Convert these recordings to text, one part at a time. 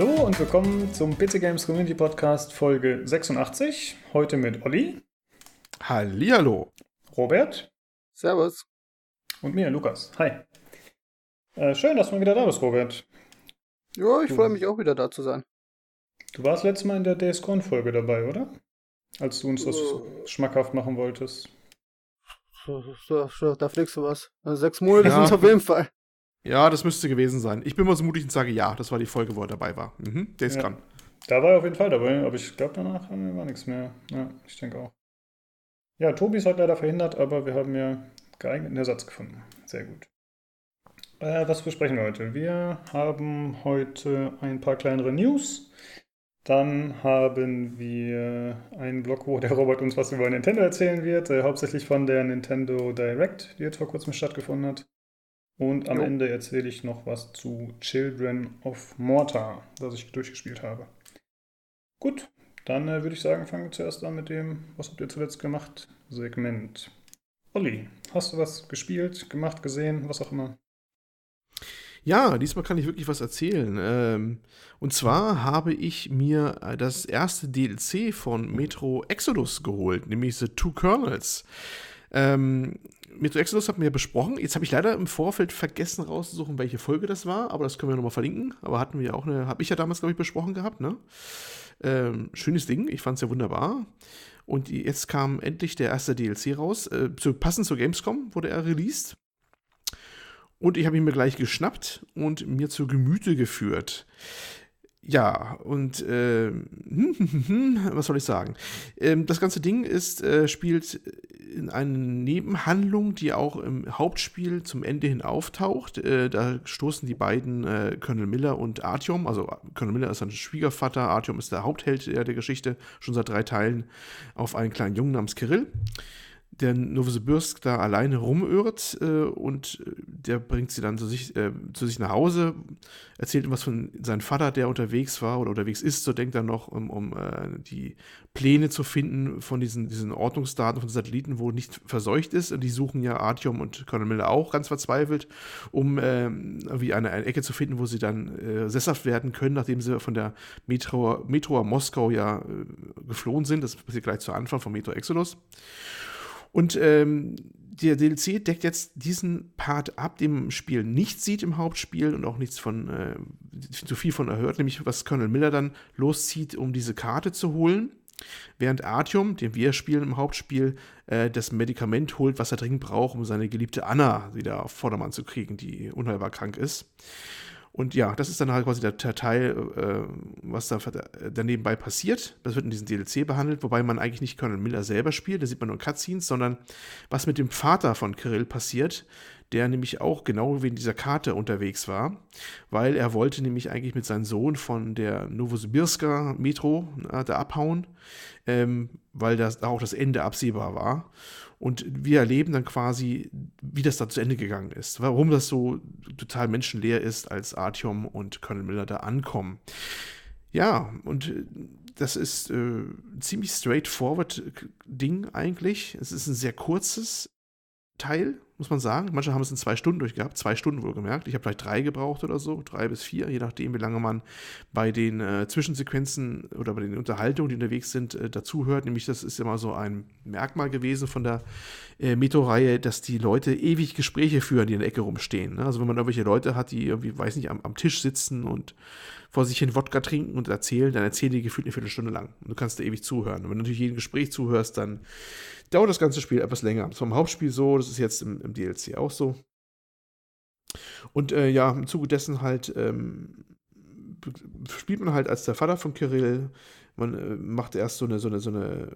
Hallo und willkommen zum PC Games Community Podcast Folge 86. Heute mit Olli. Hallihallo. Robert. Servus. Und mir, Lukas. Hi. Äh, schön, dass du mal wieder da bist, Robert. Ja, ich freue mich auch wieder da zu sein. Du warst letztes Mal in der DSCon-Folge dabei, oder? Als du uns das Oh. schmackhaft machen wolltest. So, so, so, da fliegst du was. Also sechs Monate Ja. sind es auf jeden Fall. Ja, das müsste gewesen sein. Ich bin mal so mutig und sage ja, das war die Folge, wo er dabei war. Mhm, der ist Ja. dran. Da war er auf jeden Fall dabei, aber ich glaube, danach äh, war nichts mehr. Ja, ich denke auch. Ja, Tobi ist heute leider verhindert, aber wir haben ja geeigneten Ersatz gefunden. Sehr gut. Äh, was besprechen wir heute? Wir haben heute ein paar kleinere News. Dann haben wir einen Blog, wo der Robert uns was über Nintendo erzählen wird, äh, hauptsächlich von der Nintendo Direct, die jetzt vor kurzem stattgefunden hat. Und am Jo. Ende erzähle ich noch was zu Children of Mortar, das ich durchgespielt habe. Gut, dann äh, würde ich sagen, fangen wir zuerst an mit dem, was habt ihr zuletzt gemacht, Segment. Olli, hast du was gespielt, gemacht, gesehen, was auch immer? Ja, diesmal kann ich wirklich was erzählen. Ähm, und zwar habe ich mir äh, das erste DLC von Metro Exodus geholt, nämlich The Two Kernels. Ähm, Metro Exodus hatten wir ja besprochen. Jetzt habe ich leider im Vorfeld vergessen rauszusuchen, welche Folge das war, aber das können wir nochmal verlinken. Aber hatten wir ja auch eine, habe ich ja damals, glaube ich, besprochen gehabt, ne? Ähm, schönes Ding, ich fand es ja wunderbar. Und jetzt kam endlich der erste DLC raus. Äh, zu, passend zur Gamescom wurde er released. Und ich habe ihn mir gleich geschnappt und mir zu Gemüte geführt. Ja, und äh, was soll ich sagen? Ähm, das ganze Ding ist, äh, spielt in einer Nebenhandlung, die auch im Hauptspiel zum Ende hin auftaucht. Äh, da stoßen die beiden, äh, Colonel Miller und Artyom, also Colonel Miller ist sein Schwiegervater, Artyom ist der Hauptheld der, der Geschichte, schon seit drei Teilen, auf einen kleinen Jungen namens Kirill der Novosibirsk da alleine rumirrt äh, und äh, der bringt sie dann zu sich, äh, zu sich nach Hause, erzählt ihm was von seinem Vater, der unterwegs war oder unterwegs ist, so denkt er noch, um, um äh, die Pläne zu finden von diesen, diesen Ordnungsdaten von Satelliten, wo nicht verseucht ist. Und die suchen ja Artyom und Colonel Miller auch ganz verzweifelt, um ähm, irgendwie eine, eine Ecke zu finden, wo sie dann äh, sesshaft werden können, nachdem sie von der Metro, Metro Moskau ja äh, geflohen sind. Das passiert gleich zu Anfang vom Metro Exodus. Und ähm, der DLC deckt jetzt diesen Part ab, im Spiel nicht sieht im Hauptspiel und auch nichts von, äh, zu viel von erhört, nämlich was Colonel Miller dann loszieht, um diese Karte zu holen. Während Artyom, den wir spielen im Hauptspiel, äh, das Medikament holt, was er dringend braucht, um seine geliebte Anna wieder auf Vordermann zu kriegen, die unheilbar krank ist. Und ja, das ist dann halt quasi der, Teil, äh, was da da nebenbei passiert. Das wird in diesem DLC behandelt, wobei man eigentlich nicht Colonel Miller selber spielt, da sieht man nur Cutscenes, sondern was mit dem Vater von Kirill passiert, der nämlich auch genau wegen dieser Karte unterwegs war, weil er wollte nämlich eigentlich mit seinem Sohn von der Novosibirska Metro äh, da abhauen, ähm, weil das da auch das Ende absehbar war. Und wir erleben dann quasi, wie das da zu Ende gegangen ist. Warum das so total menschenleer ist, als Artyom und Colonel Miller da ankommen. Ja, und äh, das ist äh, ein ziemlich straightforward Ding eigentlich. Es ist ein sehr kurzes Teil, muss man sagen. Manche haben es in zwei Stunden durchgehabt, zwei Stunden wohlgemerkt. Ich habe vielleicht drei gebraucht oder so, drei bis vier, je nachdem, wie lange man bei den äh, Zwischensequenzen oder bei den Unterhaltungen, die unterwegs sind, äh, dazuhört. Nämlich, das ist immer so ein Merkmal gewesen von der äh, Metro-Reihe, dass die Leute ewig Gespräche führen, die in der Ecke rumstehen. Ne? Also wenn man irgendwelche Leute hat, die irgendwie, weiß nicht, am, am Tisch sitzen und vor sich hin Wodka trinken und erzählen, dann erzählen die gefühlt eine Viertelstunde lang. Und du kannst da ewig zuhören. Und wenn du natürlich jedem Gespräch zuhörst, dann dauert das ganze Spiel etwas länger. Das war im Hauptspiel so, das ist jetzt im, im DLC auch so. Und äh, ja, im Zuge dessen halt ähm, spielt man halt als der Vater von Kirill. Man äh, macht erst so eine, so eine, so eine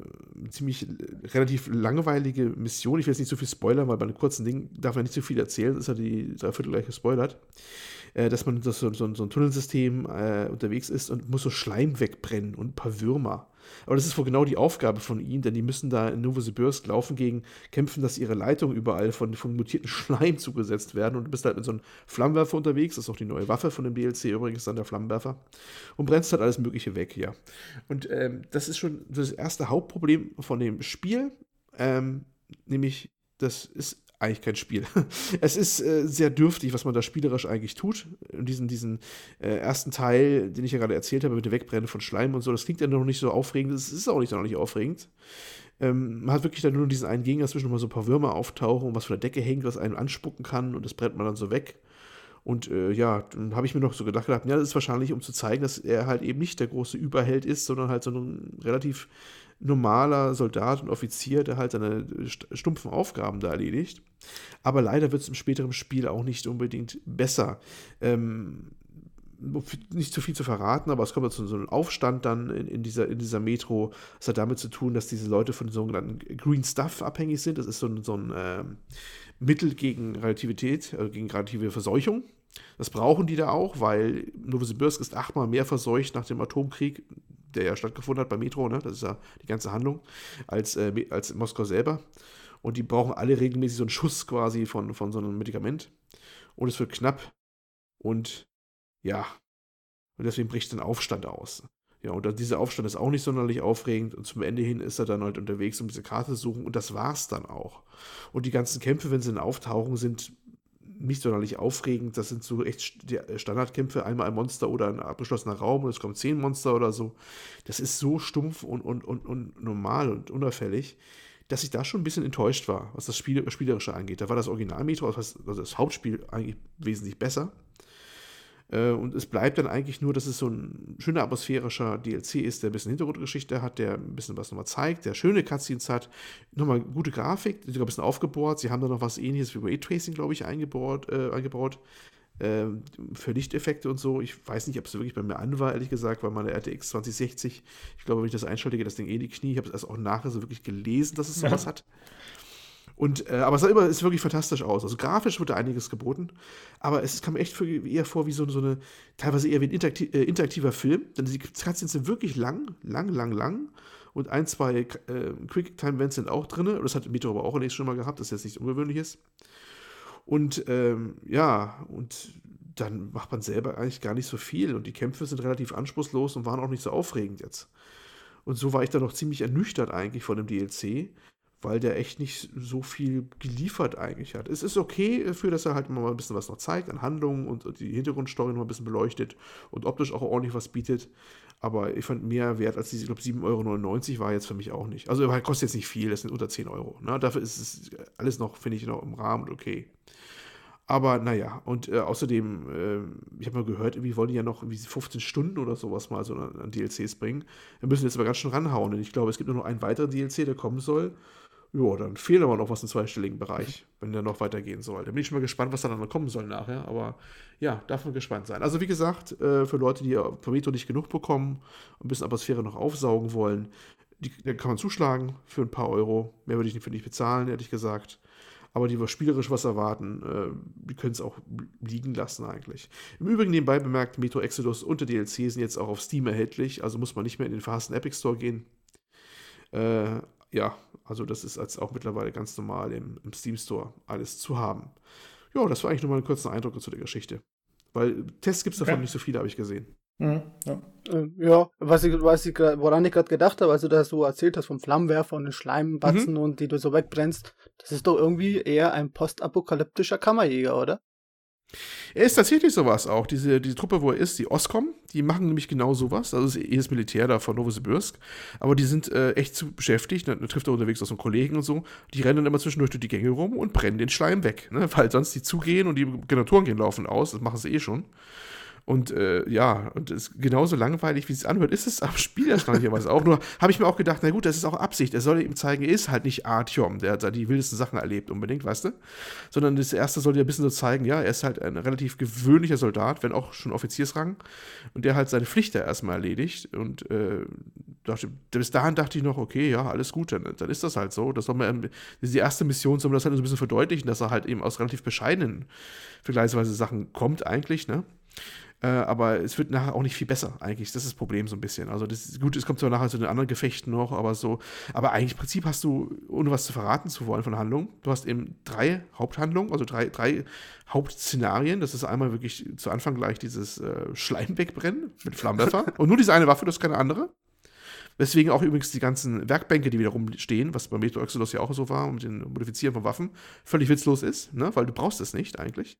ziemlich relativ langweilige Mission. Ich will jetzt nicht so viel spoilern, weil bei einem kurzen Ding darf man nicht so viel erzählen. Das ist ja die Dreiviertel gleich gespoilert. Äh, dass man das so, so, so ein Tunnelsystem äh, unterwegs ist und muss so Schleim wegbrennen und ein paar Würmer. Aber das ist wohl genau die Aufgabe von ihnen, denn die müssen da in Novosibirsk laufen gegen, kämpfen, dass ihre Leitungen überall von, von mutierten Schleim zugesetzt werden und du bist halt mit so einem Flammenwerfer unterwegs, das ist auch die neue Waffe von dem DLC übrigens, dann der Flammenwerfer und brennst halt alles Mögliche weg, ja. Und ähm, das ist schon das erste Hauptproblem von dem Spiel, ähm, nämlich das ist eigentlich kein Spiel. Es ist äh, sehr dürftig, was man da spielerisch eigentlich tut. In diesen, diesen äh, ersten Teil, den ich ja gerade erzählt habe, mit dem Wegbrennen von Schleim und so, das klingt ja noch nicht so aufregend. Es ist auch nicht so noch nicht aufregend. Ähm, man hat wirklich dann nur diesen einen Gegner, zwischen mal so ein paar Würmer auftauchen und was von der Decke hängt, was einen anspucken kann und das brennt man dann so weg. Und äh, ja, dann habe ich mir noch so gedacht, gedacht, ja, das ist wahrscheinlich, um zu zeigen, dass er halt eben nicht der große Überheld ist, sondern halt so ein relativ normaler Soldat und Offizier, der halt seine stumpfen Aufgaben da erledigt. Aber leider wird es im späteren Spiel auch nicht unbedingt besser. Ähm, nicht zu viel zu verraten, aber es kommt zu so einem Aufstand dann in, in, dieser, in dieser Metro. Das hat damit zu tun, dass diese Leute von den sogenannten Green Stuff abhängig sind. Das ist so ein, so ein äh, Mittel gegen Relativität, also gegen relative Verseuchung. Das brauchen die da auch, weil Novosibirsk ist achtmal mehr verseucht nach dem Atomkrieg, der ja stattgefunden hat bei Metro, ne? das ist ja die ganze Handlung, als, äh, als Moskau selber. Und die brauchen alle regelmäßig so einen Schuss quasi von, von so einem Medikament. Und es wird knapp. Und ja, und deswegen bricht ein Aufstand aus. Ja, und dieser Aufstand ist auch nicht sonderlich aufregend. Und zum Ende hin ist er dann halt unterwegs, um diese Karte zu suchen. Und das war's dann auch. Und die ganzen Kämpfe, wenn sie dann auftauchen, sind nicht sonderlich aufregend. Das sind so echt Standardkämpfe. Einmal ein Monster oder ein abgeschlossener Raum und es kommen zehn Monster oder so. Das ist so stumpf und, und, und, und normal und unauffällig, dass ich da schon ein bisschen enttäuscht war, was das Spiel, Spielerische angeht. Da war das Original-Metro, also das Hauptspiel, eigentlich wesentlich besser. Äh, und es bleibt dann eigentlich nur, dass es so ein schöner atmosphärischer DLC ist, der ein bisschen Hintergrundgeschichte hat, der ein bisschen was nochmal zeigt, der schöne Cutscenes hat, nochmal gute Grafik, sogar ein bisschen aufgebohrt. Sie haben da noch was ähnliches wie Raytracing, glaube ich, eingebaut. Äh, eingebaut. Äh, für Lichteffekte und so. Ich weiß nicht, ob es wirklich bei mir an war, ehrlich gesagt, weil meine RTX 2060, ich glaube, wenn ich das einschalte, geht das Ding eh in die Knie. Ich habe es erst auch nachher so wirklich gelesen, dass es sowas ja. hat. Und, äh, aber es sah immer, ist wirklich fantastisch aus. Also grafisch wird da einiges geboten, aber es kam echt für, eher vor wie so, so eine, teilweise eher wie ein interaktiv, äh, interaktiver Film, denn die Cutscenes sind wirklich lang, lang, lang, lang und ein, zwei äh, Quick-Time-Events sind auch drin. Das hat Metro aber auch nächstes schon mal gehabt, das ist jetzt nichts Ungewöhnliches. Und ähm, ja, und dann macht man selber eigentlich gar nicht so viel und die Kämpfe sind relativ anspruchslos und waren auch nicht so aufregend jetzt. Und so war ich dann noch ziemlich ernüchtert eigentlich von dem DLC, weil der echt nicht so viel geliefert eigentlich hat. Es ist okay dafür, dass er halt mal ein bisschen was noch zeigt an Handlungen und die Hintergrundstory noch ein bisschen beleuchtet und optisch auch ordentlich was bietet. Aber ich fand mehr wert als diese, ich glaube, 7,99 Euro war jetzt für mich auch nicht. Also er kostet jetzt nicht viel, das sind unter 10 Euro. Ne? Dafür ist es alles noch, finde ich, noch im Rahmen und okay. Aber naja, und äh, außerdem, äh, ich habe mal gehört, irgendwie wollen die ja noch irgendwie 15 Stunden oder sowas mal so an, an DLCs bringen. Wir müssen jetzt aber ganz schön ranhauen, denn ich glaube, es gibt nur noch einen weiteren DLC, der kommen soll. Ja, dann fehlt aber noch was im zweistelligen Bereich, wenn der noch weitergehen soll. Da bin ich schon mal gespannt, was da dann noch kommen soll nachher. Aber ja, darf man gespannt sein. Also wie gesagt, äh, für Leute, die Prometo nicht genug bekommen und ein bisschen Atmosphäre noch aufsaugen wollen, die, da kann man zuschlagen für ein paar Euro. Mehr würde ich nicht für nicht bezahlen, ehrlich gesagt. Aber die spielerisch was erwarten, äh, die können es auch liegen lassen eigentlich. Im Übrigen nebenbei bemerkt, Metro Exodus und der DLC sind jetzt auch auf Steam erhältlich, also muss man nicht mehr in den verhassten Epic Store gehen. Äh, ja, also das ist als auch mittlerweile ganz normal im, im Steam Store alles zu haben. Ja, das war eigentlich nur mal ein kurzer Eindruck zu der Geschichte. Weil Tests gibt es davon okay. nicht so viele, habe ich gesehen. Mhm, ja. Äh, ja, was ich, was ich, woran ich gerade gedacht habe, also dass du erzählt hast vom Flammenwerfer und den Schleimbatzen mhm. und die du so wegbrennst, das ist doch irgendwie eher ein postapokalyptischer Kammerjäger, oder? Er ist tatsächlich sowas auch. Diese, diese Truppe, wo er ist, die Oscom, die machen nämlich genau sowas. Also ist eh das Militär da von Novosibirsk. Aber die sind äh, echt zu beschäftigt. Dann trifft er unterwegs auch so einen Kollegen und so. Die rennen dann immer zwischendurch durch die Gänge rum und brennen den Schleim weg. Ne? Weil sonst die zugehen und die Generatoren gehen laufen aus. Das machen sie eh schon. Und äh, ja, und es ist genauso langweilig, wie es anhört, ist es am Spiel erstaunlicherweise auch. Nur habe ich mir auch gedacht, na gut, das ist auch Absicht. Er soll ihm zeigen, er ist halt nicht Artyom, der hat die wildesten Sachen erlebt unbedingt, weißt du? Sondern das erste soll dir ein bisschen so zeigen, ja, er ist halt ein relativ gewöhnlicher Soldat, wenn auch schon Offiziersrang. Und der halt seine Pflicht da erstmal erledigt. Und äh, dachte, bis dahin dachte ich noch, okay, ja, alles gut, dann, dann ist das halt so. Das soll man, die erste Mission soll man das halt so ein bisschen verdeutlichen, dass er halt eben aus relativ bescheidenen, vergleichsweise Sachen kommt eigentlich, ne? Äh, aber es wird nachher auch nicht viel besser, eigentlich. Das ist das Problem so ein bisschen. Also, das ist, gut, es kommt zwar nachher zu den anderen Gefechten noch, aber so. Aber eigentlich im Prinzip hast du, ohne was zu verraten zu wollen von Handlungen, du hast eben drei Haupthandlungen, also drei, drei Hauptszenarien. Das ist einmal wirklich zu Anfang gleich dieses äh, Schleim wegbrennen mit Flammenwerfer. Und nur diese eine Waffe, das ist keine andere. Weswegen auch übrigens die ganzen Werkbänke, die wiederum stehen, was bei Metro Exodus ja auch so war, um den Modifizieren von Waffen, völlig witzlos ist, ne? weil du brauchst es nicht eigentlich.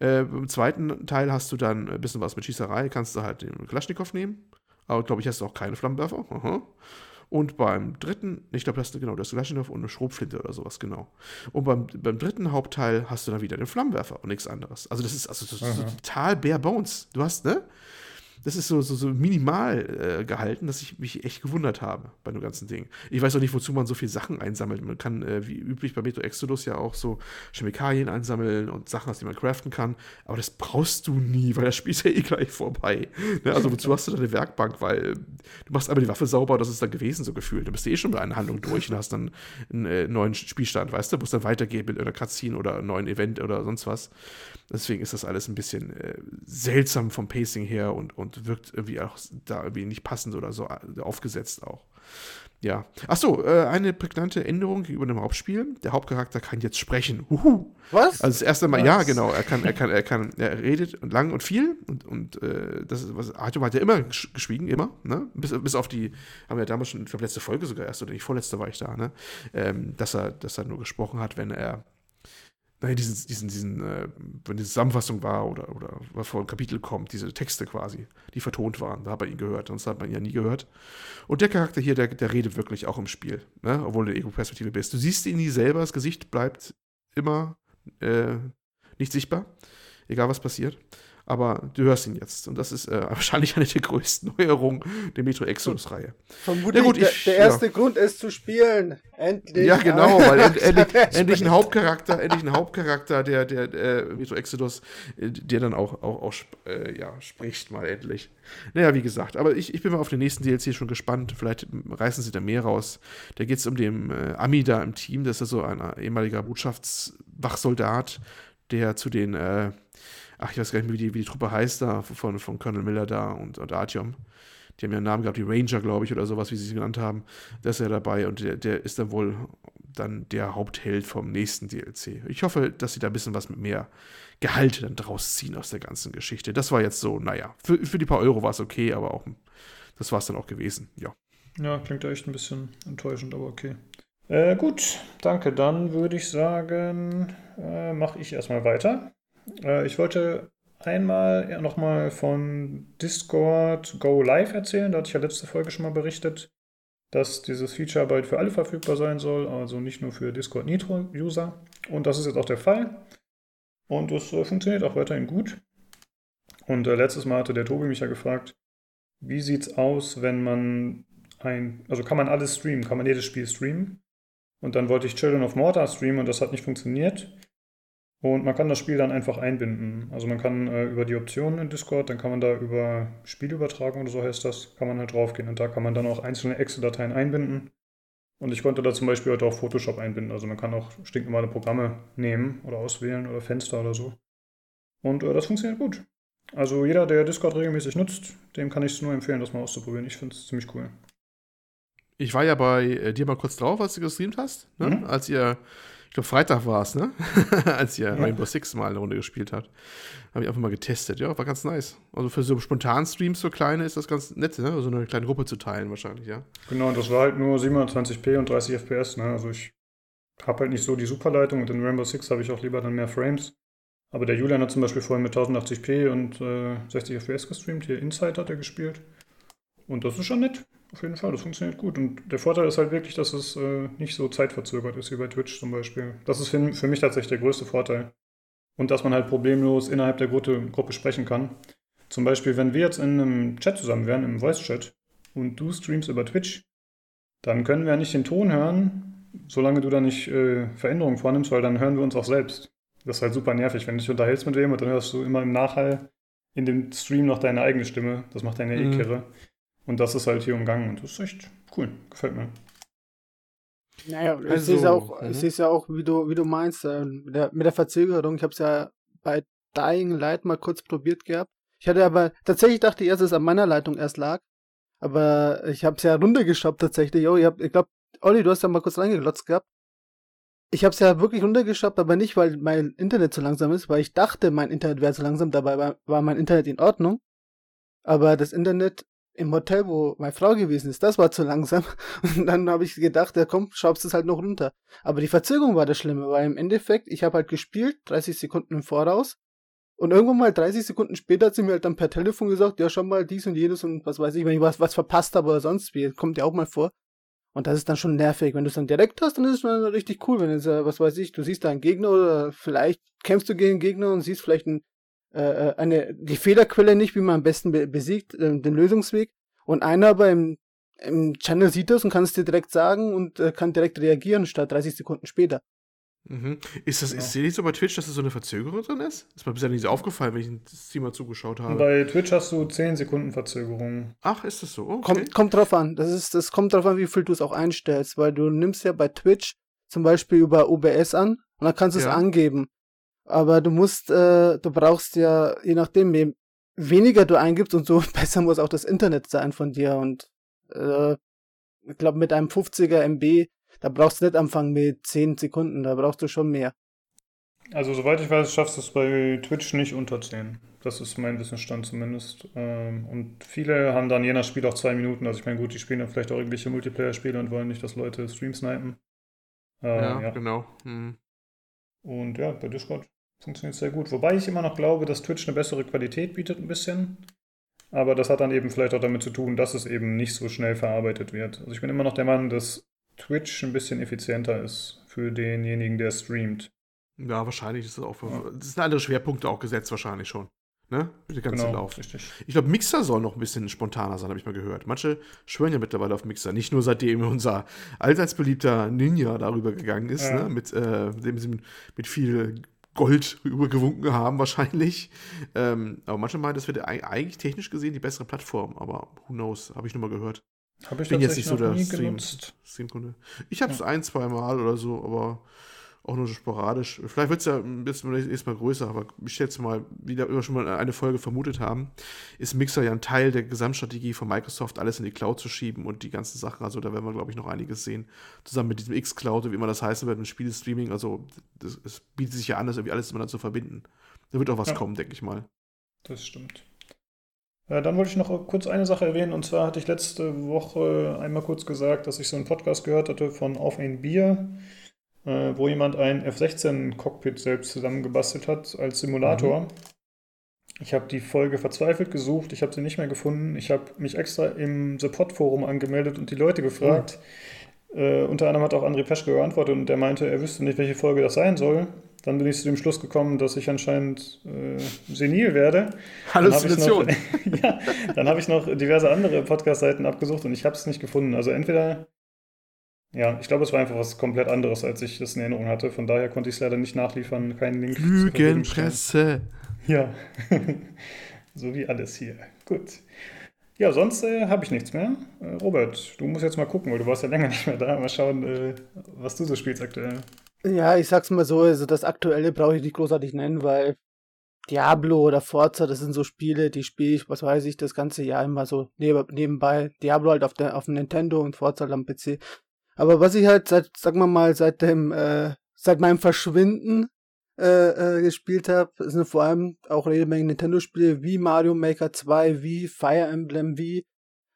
Äh, Im zweiten Teil hast du dann ein bisschen was mit Schießerei, kannst du halt den Kalaschnikow nehmen. Aber glaube ich, hast du auch keine Flammenwerfer. Aha. Und beim dritten, ich glaube, das genau, das Kalaschnikow und eine Schrotflinte oder sowas, genau. Und beim, beim dritten Hauptteil hast du dann wieder den Flammenwerfer und nichts anderes. Also das ist also das ist total bare bones. Du hast, ne? Das ist so, so, so minimal äh, gehalten, dass ich mich echt gewundert habe bei dem ganzen Ding. Ich weiß auch nicht, wozu man so viele Sachen einsammelt. Man kann, äh, wie üblich bei Metro Exodus, ja auch so Chemikalien einsammeln und Sachen, aus denen man craften kann. Aber das brauchst du nie, weil das Spiel ist ja eh gleich vorbei. Ne? Also, wozu hast du da eine Werkbank? Weil äh, du machst einmal die Waffe sauber, das ist dann gewesen, so gefühlt. Da bist du eh schon bei einer Handlung durch und hast dann einen äh, neuen Spielstand, weißt du? Musst dann weitergehen mit einer Cutscene oder einem neuen Event oder sonst was. Deswegen ist das alles ein bisschen äh, seltsam vom Pacing her und, und wirkt irgendwie auch da irgendwie nicht passend oder so äh, aufgesetzt auch. Ja. Achso, äh, eine prägnante Änderung gegenüber dem Hauptspiel. Der Hauptcharakter kann jetzt sprechen. Huhu. Was? Also das erste Mal, Was? ja, genau. Er kann, er kann, er kann, er redet lang und viel und, und äh, das ist, was Artyom hat ja immer geschwiegen, immer, ne? Bis, bis auf die, haben wir ja damals schon, ich glaube, letzte Folge sogar erst, oder die vorletzte war ich da, ne? Ähm, dass er, dass er nur gesprochen hat, wenn er nein, diesen, diesen, diesen, äh, wenn die Zusammenfassung war oder, oder was vor ein Kapitel kommt, diese Texte quasi, die vertont waren, da hat man ihn gehört, sonst hat man ihn ja nie gehört. Und der Charakter hier, der, der redet wirklich auch im Spiel, ne? obwohl du in Ego-Perspektive bist. Du siehst ihn nie selber, das Gesicht bleibt immer äh, nicht sichtbar, egal was passiert aber du hörst ihn jetzt. Und das ist äh, wahrscheinlich eine der größten Neuerungen der Metro Exodus-Reihe. Vermutlich ja, gut, ich, der, der erste ja. Grund ist zu spielen. Endlich. Ja, genau, weil end, endlich, endlich ein Hauptcharakter, endlich ein Hauptcharakter der, der, der Metro Exodus, äh, der dann auch, auch, auch äh, ja, spricht mal endlich. Naja, wie gesagt, aber ich, ich bin mal auf den nächsten DLC schon gespannt. Vielleicht reißen sie da mehr raus. Da geht es um den äh, Ami da im Team. Das ist so ein ehemaliger Botschaftswachsoldat, der zu den äh, ach, ich weiß gar nicht mehr, wie die, wie die Truppe heißt da, von, von Colonel Miller da und, und Artyom. Die haben ja einen Namen gehabt, die Ranger, glaube ich, oder sowas, wie sie es genannt haben. Der ist ja dabei und der, der ist dann wohl dann der Hauptheld vom nächsten DLC. Ich hoffe, dass sie da ein bisschen was mit mehr Gehalt dann draus ziehen aus der ganzen Geschichte. Das war jetzt so, naja, für, für die paar Euro war es okay, aber auch, das war es dann auch gewesen, ja. Ja, klingt echt ein bisschen enttäuschend, aber okay. Äh, gut, danke. Dann würde ich sagen, äh, mache ich erstmal weiter. Äh, ich wollte einmal nochmal von Discord Go Live erzählen. Da hatte ich ja letzte Folge schon mal berichtet, dass dieses Feature bald für alle verfügbar sein soll, also nicht nur für Discord Nitro-User. Und das ist jetzt auch der Fall. Und es äh, funktioniert auch weiterhin gut. Und äh, letztes Mal hatte der Tobi mich ja gefragt, wie sieht's aus, wenn man ein, also kann man alles streamen, kann man jedes Spiel streamen? Und dann wollte ich Children of Mortar streamen und das hat nicht funktioniert. Und man kann das Spiel dann einfach einbinden. Also man kann äh, über die Optionen in Discord, dann kann man da über Spielübertragung oder so heißt das, kann man halt draufgehen. Und da kann man dann auch einzelne Excel-Dateien einbinden. Und ich konnte da zum Beispiel heute auch Photoshop einbinden. Also man kann auch stinknormale Programme nehmen oder auswählen oder Fenster oder so. Und äh, das funktioniert gut. Also jeder, der Discord regelmäßig nutzt, dem kann ich es nur empfehlen, das mal auszuprobieren. Ich finde es ziemlich cool. Ich war ja bei äh, dir mal kurz drauf, als du gestreamt hast, ne? mhm. als ihr glaube, Freitag war es, ne? Als ihr ja. Rainbow Six mal eine Runde gespielt habt. Habe ich einfach mal getestet. Ja, war ganz nice. Also für so spontan Streams, so kleine, ist das ganz nett, ne? So eine kleine Gruppe zu teilen, wahrscheinlich, ja. Genau, das war halt nur 27p und 30 FPS, ne? Also ich habe halt nicht so die Superleitung und in Rainbow Six habe ich auch lieber dann mehr Frames. Aber der Julian hat zum Beispiel vorhin mit 1080p und äh, 60 FPS gestreamt. Hier Inside hat er gespielt. Und das ist schon nett. Auf jeden Fall, das funktioniert gut. Und der Vorteil ist halt wirklich, dass es äh, nicht so zeitverzögert ist wie bei Twitch zum Beispiel. Das ist für, für mich tatsächlich der größte Vorteil. Und dass man halt problemlos innerhalb der Gruppe, Gruppe sprechen kann. Zum Beispiel, wenn wir jetzt in einem Chat zusammen wären, im Voice-Chat, und du streamst über Twitch, dann können wir ja nicht den Ton hören, solange du da nicht äh, Veränderungen vornimmst, weil dann hören wir uns auch selbst. Das ist halt super nervig, wenn du dich unterhältst mit wem und dann hörst du immer im Nachhall in dem Stream noch deine eigene Stimme. Das macht deine mhm. E-Kirre. Und das ist halt hier umgangen und das ist echt cool. Gefällt mir. Naja, also, ich sehe es auch, mhm. ja auch, wie du, wie du meinst, äh, mit, der, mit der Verzögerung. Ich habe es ja bei Dying Light mal kurz probiert gehabt. Ich hatte aber tatsächlich dachte ich erst, dass es an meiner Leitung erst lag. Aber ich habe es ja runtergeschraubt tatsächlich. Oh, ich, hab, ich glaube, Olli, du hast ja mal kurz reingeglotzt gehabt. Ich habe es ja wirklich runtergeschraubt, aber nicht, weil mein Internet zu langsam ist, weil ich dachte, mein Internet wäre zu langsam. Dabei war, war mein Internet in Ordnung. Aber das Internet im Hotel, wo meine Frau gewesen ist, das war zu langsam. Und dann habe ich gedacht, ja komm, schraubst es halt noch runter. Aber die Verzögerung war das Schlimme, weil im Endeffekt, ich habe halt gespielt, 30 Sekunden im Voraus. Und irgendwann mal 30 Sekunden später hat sie mir halt dann per Telefon gesagt, ja, schon mal dies und jenes und was weiß ich, wenn ich was, was verpasst habe oder sonst wie, kommt ja auch mal vor. Und das ist dann schon nervig. Wenn du es dann direkt hast, dann ist es dann richtig cool, wenn es, was weiß ich, du siehst da einen Gegner oder vielleicht kämpfst du gegen einen Gegner und siehst vielleicht einen äh, äh, eine, die Fehlerquelle nicht, wie man am besten be besiegt, äh, den Lösungsweg. Und einer beim im Channel sieht das und kann es dir direkt sagen und äh, kann direkt reagieren, statt 30 Sekunden später. Mhm. Ist das, genau. ist nicht so bei Twitch, dass es so eine Verzögerung drin ist? Ist mir bisher nicht so aufgefallen, wenn ich ein Streamer zugeschaut habe. Bei Twitch hast du 10 Sekunden Verzögerung. Ach, ist das so? Okay. Kommt, kommt drauf an. Das, ist, das kommt drauf an, wie viel du es auch einstellst, weil du nimmst ja bei Twitch zum Beispiel über OBS an und dann kannst du ja. es angeben. Aber du musst, äh, du brauchst ja, je nachdem, je weniger du eingibst und so besser muss auch das Internet sein von dir. Und äh, ich glaube, mit einem 50er MB, da brauchst du nicht anfangen mit 10 Sekunden, da brauchst du schon mehr. Also, soweit ich weiß, schaffst du es bei Twitch nicht unter 10. Das ist mein Wissensstand zumindest. Ähm, und viele haben dann je nach Spiel auch zwei Minuten. Also, ich meine, gut, die spielen dann vielleicht auch irgendwelche Multiplayer-Spiele und wollen nicht, dass Leute Streams snipen. Ja, ja, genau. Hm. Und ja, bei Discord Funktioniert sehr gut. Wobei ich immer noch glaube, dass Twitch eine bessere Qualität bietet, ein bisschen. Aber das hat dann eben vielleicht auch damit zu tun, dass es eben nicht so schnell verarbeitet wird. Also ich bin immer noch der Meinung, dass Twitch ein bisschen effizienter ist für denjenigen, der streamt. Ja, wahrscheinlich ist es auch. Ja. Das sind andere Schwerpunkte auch gesetzt, wahrscheinlich schon. Ne? Der ganze genau, Lauf. Richtig. Ich glaube, Mixer soll noch ein bisschen spontaner sein, habe ich mal gehört. Manche schwören ja mittlerweile auf Mixer. Nicht nur seitdem unser allseits beliebter Ninja darüber gegangen ist, ja. ne? mit, äh, dem, mit viel Gold übergewunken haben, wahrscheinlich. Ähm, aber manche meinen, das wäre eigentlich technisch gesehen die bessere Plattform, aber who knows, habe ich nur mal gehört. Habe ich Bin jetzt nicht so der Stream, Streamkunde. Ich habe es ja. ein, zwei Mal oder so, aber auch nur sporadisch. Vielleicht wird es ja ein bisschen erstmal größer, aber ich schätze mal, wie wir schon mal eine Folge vermutet haben, ist Mixer ja ein Teil der Gesamtstrategie von Microsoft, alles in die Cloud zu schieben und die ganzen Sachen. Also da werden wir, glaube ich, noch einiges sehen. Zusammen mit diesem X-Cloud, wie immer das heißen wird, mit Spielestreaming. Also es bietet sich ja an, das irgendwie alles miteinander zu verbinden. Da wird auch was ja. kommen, denke ich mal. Das stimmt. Dann wollte ich noch kurz eine Sache erwähnen. Und zwar hatte ich letzte Woche einmal kurz gesagt, dass ich so einen Podcast gehört hatte von Auf ein Bier äh, wo jemand ein F-16-Cockpit selbst zusammengebastelt hat als Simulator. Mhm. Ich habe die Folge verzweifelt gesucht, ich habe sie nicht mehr gefunden. Ich habe mich extra im Support-Forum angemeldet und die Leute gefragt. Mhm. Äh, unter anderem hat auch André Peschke geantwortet und der meinte, er wüsste nicht, welche Folge das sein soll. Dann bin ich zu dem Schluss gekommen, dass ich anscheinend äh, senil werde. Halluzination. ja, dann habe ich noch diverse andere Podcast-Seiten abgesucht und ich habe es nicht gefunden. Also entweder ja, ich glaube, es war einfach was komplett anderes, als ich das in Erinnerung hatte. Von daher konnte ich es leider nicht nachliefern, keinen Link. Lügenpresse. Ja, so wie alles hier. Gut. Ja, sonst äh, habe ich nichts mehr. Äh, Robert, du musst jetzt mal gucken, weil du warst ja länger nicht mehr da. Mal schauen, äh, was du so spielst aktuell. Ja, ich sag's mal so, also das Aktuelle brauche ich nicht großartig nennen, weil Diablo oder Forza, das sind so Spiele, die spiele ich, was weiß ich, das ganze Jahr immer so nebenbei. Diablo halt auf, der, auf dem Nintendo und Forza halt am PC. Aber was ich halt seit, sagen wir mal, seit dem, äh, seit meinem Verschwinden äh, äh, gespielt habe, sind vor allem auch jede Menge Nintendo-Spiele wie Mario Maker 2, wie Fire Emblem, wie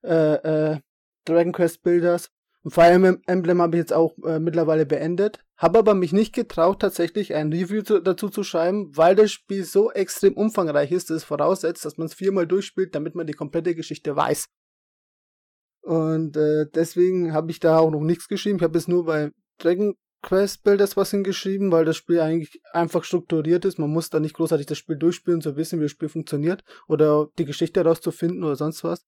äh, äh, Dragon Quest Builders. Und Fire Emblem habe ich jetzt auch äh, mittlerweile beendet. Habe aber mich nicht getraut, tatsächlich ein Review zu, dazu zu schreiben, weil das Spiel so extrem umfangreich ist, dass es voraussetzt, dass man es viermal durchspielt, damit man die komplette Geschichte weiß. Und äh, deswegen habe ich da auch noch nichts geschrieben. Ich habe es nur bei Dragon Quest Builders was hingeschrieben, weil das Spiel eigentlich einfach strukturiert ist. Man muss da nicht großartig das Spiel durchspielen, zu wissen, wie das Spiel funktioniert oder die Geschichte herauszufinden oder sonst was.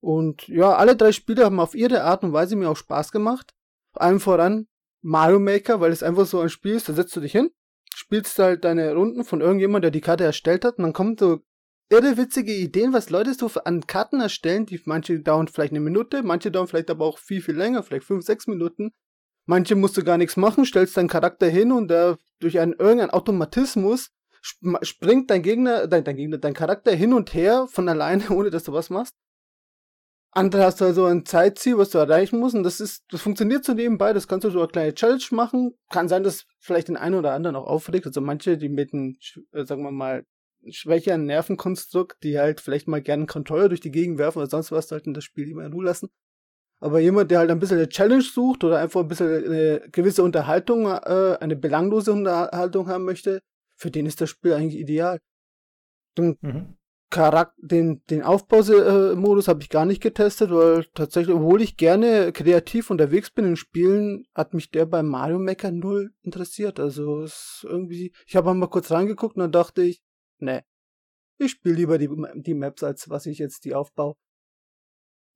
Und ja, alle drei Spiele haben auf ihre Art und Weise mir auch Spaß gemacht. Vor allem voran Mario Maker, weil es einfach so ein Spiel ist, da setzt du dich hin, spielst halt deine Runden von irgendjemand, der die Karte erstellt hat, und dann kommt so irre witzige Ideen, was Leute so an Karten erstellen, die manche dauern vielleicht eine Minute, manche dauern vielleicht aber auch viel, viel länger, vielleicht fünf, sechs Minuten. Manche musst du gar nichts machen, stellst deinen Charakter hin und der durch einen irgendeinen Automatismus springt dein Gegner, dein, dein Gegner, dein Charakter hin und her von alleine, ohne dass du was machst. Andere hast du also ein Zeitziel, was du erreichen musst, und das ist, das funktioniert so nebenbei, das kannst du so eine kleine Challenge machen. Kann sein, dass vielleicht den einen oder anderen auch aufregt. Also manche, die mit einem, äh, sagen wir mal, schwächeren Nervenkonstrukt, die halt vielleicht mal gerne einen Controller durch die Gegend werfen oder sonst was, sollten das Spiel immer in Ruhe lassen. Aber jemand, der halt ein bisschen eine Challenge sucht oder einfach ein bisschen eine gewisse Unterhaltung, äh, eine belanglose Unterhaltung haben möchte, für den ist das Spiel eigentlich ideal. Den, mhm. Charakter, den, den Aufbaumodus habe ich gar nicht getestet, weil tatsächlich, obwohl ich gerne kreativ unterwegs bin in Spielen, hat mich der bei Mario Maker null interessiert. Also es irgendwie, ich habe mal kurz reingeguckt und dann dachte ich, ne, ich spiele lieber die, die Maps, als was ich jetzt die aufbaue.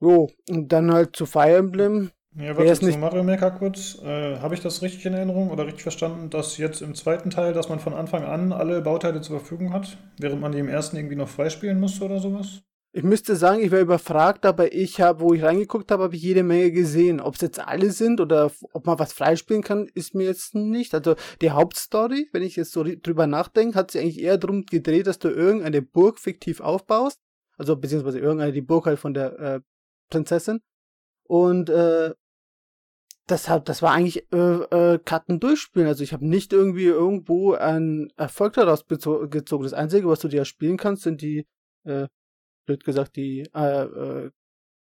Jo, und dann halt zu Fire Emblem. Ja, warte, zu nicht... Mario Maker kurz. Äh, Habe ich das richtig in Erinnerung oder richtig verstanden, dass jetzt im zweiten Teil, dass man von Anfang an alle Bauteile zur Verfügung hat, während man die im ersten irgendwie noch freispielen musste oder sowas? Ich müsste sagen, ich wäre überfragt, aber ich habe, wo ich reingeguckt habe, habe ich jede Menge gesehen. Ob es jetzt alle sind oder ob man was freispielen kann, ist mir jetzt nicht. Also die Hauptstory, wenn ich jetzt so drüber nachdenke, hat sich eigentlich eher darum gedreht, dass du irgendeine Burg fiktiv aufbaust. Also beziehungsweise irgendeine, die Burg halt von der äh, Prinzessin. Und äh, das, hat, das war eigentlich äh, äh, Karten durchspielen. Also ich habe nicht irgendwie irgendwo einen Erfolg daraus gezogen. Das Einzige, was du dir spielen kannst, sind die, äh, blöd gesagt, die äh, äh,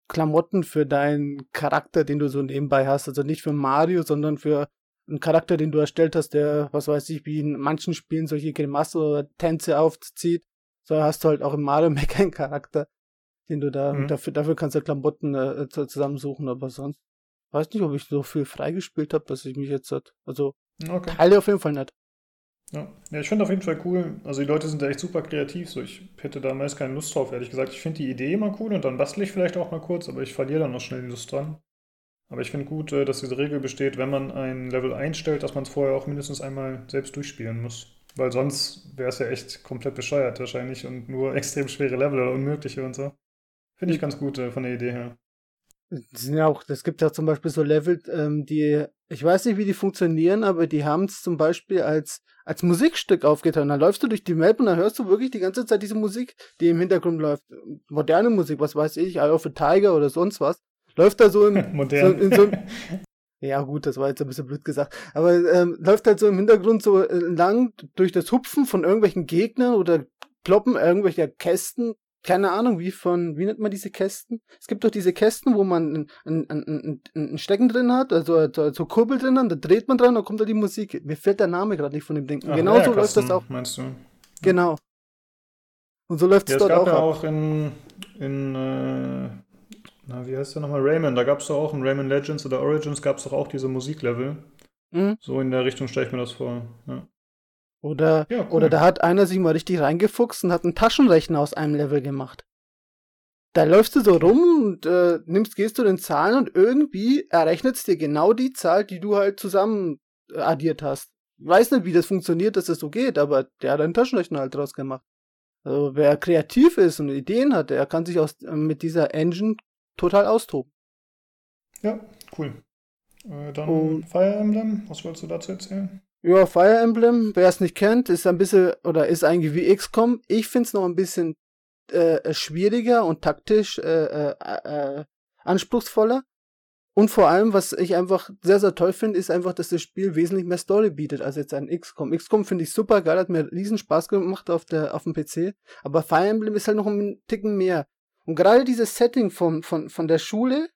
Klamotten für deinen Charakter, den du so nebenbei hast. Also nicht für Mario, sondern für einen Charakter, den du erstellt hast, der, was weiß ich, wie in manchen Spielen solche Grimasse oder Tänze aufzieht. So hast du halt auch im Mario Maker einen Charakter den du da, mhm. dafür, dafür kannst du Klamotten äh, zusammensuchen, aber sonst weiß nicht, ob ich so viel freigespielt habe, dass ich mich jetzt, also, okay. Teile auf jeden Fall nicht. Ja, ja ich finde auf jeden Fall cool. Also die Leute sind da echt super kreativ. So, ich hätte da meist keine Lust drauf, ehrlich gesagt. Ich finde die Idee immer cool und dann bastle ich vielleicht auch mal kurz, aber ich verliere dann noch schnell die Lust dran. Aber ich finde gut, äh, dass diese Regel besteht, wenn man ein Level einstellt, dass man es vorher auch mindestens einmal selbst durchspielen muss. Weil sonst wäre es ja echt komplett bescheuert wahrscheinlich und nur extrem schwere Level oder unmögliche und so. Finde ich ganz gut äh, von der Idee her. Das sind ja auch, es gibt ja zum Beispiel so Level, ähm, die, ich weiß nicht, wie die funktionieren, aber die haben es zum Beispiel als, als Musikstück aufgetan. Dann läufst du durch die Map und dann hörst du wirklich die ganze Zeit diese Musik, die im Hintergrund läuft. Moderne Musik, was weiß ich, Eye of a Tiger oder sonst was. Läuft da so im, Modern. So, in so ja gut, das war jetzt ein bisschen blöd gesagt, aber ähm, läuft halt so im Hintergrund so äh, lang durch das Hupfen von irgendwelchen Gegnern oder ploppen irgendwelcher Kästen keine Ahnung, wie von, wie nennt man diese Kästen? Es gibt doch diese Kästen, wo man ein, ein, ein, ein Stecken drin hat, also so, so Kurbel drin hat, da dreht man dran, dann kommt da die Musik. Mir fällt der Name gerade nicht von dem Ding. Genau so läuft das auch. Meinst du? Genau. Und so läuft ja, es dort auch. Es gab ja auch in, in äh, na, wie heißt der nochmal? Rayman. Da gab es doch auch in Rayman Legends oder Origins gab es doch auch diese Musiklevel. Mhm. So in der Richtung stelle ich mir das vor. Ja. Oder, ja, cool. oder da hat einer sich mal richtig reingefuchst und hat einen Taschenrechner aus einem Level gemacht. Da läufst du so rum und äh, nimmst, gehst du den Zahlen und irgendwie errechnet es dir genau die Zahl, die du halt zusammen äh, addiert hast. Ich weiß nicht, wie das funktioniert, dass das so geht, aber der hat einen Taschenrechner halt draus gemacht. Also wer kreativ ist und Ideen hat, der kann sich aus, äh, mit dieser Engine total austoben. Ja, cool. Äh, dann und, Fire Emblem, was wolltest du dazu erzählen? Ja, Fire Emblem, wer es nicht kennt, ist ein bisschen, oder ist eigentlich wie XCOM. Ich finde es noch ein bisschen äh, schwieriger und taktisch äh, äh, äh, anspruchsvoller. Und vor allem, was ich einfach sehr, sehr toll finde, ist einfach, dass das Spiel wesentlich mehr Story bietet als jetzt ein XCOM. XCOM finde ich super geil, hat mir riesen Spaß gemacht auf, der, auf dem PC. Aber Fire Emblem ist halt noch ein Ticken mehr. Und gerade dieses Setting von, von, von der Schule,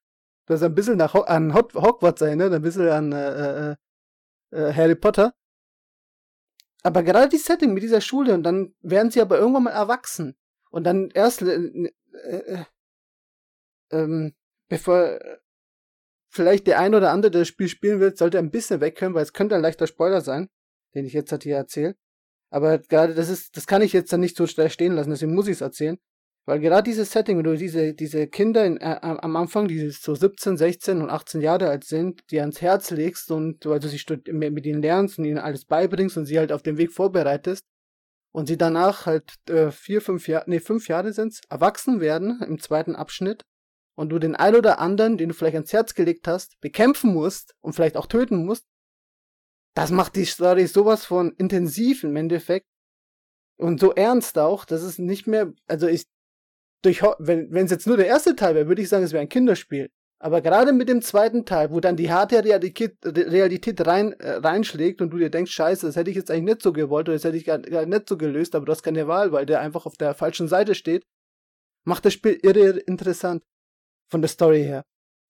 das ein bisschen nach, an Hogwarts erinnert, ein bisschen an äh, äh, äh, Harry Potter. Aber gerade die Setting mit dieser Schule und dann werden sie aber irgendwann mal erwachsen. Und dann erst, äh, äh, ähm, bevor vielleicht der ein oder andere, der das Spiel spielen will, sollte ein bisschen weghören, weil es könnte ein leichter Spoiler sein, den ich jetzt halt hier erzähle. Aber gerade das ist, das kann ich jetzt dann nicht so stehen lassen, deswegen muss ich es erzählen. Weil gerade dieses Setting, wenn du diese, diese Kinder in, äh, am Anfang, die so 17, 16 und 18 Jahre alt sind, die ans Herz legst und weil du sie mit ihnen lernst und ihnen alles beibringst und sie halt auf den Weg vorbereitest und sie danach halt äh, vier, fünf Jahre, nee, fünf Jahre sind's, erwachsen werden im zweiten Abschnitt und du den ein oder anderen, den du vielleicht ans Herz gelegt hast, bekämpfen musst und vielleicht auch töten musst, das macht die Story sowas von intensiv im Endeffekt und so ernst auch, dass es nicht mehr, also ich, durch, wenn es jetzt nur der erste Teil wäre, würde ich sagen, es wäre ein Kinderspiel. Aber gerade mit dem zweiten Teil, wo dann die harte Realität, Realität rein, äh, reinschlägt und du dir denkst, scheiße, das hätte ich jetzt eigentlich nicht so gewollt oder das hätte ich gar, gar nicht so gelöst, aber du hast keine Wahl, weil der einfach auf der falschen Seite steht, macht das Spiel irre interessant von der Story her.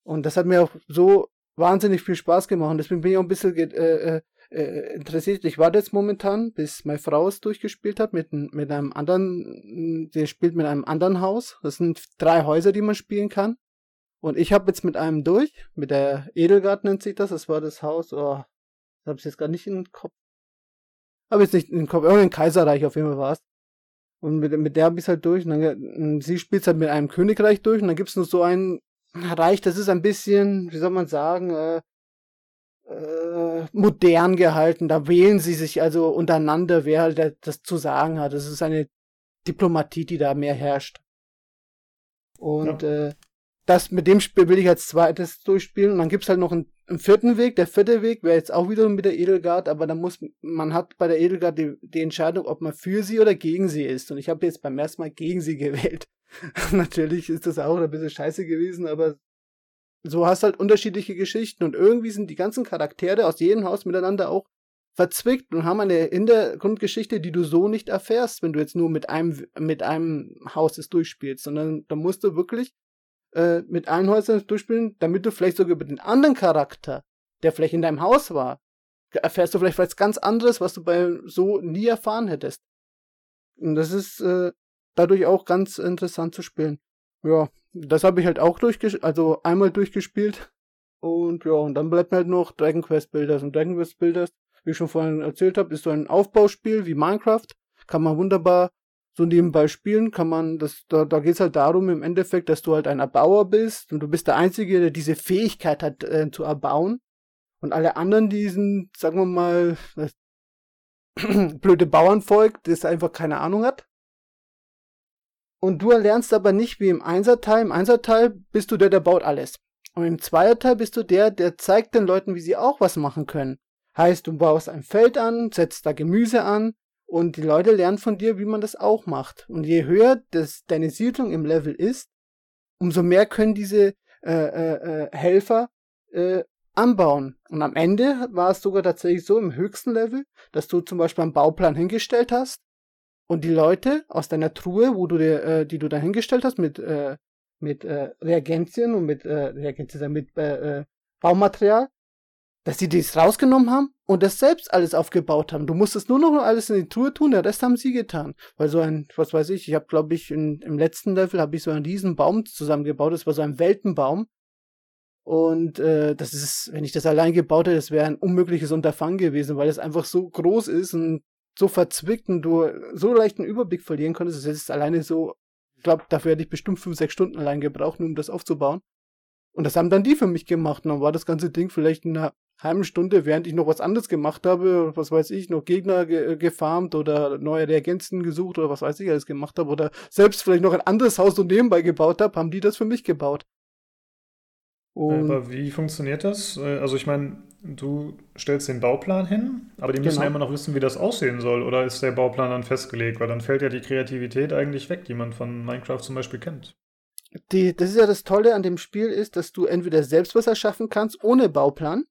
Und das hat mir auch so wahnsinnig viel Spaß gemacht und deswegen bin ich auch ein bisschen äh, äh, äh, interessiert. Ich warte jetzt momentan, bis meine Frau es durchgespielt hat mit, mit einem anderen, der spielt mit einem anderen Haus. Das sind drei Häuser, die man spielen kann. Und ich habe jetzt mit einem durch, mit der Edelgard nennt sich das, das war das Haus, oh, das habe ich jetzt gar nicht in den Kopf. Habe jetzt nicht in den Kopf, irgendein Kaiserreich auf jeden Fall war es. Und mit, mit der habe ich halt durch. Und dann, sie spielt halt mit einem Königreich durch und dann gibt's noch so ein Reich, das ist ein bisschen, wie soll man sagen, äh, äh, modern gehalten. Da wählen sie sich also untereinander, wer halt das zu sagen hat. Das ist eine Diplomatie, die da mehr herrscht. Und ja. äh, das mit dem Spiel will ich als zweites durchspielen. Und dann gibt's halt noch einen, einen vierten Weg. Der vierte Weg wäre jetzt auch wieder mit der Edelgard, aber da muss man hat bei der Edelgard die, die Entscheidung, ob man für sie oder gegen sie ist. Und ich habe jetzt beim ersten Mal gegen sie gewählt. Natürlich ist das auch ein bisschen scheiße gewesen, aber so hast halt unterschiedliche Geschichten und irgendwie sind die ganzen Charaktere aus jedem Haus miteinander auch verzwickt und haben eine Hintergrundgeschichte, die du so nicht erfährst, wenn du jetzt nur mit einem mit einem Haus es durchspielst, sondern da musst du wirklich äh, mit allen Häusern durchspielen, damit du vielleicht sogar über den anderen Charakter, der vielleicht in deinem Haus war, erfährst du vielleicht was ganz anderes, was du bei so nie erfahren hättest. Und das ist äh, dadurch auch ganz interessant zu spielen. Ja, das habe ich halt auch durchgespielt, also einmal durchgespielt. Und ja, und dann bleibt mir halt noch Dragon Quest Builders. Und Dragon Quest Builders, wie ich schon vorhin erzählt habe, ist so ein Aufbauspiel wie Minecraft. Kann man wunderbar so nebenbei spielen kann man, das, da, da geht es halt darum im Endeffekt, dass du halt ein Erbauer bist und du bist der Einzige, der diese Fähigkeit hat äh, zu erbauen. Und alle anderen, die sind, sagen wir mal, blöde Bauernvolk, das einfach keine Ahnung hat. Und du lernst aber nicht wie im Einserteil. Im Einserteil bist du der, der baut alles. Und im Zweierteil bist du der, der zeigt den Leuten, wie sie auch was machen können. Heißt, du baust ein Feld an, setzt da Gemüse an, und die Leute lernen von dir, wie man das auch macht. Und je höher das, deine Siedlung im Level ist, umso mehr können diese äh, äh, äh, Helfer äh, anbauen. Und am Ende war es sogar tatsächlich so im höchsten Level, dass du zum Beispiel einen Bauplan hingestellt hast und die Leute aus deiner Truhe, wo du dir, äh, die du da hingestellt hast mit äh, mit äh, Reagenzien und mit äh, Reagenzien, mit äh, äh Baumaterial, dass sie das rausgenommen haben und das selbst alles aufgebaut haben. Du musstest nur noch alles in die Truhe tun, der Rest haben sie getan. Weil so ein, was weiß ich, ich habe glaube ich in, im letzten Level habe ich so einen riesen Baum zusammengebaut. Das war so ein Weltenbaum. Und äh, das ist, wenn ich das allein gebaut hätte, das wäre ein unmögliches Unterfangen gewesen, weil es einfach so groß ist und so verzwickt und du so leicht einen Überblick verlieren konntest. Das ist alleine so, ich glaube, dafür hätte ich bestimmt fünf, sechs Stunden allein gebraucht, nur um das aufzubauen. Und das haben dann die für mich gemacht. Und dann war das ganze Ding vielleicht in einer halben Stunde, während ich noch was anderes gemacht habe, was weiß ich, noch Gegner ge gefarmt oder neue Reagenzen gesucht oder was weiß ich alles gemacht habe oder selbst vielleicht noch ein anderes Haus so nebenbei gebaut habe, haben die das für mich gebaut. Und aber wie funktioniert das? Äh, also ich meine, du stellst den Bauplan hin, aber die müssen genau. ja immer noch wissen, wie das aussehen soll. Oder ist der Bauplan dann festgelegt? Weil dann fällt ja die Kreativität eigentlich weg, die man von Minecraft zum Beispiel kennt. Die, das ist ja das Tolle an dem Spiel ist, dass du entweder selbst was erschaffen kannst ohne Bauplan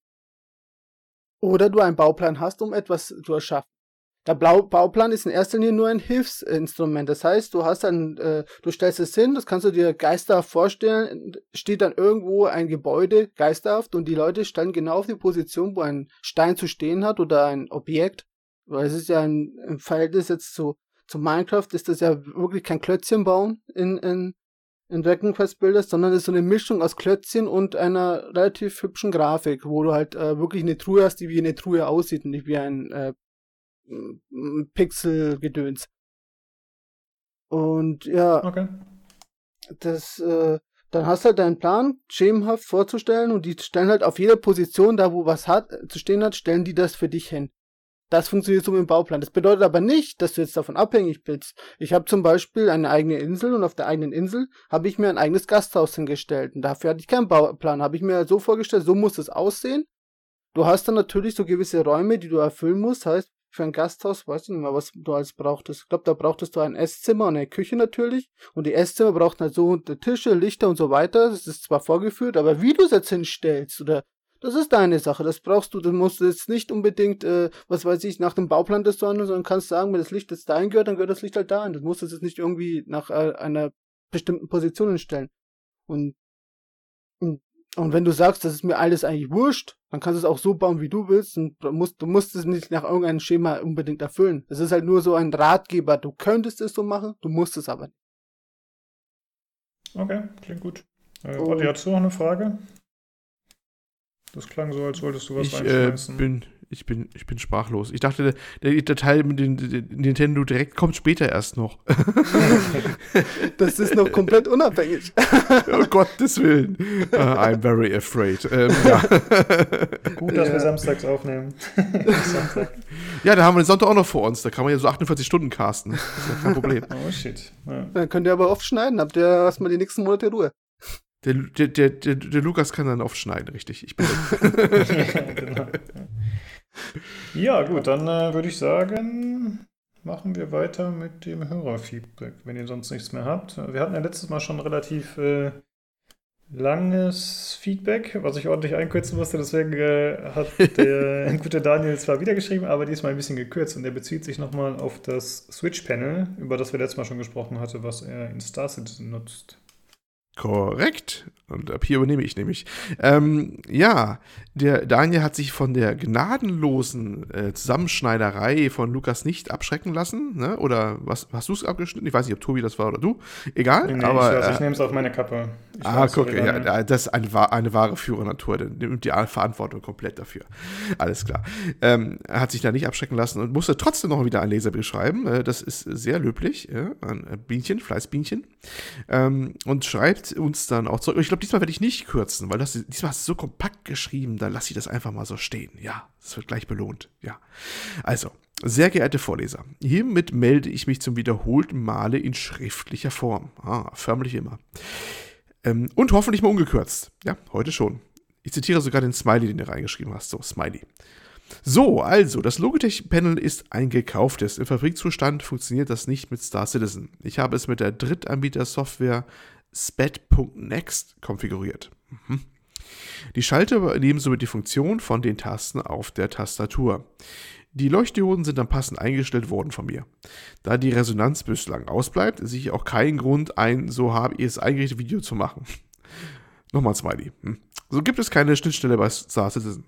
oder du einen Bauplan hast, um etwas zu erschaffen. Der Blau Bauplan ist in erster Linie nur ein Hilfsinstrument. Das heißt, du hast dann, äh, du stellst es hin, das kannst du dir geisterhaft vorstellen, steht dann irgendwo ein Gebäude geisterhaft und die Leute stellen genau auf die Position, wo ein Stein zu stehen hat oder ein Objekt. Weil es ist ja ein, im Verhältnis jetzt zu, zu Minecraft ist das ja wirklich kein Klötzchen bauen in, in, in Dragon Quest Builders, sondern es ist so eine Mischung aus Klötzchen und einer relativ hübschen Grafik, wo du halt äh, wirklich eine Truhe hast, die wie eine Truhe aussieht und nicht wie ein äh, Pixel-Gedöns. Und ja, okay. das, äh, dann hast du halt deinen Plan schemenhaft vorzustellen und die stellen halt auf jeder Position, da wo was hat, zu stehen hat, stellen die das für dich hin. Das funktioniert so mit dem Bauplan. Das bedeutet aber nicht, dass du jetzt davon abhängig bist. Ich habe zum Beispiel eine eigene Insel und auf der eigenen Insel habe ich mir ein eigenes Gasthaus hingestellt. Und dafür hatte ich keinen Bauplan. Habe ich mir so vorgestellt, so muss es aussehen. Du hast dann natürlich so gewisse Räume, die du erfüllen musst. Heißt, für ein Gasthaus, weiß ich nicht mehr, was du alles brauchtest. Ich glaube, da brauchtest du ein Esszimmer und eine Küche natürlich. Und die Esszimmer brauchten halt so Tische, Lichter und so weiter. Das ist zwar vorgeführt, aber wie du es jetzt hinstellst oder das ist deine Sache. Das brauchst du. Du musst jetzt nicht unbedingt, äh, was weiß ich, nach dem Bauplan des Sonne, sondern kannst sagen, wenn das Licht jetzt dahin gehört, dann gehört das Licht halt dahin. Du musst es jetzt nicht irgendwie nach äh, einer bestimmten Position hinstellen. Und, und wenn du sagst, das ist mir alles eigentlich wurscht, dann kannst du es auch so bauen, wie du willst. Und du musst, du musst es nicht nach irgendeinem Schema unbedingt erfüllen. Es ist halt nur so ein Ratgeber. Du könntest es so machen, du musst es aber nicht. Okay, klingt gut. Äh, Olli, hast du noch eine Frage? Das klang so, als wolltest du was ich, äh, bin, ich bin, ich bin sprachlos. Ich dachte, der, der Teil mit dem Nintendo Direkt kommt später erst noch. das ist noch komplett unabhängig. oh Gottes Willen. Uh, I'm very afraid. Ähm, ja. Gut, dass ja. wir samstags aufnehmen. Samstag. Ja, da haben wir den Sonntag auch noch vor uns. Da kann man ja so 48 Stunden casten. Das ist ja kein Problem. Oh shit. Ja. Dann könnt ihr aber oft schneiden. Habt ihr erstmal die nächsten Monate Ruhe. Der, der, der, der, der Lukas kann dann oft schneiden, richtig. Ich bin genau. Ja, gut, dann äh, würde ich sagen, machen wir weiter mit dem Hörerfeedback, wenn ihr sonst nichts mehr habt. Wir hatten ja letztes Mal schon relativ äh, langes Feedback, was ich ordentlich einkürzen musste. Deswegen äh, hat der gute Daniel zwar wieder geschrieben, aber diesmal ein bisschen gekürzt. Und der bezieht sich nochmal auf das Switch-Panel, über das wir letztes Mal schon gesprochen hatten, was er in Star Citizen nutzt. Korrekt. Und ab hier übernehme ich nämlich. Ähm, ja, der Daniel hat sich von der gnadenlosen äh, Zusammenschneiderei von Lukas nicht abschrecken lassen. Ne? Oder was, hast du es abgeschnitten? Ich weiß nicht, ob Tobi das war oder du. Egal. Nee, aber, ich, ich äh, nehme es auf meine Kappe. Ich ah, guck, ja, das ist eine, eine wahre Führernatur. Der nimmt die Verantwortung komplett dafür. Alles klar. Ähm, er hat sich da nicht abschrecken lassen und musste trotzdem noch wieder ein Leserbrief schreiben. Äh, das ist sehr löblich. Ja? Ein Bienchen, Fleißbienchen. Ähm, und schreibt uns dann auch zurück. Ich glaube, diesmal werde ich nicht kürzen, weil das diesmal ist so kompakt geschrieben, da lasse ich das einfach mal so stehen. Ja, es wird gleich belohnt. Ja. Also, sehr geehrte Vorleser, hiermit melde ich mich zum wiederholten Male in schriftlicher Form. Ah, förmlich immer. Ähm, und hoffentlich mal ungekürzt. Ja, heute schon. Ich zitiere sogar den Smiley, den du reingeschrieben hast. So, Smiley. So, also, das Logitech-Panel ist ein gekauftes. Im Fabrikzustand funktioniert das nicht mit Star Citizen. Ich habe es mit der Drittanbieter-Software SPED.next konfiguriert. Mhm. Die Schalter übernehmen somit die Funktion von den Tasten auf der Tastatur. Die Leuchtdioden sind dann passend eingestellt worden von mir. Da die Resonanz bislang ausbleibt, sehe ich auch keinen Grund, ein so habe ich es eingerichtet Video zu machen. Nochmal Smiley. Hm. So gibt es keine Schnittstelle bei Star Citizen.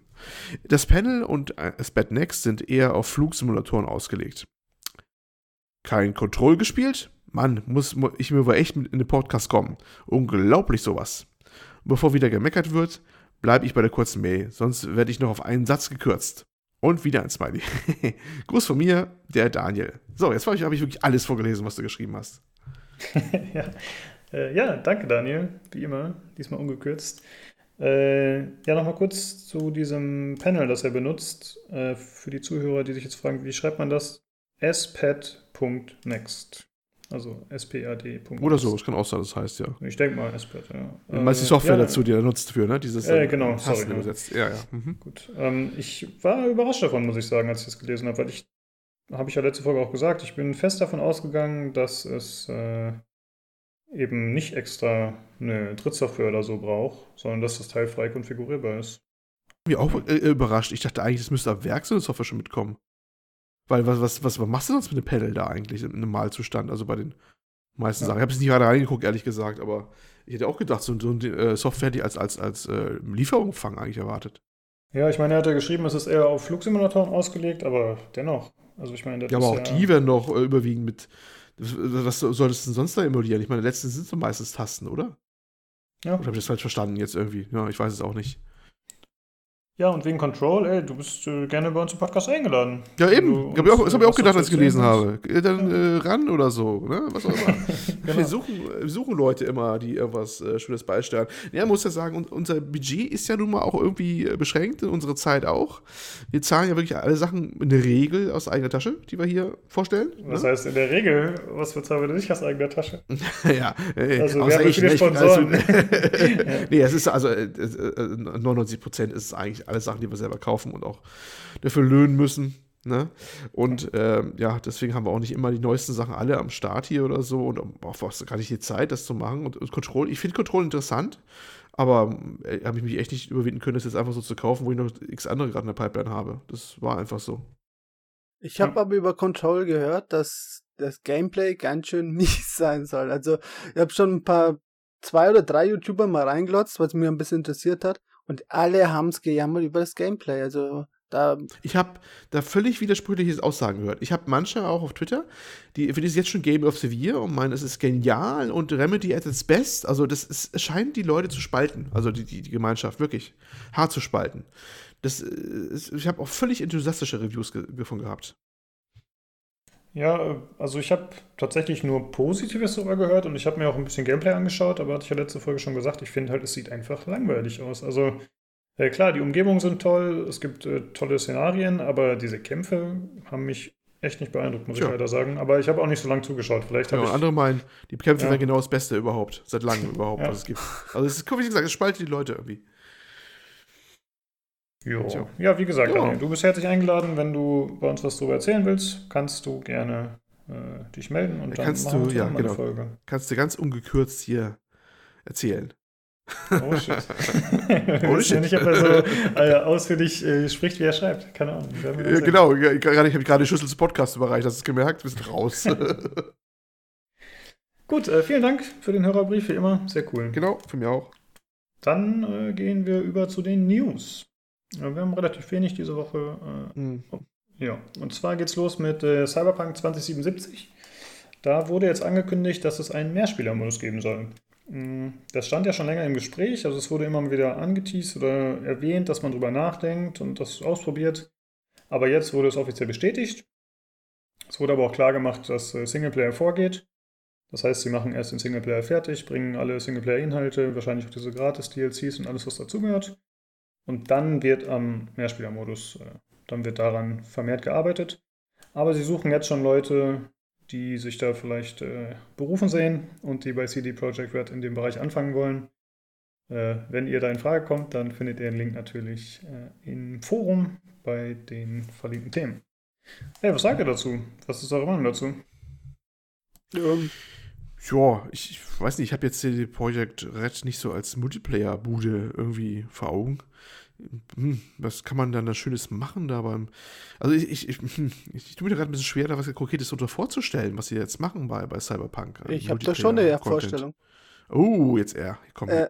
Das Panel und SPED Next sind eher auf Flugsimulatoren ausgelegt. Kein Control gespielt? Mann, muss ich mir wohl echt in den Podcast kommen. Unglaublich sowas. bevor wieder gemeckert wird, bleibe ich bei der kurzen Mail, sonst werde ich noch auf einen Satz gekürzt. Und wieder ein Smiley. Gruß von mir, der Daniel. So, jetzt habe ich, ich wirklich alles vorgelesen, was du geschrieben hast. ja. Äh, ja, danke Daniel, wie immer, diesmal ungekürzt. Äh, ja, nochmal kurz zu diesem Panel, das er benutzt. Äh, für die Zuhörer, die sich jetzt fragen, wie schreibt man das? spad.next. Also SPAD. Oder so, es kann auch sein, das heißt ja. Ich denke mal SPAD, ja. Du meinst die Software ja, dazu, die er nutzt für, ne? Dieses äh, genau, sorry, übersetzt. Ja, ja. Mhm. Gut. Ähm, ich war überrascht davon, muss ich sagen, als ich das gelesen habe, weil ich, habe ich ja letzte Folge auch gesagt, ich bin fest davon ausgegangen, dass es äh, eben nicht extra eine Drittsoftware oder so braucht, sondern dass das Teil frei konfigurierbar ist. Mich auch äh, überrascht. Ich dachte eigentlich, es müsste am Werk so eine Software schon mitkommen. Weil was, was, was, was machst du sonst mit dem Panel da eigentlich im Normalzustand? Also bei den meisten ja. Sachen. Ich habe es nicht gerade reingeguckt, ehrlich gesagt, aber ich hätte auch gedacht, so, so eine äh, Software, die als, als, als äh, Lieferumfang eigentlich erwartet. Ja, ich meine, er hat ja geschrieben, es ist eher auf Flugsimulatoren ausgelegt, aber dennoch. Also ich meine, ja, aber auch ja die werden doch äh, überwiegend mit. Was solltest du denn sonst da emulieren? Ich meine, letztens sind es meistens Tasten, oder? Ja. Oder habe ich das falsch verstanden jetzt irgendwie? Ja, ich weiß es auch nicht. Ja, und wegen Control, ey, du bist äh, gerne bei uns im Podcast eingeladen. Ja, eben. Hab ich auch, das habe ich auch gedacht, als ich gelesen habe. Dann ja. äh, ran oder so, ne? Was auch immer. genau. Wir suchen, suchen Leute immer, die irgendwas äh, Schönes beisteuern. Ja, muss ja sagen, unser Budget ist ja nun mal auch irgendwie äh, beschränkt, in unserer Zeit auch. Wir zahlen ja wirklich alle Sachen in der Regel aus eigener Tasche, die wir hier vorstellen. Was ne? heißt in der Regel? Was bezahlen wir nicht aus eigener Tasche? ja, äh, also wir haben viele Sponsoren. Also, nee, es ist also 99 äh, Prozent ist es eigentlich alle Sachen, die wir selber kaufen und auch dafür löhnen müssen. Ne? Und äh, ja, deswegen haben wir auch nicht immer die neuesten Sachen alle am Start hier oder so und auch gar nicht die Zeit, das zu machen. Und, und Control, ich finde Control interessant, aber äh, habe ich mich echt nicht überwinden können, das jetzt einfach so zu kaufen, wo ich noch x andere gerade in der Pipeline habe. Das war einfach so. Ich habe ja. aber über Control gehört, dass das Gameplay ganz schön mies sein soll. Also, ich habe schon ein paar, zwei oder drei YouTuber mal reinglotzt, was mich ein bisschen interessiert hat. Und alle haben es gejammert über das Gameplay. Also, da ich habe da völlig widersprüchliche Aussagen gehört. Ich habe manche auch auf Twitter, die für das jetzt schon Game of the Year und meinen, es ist genial und Remedy at its best. Also das ist, scheint die Leute zu spalten, also die, die, die Gemeinschaft wirklich hart zu spalten. Das, ist, ich habe auch völlig enthusiastische Reviews davon gehabt. Ja, also ich habe tatsächlich nur Positives darüber gehört und ich habe mir auch ein bisschen Gameplay angeschaut, aber hatte ich ja letzte Folge schon gesagt, ich finde halt, es sieht einfach langweilig aus. Also äh, klar, die Umgebungen sind toll, es gibt äh, tolle Szenarien, aber diese Kämpfe haben mich echt nicht beeindruckt, muss Tja. ich leider sagen. Aber ich habe auch nicht so lange zugeschaut. Vielleicht ja, ich, andere meinen, die Kämpfe ja. wären genau das Beste überhaupt, seit langem überhaupt, ja. was es gibt. Also es ist, wie gesagt, es spaltet die Leute irgendwie. Jo. So. Ja, wie gesagt, Daniel, du bist herzlich eingeladen. Wenn du bei uns was darüber erzählen willst, kannst du gerne äh, dich melden und dann kannst machen du, ja, genau. Folge. Kannst du ganz ungekürzt hier erzählen. Oh shit. oh shit. Ja nicht, ob er so äh, ausführlich äh, spricht, wie er schreibt. Keine Ahnung. Ja, genau, ich, ich habe gerade Schüssels Podcast überreicht, hast du es gemerkt? Wir sind raus. Gut, äh, vielen Dank für den Hörerbrief, wie immer. Sehr cool. Genau, für mich auch. Dann äh, gehen wir über zu den News. Wir haben relativ wenig diese Woche. Mhm. Ja, und zwar geht's los mit äh, Cyberpunk 2077. Da wurde jetzt angekündigt, dass es einen Mehrspielermodus geben soll. Hm, das stand ja schon länger im Gespräch, also es wurde immer wieder angeteased oder erwähnt, dass man drüber nachdenkt und das ausprobiert. Aber jetzt wurde es offiziell bestätigt. Es wurde aber auch klar gemacht, dass äh, Singleplayer vorgeht. Das heißt, sie machen erst den Singleplayer fertig, bringen alle Singleplayer-Inhalte, wahrscheinlich auch diese Gratis-DLCs und alles, was dazugehört. Und dann wird am Mehrspielermodus, äh, dann wird daran vermehrt gearbeitet. Aber sie suchen jetzt schon Leute, die sich da vielleicht äh, berufen sehen und die bei CD Projekt Red in dem Bereich anfangen wollen. Äh, wenn ihr da in Frage kommt, dann findet ihr den Link natürlich äh, im Forum bei den verlinkten Themen. Hey, was sagt ihr dazu? Was ist eure Meinung dazu? Ähm, ja, ich, ich, weiß nicht, ich habe jetzt CD Projekt Red nicht so als Multiplayer-Bude irgendwie vor Augen was kann man dann da Schönes machen da beim. Also ich, ich, ich, hm, ich tue mir gerade ein bisschen schwer, da was Konkretes unter vorzustellen, was sie jetzt machen bei, bei Cyberpunk. Äh, ich habe da schon eine Vorstellung. Oh, jetzt er. Komm. Äh,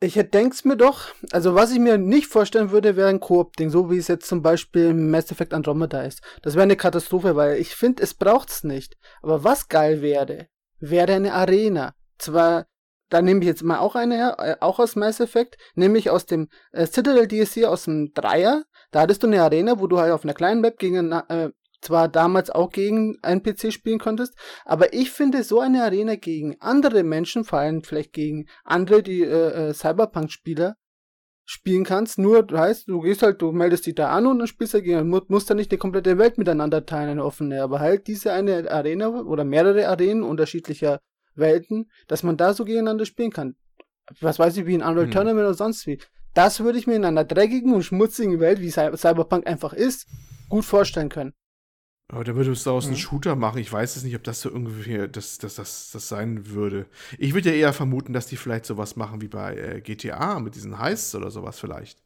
ich denk's mir doch, also was ich mir nicht vorstellen würde, wäre ein Koop-Ding, so wie es jetzt zum Beispiel Mass Effect Andromeda ist. Das wäre eine Katastrophe, weil ich finde, es braucht's nicht. Aber was geil wäre, wäre eine Arena. Zwar da nehme ich jetzt mal auch eine her, äh, auch aus Mass Effect, nämlich aus dem äh, Citadel DLC aus dem Dreier. Da hattest du eine Arena, wo du halt auf einer kleinen Map gegen, äh, zwar damals auch gegen einen PC spielen konntest, aber ich finde so eine Arena gegen andere Menschen, vor allem vielleicht gegen andere, die äh, äh, Cyberpunk-Spieler spielen kannst, nur heißt, du gehst halt, du meldest dich da an und dann spielst du gegen, musst dann nicht die komplette Welt miteinander teilen, eine offene, aber halt diese eine Arena oder mehrere Arenen unterschiedlicher Welten, dass man da so gegeneinander spielen kann. Was weiß ich, wie in Unreal hm. Tournament oder sonst wie. Das würde ich mir in einer dreckigen und schmutzigen Welt, wie Cyberpunk einfach ist, gut vorstellen können. Aber da würdest du aus mhm. einen Shooter machen. Ich weiß es nicht, ob das so ungefähr das, das, das, das sein würde. Ich würde ja eher vermuten, dass die vielleicht sowas machen wie bei äh, GTA mit diesen Heists oder sowas vielleicht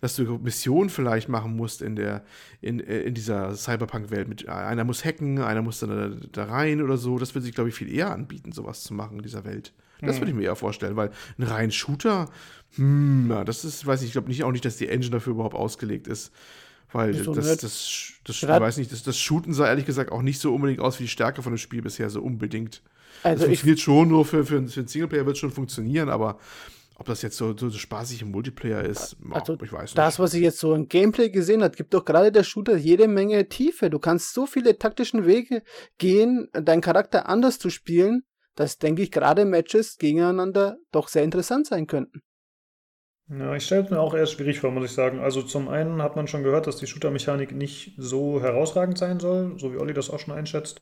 dass du Missionen vielleicht machen musst in der, in, äh, in dieser Cyberpunk-Welt. Mit einer muss hacken, einer muss dann da, da rein oder so. Das würde sich, glaube ich, viel eher anbieten, sowas zu machen in dieser Welt. Das mhm. würde ich mir eher vorstellen, weil ein rein Shooter, hm, das ist, weiß ich, ich glaube nicht auch nicht, dass die Engine dafür überhaupt ausgelegt ist. Weil das, das, das, das, ich weiß nicht, das, das Shooten sah ehrlich gesagt auch nicht so unbedingt aus wie die Stärke von dem Spiel bisher, so unbedingt. Also das funktioniert schon nur für, für, für einen Singleplayer wird schon funktionieren, aber ob das jetzt so, so, so spaßig im Multiplayer ist, also ich weiß nicht. Das, was ich jetzt so im Gameplay gesehen habe, gibt doch gerade der Shooter jede Menge Tiefe. Du kannst so viele taktischen Wege gehen, deinen Charakter anders zu spielen, dass, denke ich, gerade Matches gegeneinander doch sehr interessant sein könnten. Ja, ich stelle es mir auch eher schwierig vor, muss ich sagen. Also zum einen hat man schon gehört, dass die Shooter-Mechanik nicht so herausragend sein soll, so wie Olli das auch schon einschätzt.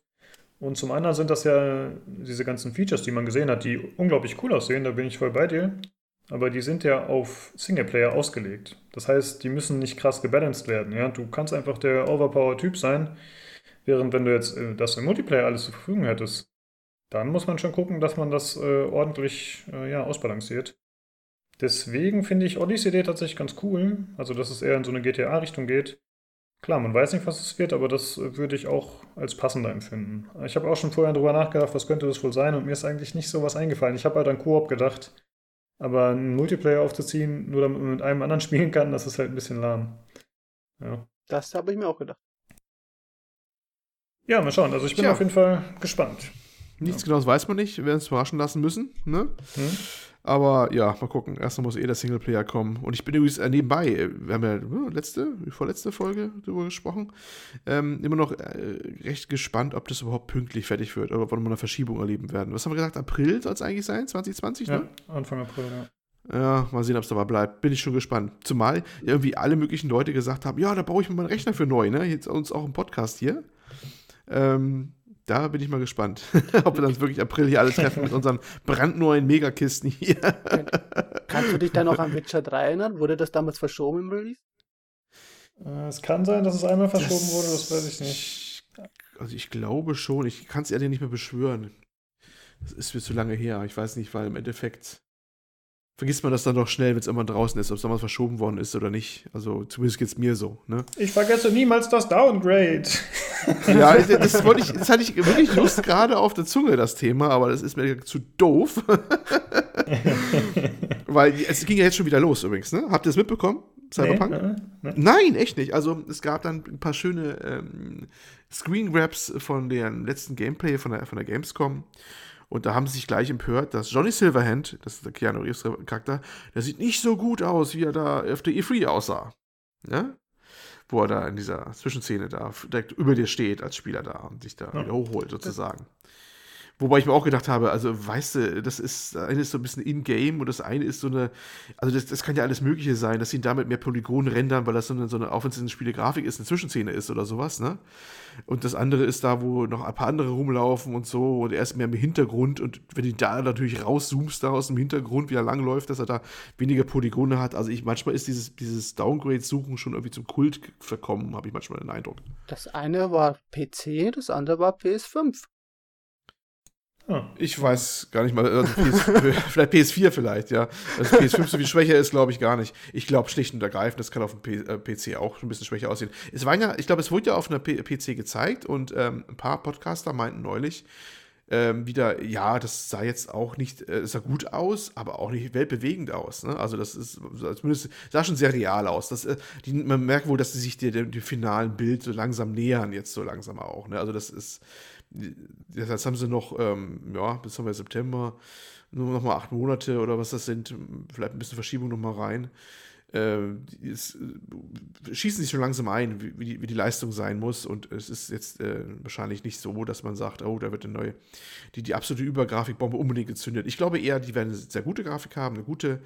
Und zum anderen sind das ja diese ganzen Features, die man gesehen hat, die unglaublich cool aussehen, da bin ich voll bei dir. Aber die sind ja auf Singleplayer ausgelegt. Das heißt, die müssen nicht krass gebalanced werden. Ja? Du kannst einfach der Overpower-Typ sein, während wenn du jetzt äh, das im Multiplayer alles zur Verfügung hättest, dann muss man schon gucken, dass man das äh, ordentlich äh, ja, ausbalanciert. Deswegen finde ich Odyssey tatsächlich ganz cool. Also, dass es eher in so eine GTA-Richtung geht. Klar, man weiß nicht, was es wird, aber das äh, würde ich auch als passender empfinden. Ich habe auch schon vorher darüber nachgedacht, was könnte das wohl sein, und mir ist eigentlich nicht so was eingefallen. Ich habe halt an Koop gedacht. Aber einen Multiplayer aufzuziehen, nur damit man mit einem anderen spielen kann, das ist halt ein bisschen lahm. Ja. Das habe ich mir auch gedacht. Ja, mal schauen. Also ich bin Tja. auf jeden Fall gespannt. Nichts ja. Genaues weiß man nicht. Wir werden es überraschen lassen müssen. Ne? Hm. Aber ja, mal gucken. Erstmal muss eh der Singleplayer kommen. Und ich bin übrigens äh, nebenbei, wir haben ja äh, letzte, vorletzte Folge darüber gesprochen, ähm, immer noch äh, recht gespannt, ob das überhaupt pünktlich fertig wird oder ob wir nochmal eine Verschiebung erleben werden. Was haben wir gesagt? April soll es eigentlich sein? 2020, ja, ne? Anfang April, ja. Ja, mal sehen, ob es dabei bleibt. Bin ich schon gespannt. Zumal irgendwie alle möglichen Leute gesagt haben, ja, da baue ich mir meinen Rechner für neu, ne? Jetzt uns auch im Podcast hier. Ähm, da bin ich mal gespannt, ob wir dann wirklich April hier alle treffen mit unseren brandneuen Megakisten hier. Kannst du dich da noch an Witcher 3 erinnern? Wurde das damals verschoben im Release? Äh, es kann sein, dass es einmal verschoben das, wurde, das weiß ich nicht. Also ich glaube schon, ich kann es ehrlich nicht mehr beschwören. Das ist mir zu lange her. Ich weiß nicht, weil im Endeffekt vergisst man das dann doch schnell, wenn es irgendwann draußen ist, ob es damals verschoben worden ist oder nicht. Also zumindest geht es mir so. Ne? Ich vergesse niemals das Downgrade. Ja, das, wollte ich, das hatte ich wirklich Lust gerade auf der Zunge, das Thema, aber das ist mir zu doof. Weil es ging ja jetzt schon wieder los übrigens, ne? Habt ihr es mitbekommen? Cyberpunk? Nee, nee, nee. Nein, echt nicht. Also es gab dann ein paar schöne ähm, Screen Grabs von dem letzten Gameplay von der, von der Gamescom. Und da haben sie sich gleich empört, dass Johnny Silverhand, das ist der Keanu Reeves Charakter, der sieht nicht so gut aus, wie er da auf der E3 aussah. Ja? Wo er da in dieser Zwischenszene da direkt über dir steht als Spieler da und sich da ja. wieder hochholt sozusagen. Wobei ich mir auch gedacht habe, also weißt du, das ist, das eine ist so ein bisschen in-game und das eine ist so eine, also das, das kann ja alles Mögliche sein, dass sie damit mehr Polygonen rendern, weil das so eine, so eine auch wenn es eine Spielegrafik ist, eine Zwischenszene ist oder sowas, ne? Und das andere ist da, wo noch ein paar andere rumlaufen und so und er ist mehr im Hintergrund und wenn du da natürlich rauszoomst, da aus dem Hintergrund, wie er langläuft, dass er da weniger Polygone hat. Also ich, manchmal ist dieses, dieses Downgrade-Suchen schon irgendwie zum Kult verkommen, habe ich manchmal den Eindruck. Das eine war PC, das andere war PS5. Hm. Ich weiß gar nicht mal, also PS, vielleicht PS4 vielleicht, ja. Also PS5 so viel schwächer ist, glaube ich gar nicht. Ich glaube schlicht und ergreifend, das kann auf dem P äh, PC auch ein bisschen schwächer aussehen. Es war ja, ich glaube, es wurde ja auf einer P PC gezeigt und ähm, ein paar Podcaster meinten neulich ähm, wieder, ja, das sah jetzt auch nicht, äh, sah gut aus, aber auch nicht weltbewegend aus. Ne? Also das ist, zumindest sah schon sehr real aus. Das, äh, die, man merkt wohl, dass sie sich dem, dem finalen Bild so langsam nähern, jetzt so langsam auch. Ne? Also das ist Jetzt haben sie noch, ähm, ja, bis haben wir September, nur noch mal acht Monate oder was das sind, vielleicht ein bisschen Verschiebung noch mal rein äh, es, äh, schießen sich schon langsam ein, wie, wie, die, wie, die, Leistung sein muss. Und es ist jetzt äh, wahrscheinlich nicht so, dass man sagt, oh, da wird eine neue, die, die absolute Übergrafikbombe unbedingt gezündet. Ich glaube eher, die werden eine sehr gute Grafik haben, eine gute,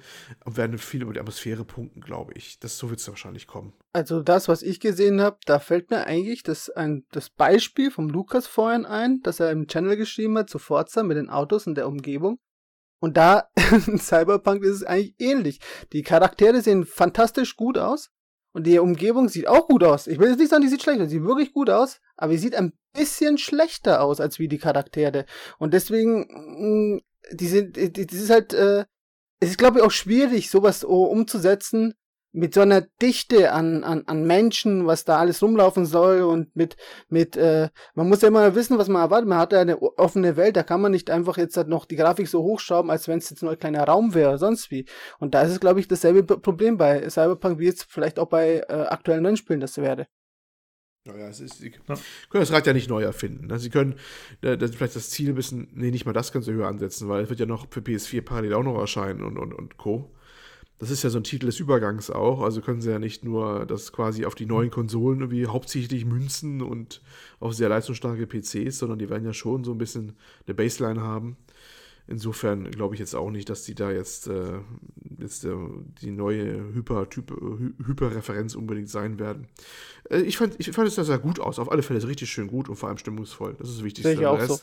und werden viel über die Atmosphäre punkten, glaube ich. Das, so wird es wahrscheinlich kommen. Also das, was ich gesehen habe, da fällt mir eigentlich das, ein, das Beispiel vom Lukas vorhin ein, dass er im Channel geschrieben hat zu Forza mit den Autos und der Umgebung. Und da in Cyberpunk ist es eigentlich ähnlich. Die Charaktere sehen fantastisch gut aus und die Umgebung sieht auch gut aus. Ich will jetzt nicht sagen, die sieht schlecht aus, die sieht wirklich gut aus, aber sie sieht ein bisschen schlechter aus als wie die Charaktere. Und deswegen, mm, die sind, das ist halt, äh, es ist glaube ich auch schwierig, sowas umzusetzen, mit so einer Dichte an, an, an Menschen, was da alles rumlaufen soll und mit, mit, äh, man muss ja immer wissen, was man erwartet. Man hat ja eine offene Welt, da kann man nicht einfach jetzt halt noch die Grafik so hochschrauben, als wenn es jetzt nur ein kleiner Raum wäre oder sonst wie. Und da ist es, glaube ich, dasselbe Problem bei Cyberpunk, wie jetzt vielleicht auch bei äh, aktuellen Rennspielen das werde. Ja, ja, es ist, sie können das Rad ja nicht neu erfinden. Ne? Sie können äh, das, vielleicht das Ziel ein bisschen, nee, nicht mal das können sie höher ansetzen, weil es wird ja noch für PS4 parallel auch noch erscheinen und, und, und Co das ist ja so ein Titel des Übergangs auch, also können sie ja nicht nur das quasi auf die neuen Konsolen irgendwie hauptsächlich münzen und auf sehr leistungsstarke PCs, sondern die werden ja schon so ein bisschen eine Baseline haben. Insofern glaube ich jetzt auch nicht, dass die da jetzt, äh, jetzt äh, die neue Hyper-Referenz unbedingt sein werden. Äh, ich, fand, ich fand es da sehr gut aus. Auf alle Fälle ist es richtig schön gut und vor allem stimmungsvoll. Das ist das Wichtigste. Ich auch so.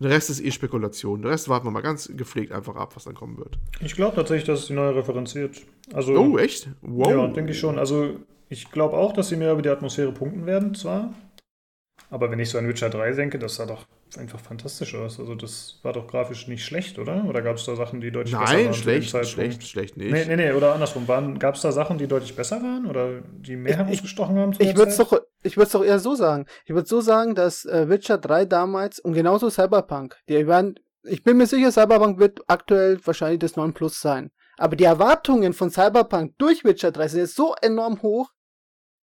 Der Rest ist eh Spekulation. Der Rest warten wir mal ganz gepflegt einfach ab, was dann kommen wird. Ich glaube tatsächlich, dass es die neue referenziert. Also, oh, echt? Wow. Ja, denke ich schon. Also, ich glaube auch, dass sie mehr über die Atmosphäre punkten werden, zwar. Aber wenn ich so an Witcher 3 denke, das sah doch einfach fantastisch aus. Also das war doch grafisch nicht schlecht, oder? Oder gab es da Sachen, die deutlich Nein, besser waren? Nein, schlecht, schlecht, schlecht nicht. Nee, nee, nee, oder andersrum. Gab es da Sachen, die deutlich besser waren oder die mehr herausgestochen haben? Ich würde es doch, doch eher so sagen. Ich würde so sagen, dass äh, Witcher 3 damals und genauso Cyberpunk, die werden, ich bin mir sicher, Cyberpunk wird aktuell wahrscheinlich das 9 Plus sein. Aber die Erwartungen von Cyberpunk durch Witcher 3 sind jetzt so enorm hoch,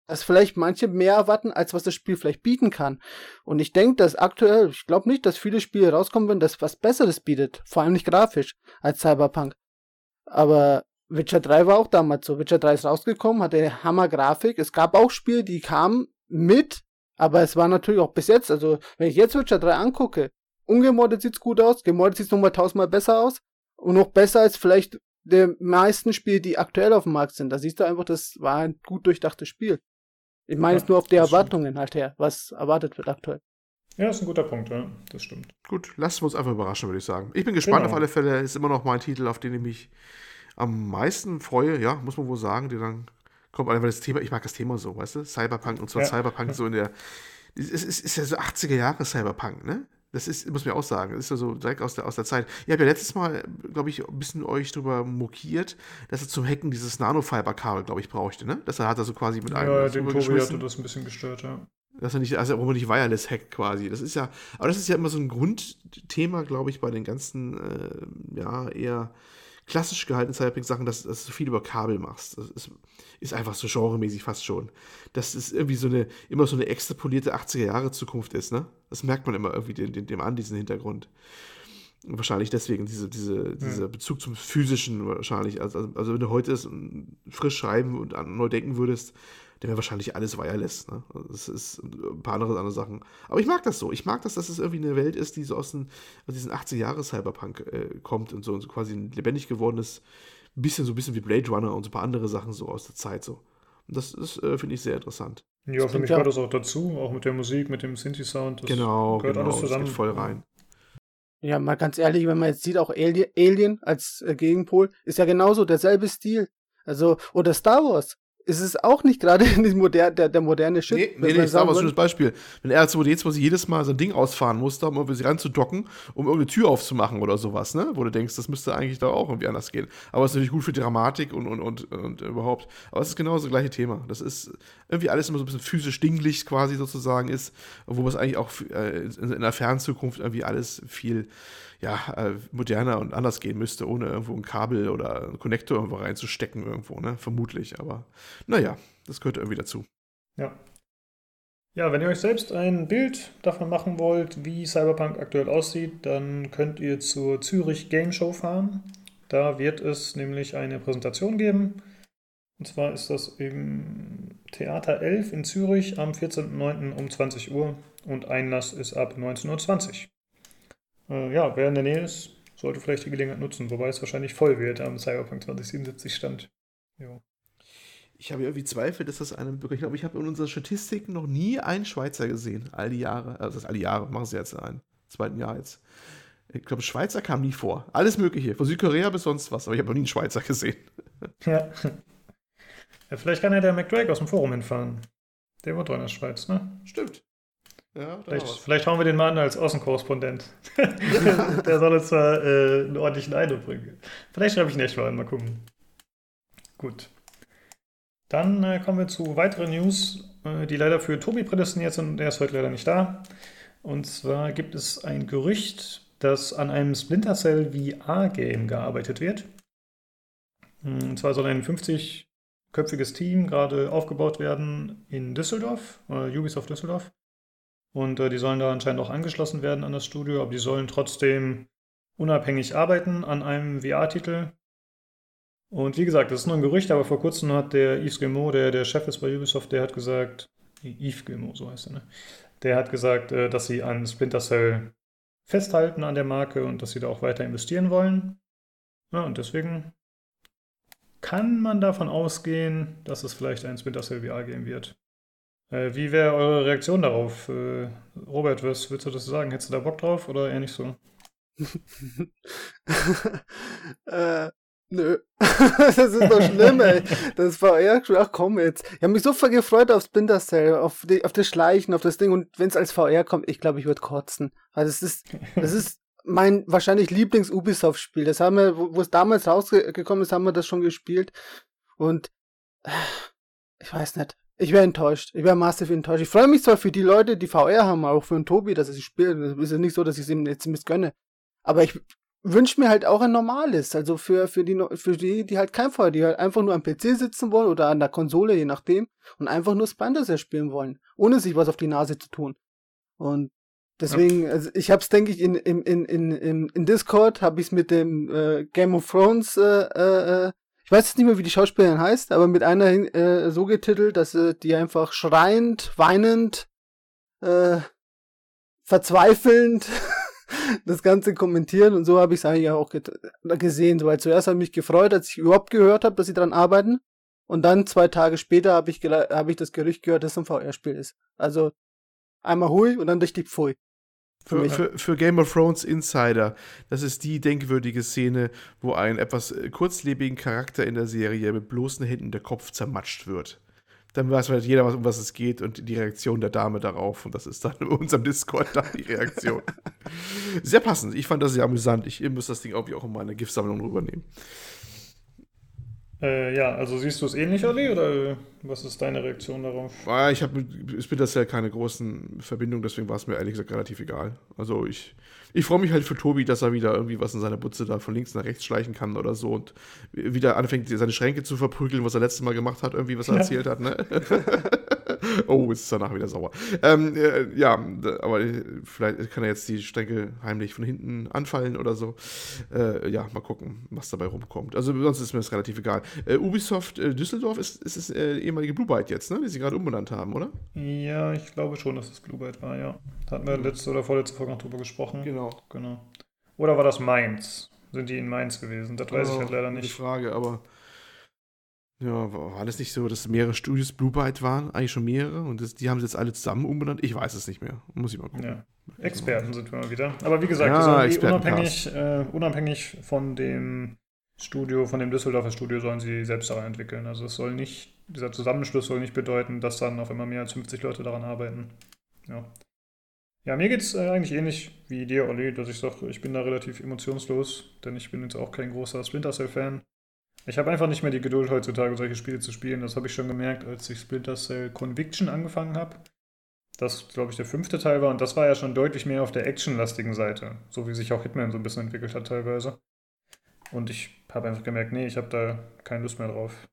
dass vielleicht manche mehr erwarten, als was das Spiel vielleicht bieten kann. Und ich denke, dass aktuell, ich glaube nicht, dass viele Spiele rauskommen werden, das was Besseres bietet. Vor allem nicht grafisch als Cyberpunk. Aber Witcher 3 war auch damals so. Witcher 3 ist rausgekommen, hatte Hammer-Grafik. Es gab auch Spiele, die kamen mit, aber es war natürlich auch bis jetzt, also wenn ich jetzt Witcher 3 angucke, ungemoddet sieht's gut aus, gemoddet sieht's nochmal tausendmal besser aus und noch besser als vielleicht der meisten Spiele, die aktuell auf dem Markt sind. Da siehst du einfach, das war ein gut durchdachtes Spiel. Ich meine ja, es nur auf die Erwartungen stimmt. halt her, was erwartet wird aktuell. Ja, ist ein guter Punkt, ja. Das stimmt. Gut, lassen wir uns einfach überraschen, würde ich sagen. Ich bin gespannt genau. auf alle Fälle. Ist immer noch mein Titel, auf den ich mich am meisten freue, ja, muss man wohl sagen, der dann kommt, weil das Thema, ich mag das Thema so, weißt du? Cyberpunk und zwar ja. Cyberpunk so in der. Es ist, ist, ja so 80er Jahre Cyberpunk, ne? Das ist, muss man auch sagen, das ist ja so direkt aus der, aus der Zeit. Ihr habt ja letztes Mal, glaube ich, ein bisschen euch drüber mokiert, dass er zum Hacken dieses Nanofiber-Kabel, glaube ich, brauchte, ne? Das hat er so quasi mit einem. Ja, den Tobi hatte das ein bisschen gestört, ja. Dass er nicht, also warum er nicht wireless hackt quasi. Das ist ja, aber das ist ja immer so ein Grundthema, glaube ich, bei den ganzen, äh, ja, eher klassisch gehaltenen Cyberpunk-Sachen, dass, dass, du viel über Kabel machst. Das ist, ist, einfach so genremäßig fast schon. Dass es irgendwie so eine, immer so eine extrapolierte 80er-Jahre-Zukunft ist, ne? Das merkt man immer irgendwie dem, dem, dem an, diesen Hintergrund. Wahrscheinlich deswegen diese, diese, dieser Bezug zum Physischen wahrscheinlich. Also, also wenn du heute frisch schreiben und neu denken würdest, der wäre wahrscheinlich alles wireless. Ne? Das ist ein paar andere, andere Sachen. Aber ich mag das so. Ich mag das, dass es irgendwie eine Welt ist, die so aus, den, aus diesen 80 Jahre Cyberpunk äh, kommt und so, und so quasi ein lebendig gewordenes, bisschen so ein bisschen wie Blade Runner und so ein paar andere Sachen so aus der Zeit so. Und das, das äh, finde ich sehr interessant. Ja, das für mich ja. gehört das auch dazu, auch mit der Musik, mit dem Synthi-Sound. Genau, gehört genau, alles zusammen. Das geht voll rein. Ja, mal ganz ehrlich, wenn man jetzt sieht, auch Alien, Alien als äh, Gegenpol ist ja genauso derselbe Stil. Also, oder Star Wars ist es auch nicht gerade der, der moderne Shit. Nee, nee, nee ich sag mal ein schönes Beispiel. Wenn R2D2 jedes Mal so ein Ding ausfahren musste, um irgendwie sie ranzudocken, um irgendeine Tür aufzumachen oder sowas, ne? Wo du denkst, das müsste eigentlich da auch irgendwie anders gehen. Aber es ist natürlich gut für Dramatik und, und, und, und überhaupt. Aber es ist genau das gleiche Thema. Das ist irgendwie alles immer so ein bisschen physisch dinglich quasi sozusagen ist, wo es eigentlich auch äh, in, in der Fernzukunft irgendwie alles viel ja, äh, moderner und anders gehen müsste, ohne irgendwo ein Kabel oder einen Konnektor irgendwo reinzustecken irgendwo, ne? Vermutlich. Aber naja, das gehört irgendwie dazu. Ja. Ja, wenn ihr euch selbst ein Bild davon machen wollt, wie Cyberpunk aktuell aussieht, dann könnt ihr zur Zürich Game Show fahren. Da wird es nämlich eine Präsentation geben. Und zwar ist das im Theater 11 in Zürich am 14.09. um 20 Uhr und Einlass ist ab 19.20 Uhr. Äh, ja, wer in der Nähe ist, sollte vielleicht die Gelegenheit nutzen, wobei es wahrscheinlich voll wird am Cyberpunk 2077 stand. Jo. Ich habe irgendwie Zweifel, dass das einem Bürger. Ich glaube, ich habe in unseren Statistiken noch nie einen Schweizer gesehen. All die Jahre. Also, das alle Jahre, machen sie jetzt ein. Zweiten Jahr jetzt. Ich glaube, Schweizer kam nie vor. Alles Mögliche. Von Südkorea bis sonst was. Aber ich habe noch nie einen Schweizer gesehen. Ja. ja vielleicht kann ja der McDrake aus dem Forum hinfahren. Der wohnt doch in der Schweiz, ne? Stimmt. Ja, vielleicht, vielleicht hauen wir den mal an als Außenkorrespondent. der soll uns zwar äh, einen ordentlichen Eindruck bringen. Vielleicht schreibe ich ihn echt mal an, mal gucken. Gut. Dann äh, kommen wir zu weiteren News, äh, die leider für Tobi prädestiniert sind. Der ist heute leider nicht da. Und zwar gibt es ein Gerücht, dass an einem Splinter Cell VR-Game gearbeitet wird. Hm, und zwar soll ein 50-köpfiges Team gerade aufgebaut werden in Düsseldorf, äh, Ubisoft Düsseldorf. Und äh, die sollen da anscheinend auch angeschlossen werden an das Studio, aber die sollen trotzdem unabhängig arbeiten an einem VR-Titel. Und wie gesagt, das ist nur ein Gerücht, aber vor kurzem hat der Yves Guillemot, der der Chef ist bei Ubisoft, der hat gesagt, Yves Guillemot, so heißt er, ne? Der hat gesagt, äh, dass sie an Splinter Cell festhalten an der Marke und dass sie da auch weiter investieren wollen. Ja, und deswegen kann man davon ausgehen, dass es vielleicht ein Splinter Cell VR geben wird. Äh, wie wäre eure Reaktion darauf? Äh, Robert, was willst du das sagen? Hättest du da Bock drauf oder eher nicht so? äh, nö. das ist doch schlimm, ey. Das war ja, ach komm jetzt. Ich habe mich so voll gefreut auf Splinter Cell, auf, die, auf das Schleichen, auf das Ding. Und wenn es als VR kommt, ich glaube, ich würde kotzen. Also es ist, das ist mein wahrscheinlich Lieblings-Ubisoft-Spiel. Das haben wir, wo es damals rausgekommen ist, haben wir das schon gespielt. Und äh, ich weiß nicht. Ich wäre enttäuscht. Ich wäre massiv enttäuscht. Ich freue mich zwar für die Leute, die VR haben, auch für den Tobi, dass er sie spielt. Es ist ja nicht so, dass ich es ihm jetzt missgönne. Aber ich wünsche mir halt auch ein normales. Also für, für, die, für die, die halt kein VR, die halt einfach nur am PC sitzen wollen oder an der Konsole, je nachdem, und einfach nur Splinter spielen wollen, ohne sich was auf die Nase zu tun. Und deswegen, also ich hab's, denke ich, in, in, in, in, in Discord habe ich es mit dem äh, Game of Thrones äh, äh, ich weiß jetzt nicht mehr, wie die Schauspielerin heißt, aber mit einer äh, so getitelt, dass äh, die einfach schreiend, weinend, äh, verzweifelnd das Ganze kommentieren und so habe ich es eigentlich auch gesehen. Weil zuerst habe ich mich gefreut, als ich überhaupt gehört habe, dass sie daran arbeiten. Und dann zwei Tage später habe ich, hab ich das Gerücht gehört, dass es ein VR-Spiel ist. Also einmal hui und dann richtig pfui. Für, für, für, Game of Thrones Insider, das ist die denkwürdige Szene, wo ein etwas äh, kurzlebigen Charakter in der Serie mit bloßen Händen der Kopf zermatscht wird. Dann weiß halt jeder, um was es geht und die Reaktion der Dame darauf. Und das ist dann in unserem Discord dann die Reaktion. sehr passend. Ich fand das sehr amüsant. Ich muss das Ding irgendwie auch in meine GIF-Sammlung rübernehmen. Äh, ja, also siehst du es ähnlich, Ali, oder was ist deine Reaktion darauf? Ah, ich habe ich bin das ja keine großen Verbindungen, deswegen war es mir ehrlich gesagt relativ egal. Also ich, ich freue mich halt für Tobi, dass er wieder irgendwie was in seiner Butze da von links nach rechts schleichen kann oder so und wieder anfängt, seine Schränke zu verprügeln, was er letztes Mal gemacht hat, irgendwie, was er ja. erzählt hat, ne? oh, ist danach wieder sauer. Ähm, äh, ja, aber vielleicht kann er jetzt die Strecke heimlich von hinten anfallen oder so. Äh, ja, mal gucken, was dabei rumkommt. Also sonst ist mir das relativ egal. Äh, Ubisoft äh, Düsseldorf ist, ist das äh, ehemalige Blue Byte jetzt, ne? Die sie gerade umbenannt haben, oder? Ja, ich glaube schon, dass es Blue Byte war, ja. Da hatten wir letzte oder vorletzte Folge noch drüber gesprochen. Genau. genau. Oder war das Mainz? Sind die in Mainz gewesen? Das weiß oh, ich halt leider nicht. Die Frage, aber ja, war das nicht so, dass mehrere Studios Blue Byte waren? Eigentlich schon mehrere? Und das, die haben sie jetzt alle zusammen umbenannt? Ich weiß es nicht mehr. Muss ich mal gucken. Ja. Experten sind wir mal wieder. Aber wie gesagt, ja, eh unabhängig, äh, unabhängig von dem Studio, von dem Düsseldorfer Studio sollen sie selbst daran entwickeln. Also es soll nicht, dieser Zusammenschluss soll nicht bedeuten, dass dann auf immer mehr als 50 Leute daran arbeiten. Ja. Ja, mir geht es äh, eigentlich ähnlich wie dir, Olli, dass ich sage, ich bin da relativ emotionslos, denn ich bin jetzt auch kein großer Splinter Cell-Fan. Ich habe einfach nicht mehr die Geduld heutzutage, solche Spiele zu spielen. Das habe ich schon gemerkt, als ich Splinter Cell Conviction angefangen habe. Das, glaube ich, der fünfte Teil war und das war ja schon deutlich mehr auf der actionlastigen Seite. So wie sich auch Hitman so ein bisschen entwickelt hat teilweise. Und ich habe einfach gemerkt, nee, ich habe da keine Lust mehr drauf.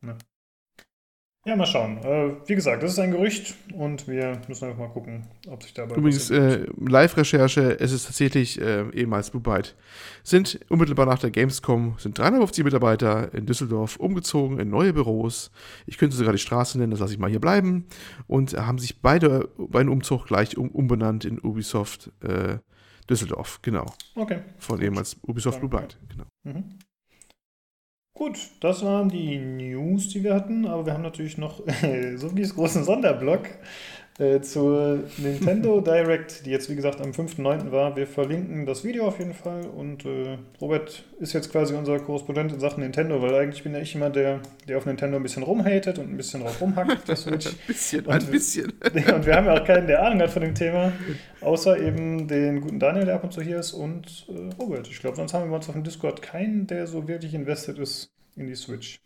Ne? Ja, mal schauen. Äh, wie gesagt, das ist ein Gerücht und wir müssen einfach mal gucken, ob sich dabei. Übrigens, äh, Live-Recherche, es ist tatsächlich äh, ehemals Blue Byte. Sind unmittelbar nach der Gamescom, sind 350 Mitarbeiter in Düsseldorf umgezogen in neue Büros. Ich könnte sogar die Straße nennen, das lasse ich mal hier bleiben. Und haben sich beide bei einem Umzug gleich um, umbenannt in Ubisoft äh, Düsseldorf, genau. Okay. Von ehemals Ubisoft Blue Byte, genau. Mhm. Gut, das waren die News, die wir hatten, aber wir haben natürlich noch wie es großen Sonderblock äh, zur Nintendo Direct, die jetzt wie gesagt am 5.9. war. Wir verlinken das Video auf jeden Fall und äh, Robert ist jetzt quasi unser Korrespondent in Sachen Nintendo, weil eigentlich bin ja ich immer der, der auf Nintendo ein bisschen rumhatet und ein bisschen drauf rumhackt. Das ein bisschen, und, ein bisschen. und wir haben ja auch keinen, der Ahnung hat von dem Thema, außer eben den guten Daniel, der ab und zu hier ist und äh, Robert. Ich glaube, sonst haben wir bei uns auf dem Discord keinen, der so wirklich invested ist in die Switch.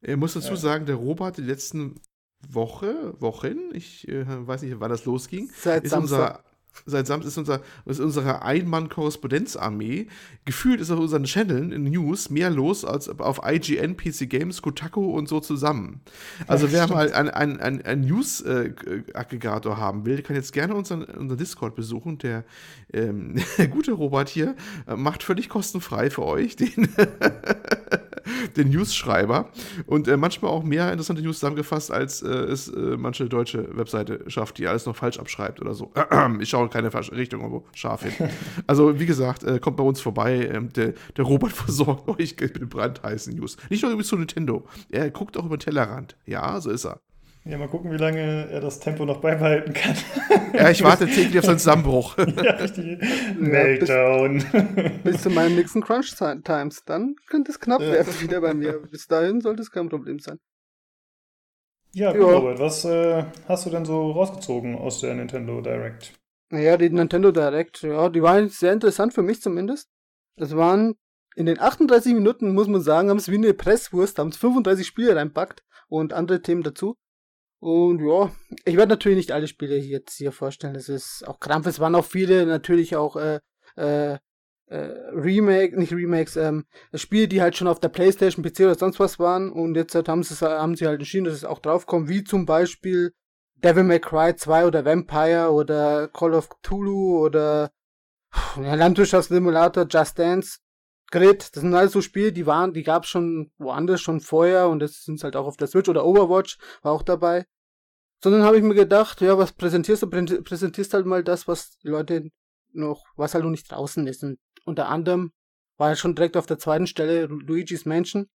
Ich muss dazu sagen, der Robert die letzten Woche, Wochen, ich äh, weiß nicht, wann das losging, Seit ist Samstag. unser seit Samstag ist, unser, ist unsere Ein-Mann-Korrespondenzarmee. Gefühlt ist auf unseren Channeln in News mehr los als auf IGN, PC Games, Kotaku und so zusammen. Also ja, wer stimmt. mal ein, ein, ein, ein News-Aggregator haben will, kann jetzt gerne unseren, unseren Discord besuchen. Der, ähm, gute Robert hier äh, macht völlig kostenfrei für euch den den News-Schreiber und äh, manchmal auch mehr interessante News zusammengefasst, als äh, es äh, manche deutsche Webseite schafft, die alles noch falsch abschreibt oder so. ich schaue in keine Richtung scharf hin. Also, wie gesagt, äh, kommt bei uns vorbei. Ähm, der, der Robert versorgt euch mit den brandheißen News. Nicht nur übrigens zu Nintendo. Er guckt auch über den Tellerrand. Ja, so ist er. Ja, mal gucken, wie lange er das Tempo noch beibehalten kann. Ja, ich warte täglich auf seinen Zusammenbruch. ja, richtig. Meltdown. Bis, bis zu meinen nächsten Crunch Times. Dann könnte es knapp werden wieder bei mir. Bis dahin sollte es kein Problem sein. Ja, gut, Robert, was äh, hast du denn so rausgezogen aus der Nintendo Direct? Naja, die Nintendo Direct, ja, die waren sehr interessant für mich zumindest. Das waren in den 38 Minuten, muss man sagen, haben es wie eine Presswurst, haben es 35 Spiele reinpackt und andere Themen dazu. Und ja, ich werde natürlich nicht alle Spiele jetzt hier vorstellen. Das ist auch Krampf. Es waren auch viele natürlich auch äh, äh, äh, Remake, nicht Remakes, ähm, Spiele, die halt schon auf der Playstation, PC oder sonst was waren. Und jetzt halt haben, sie, haben sie halt entschieden, dass es auch draufkommt, wie zum Beispiel Devil May Cry 2 oder Vampire oder Call of Cthulhu oder ja, Landwirtschaftssimulator, Just Dance. Grid, das sind alles so Spiele, die waren, die gab es schon woanders schon vorher und jetzt sind halt auch auf der Switch oder Overwatch war auch dabei. Sondern habe ich mir gedacht, ja, was präsentierst du? Präsentierst halt mal das, was die Leute noch, was halt noch nicht draußen ist. Und unter anderem war ja schon direkt auf der zweiten Stelle Luigi's Mansion.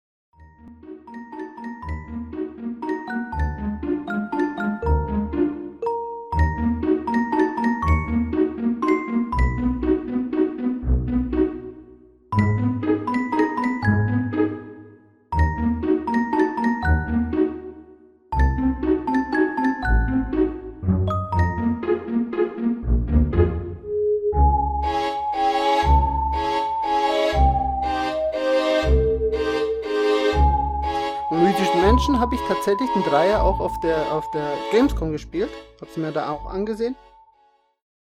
Ich tatsächlich den Dreier auch auf der, auf der Gamescom gespielt. Hab's mir da auch angesehen.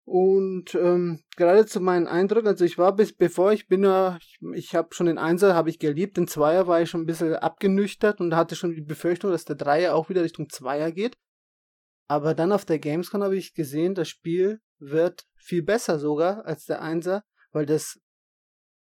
Und ähm, gerade zu meinen Eindrücken, also ich war bis bevor ich bin ja, ich, ich habe schon den Einser habe ich geliebt, den Zweier war ich schon ein bisschen abgenüchtert und hatte schon die Befürchtung, dass der Dreier auch wieder Richtung Zweier geht. Aber dann auf der Gamescom habe ich gesehen, das Spiel wird viel besser sogar als der Einser, weil das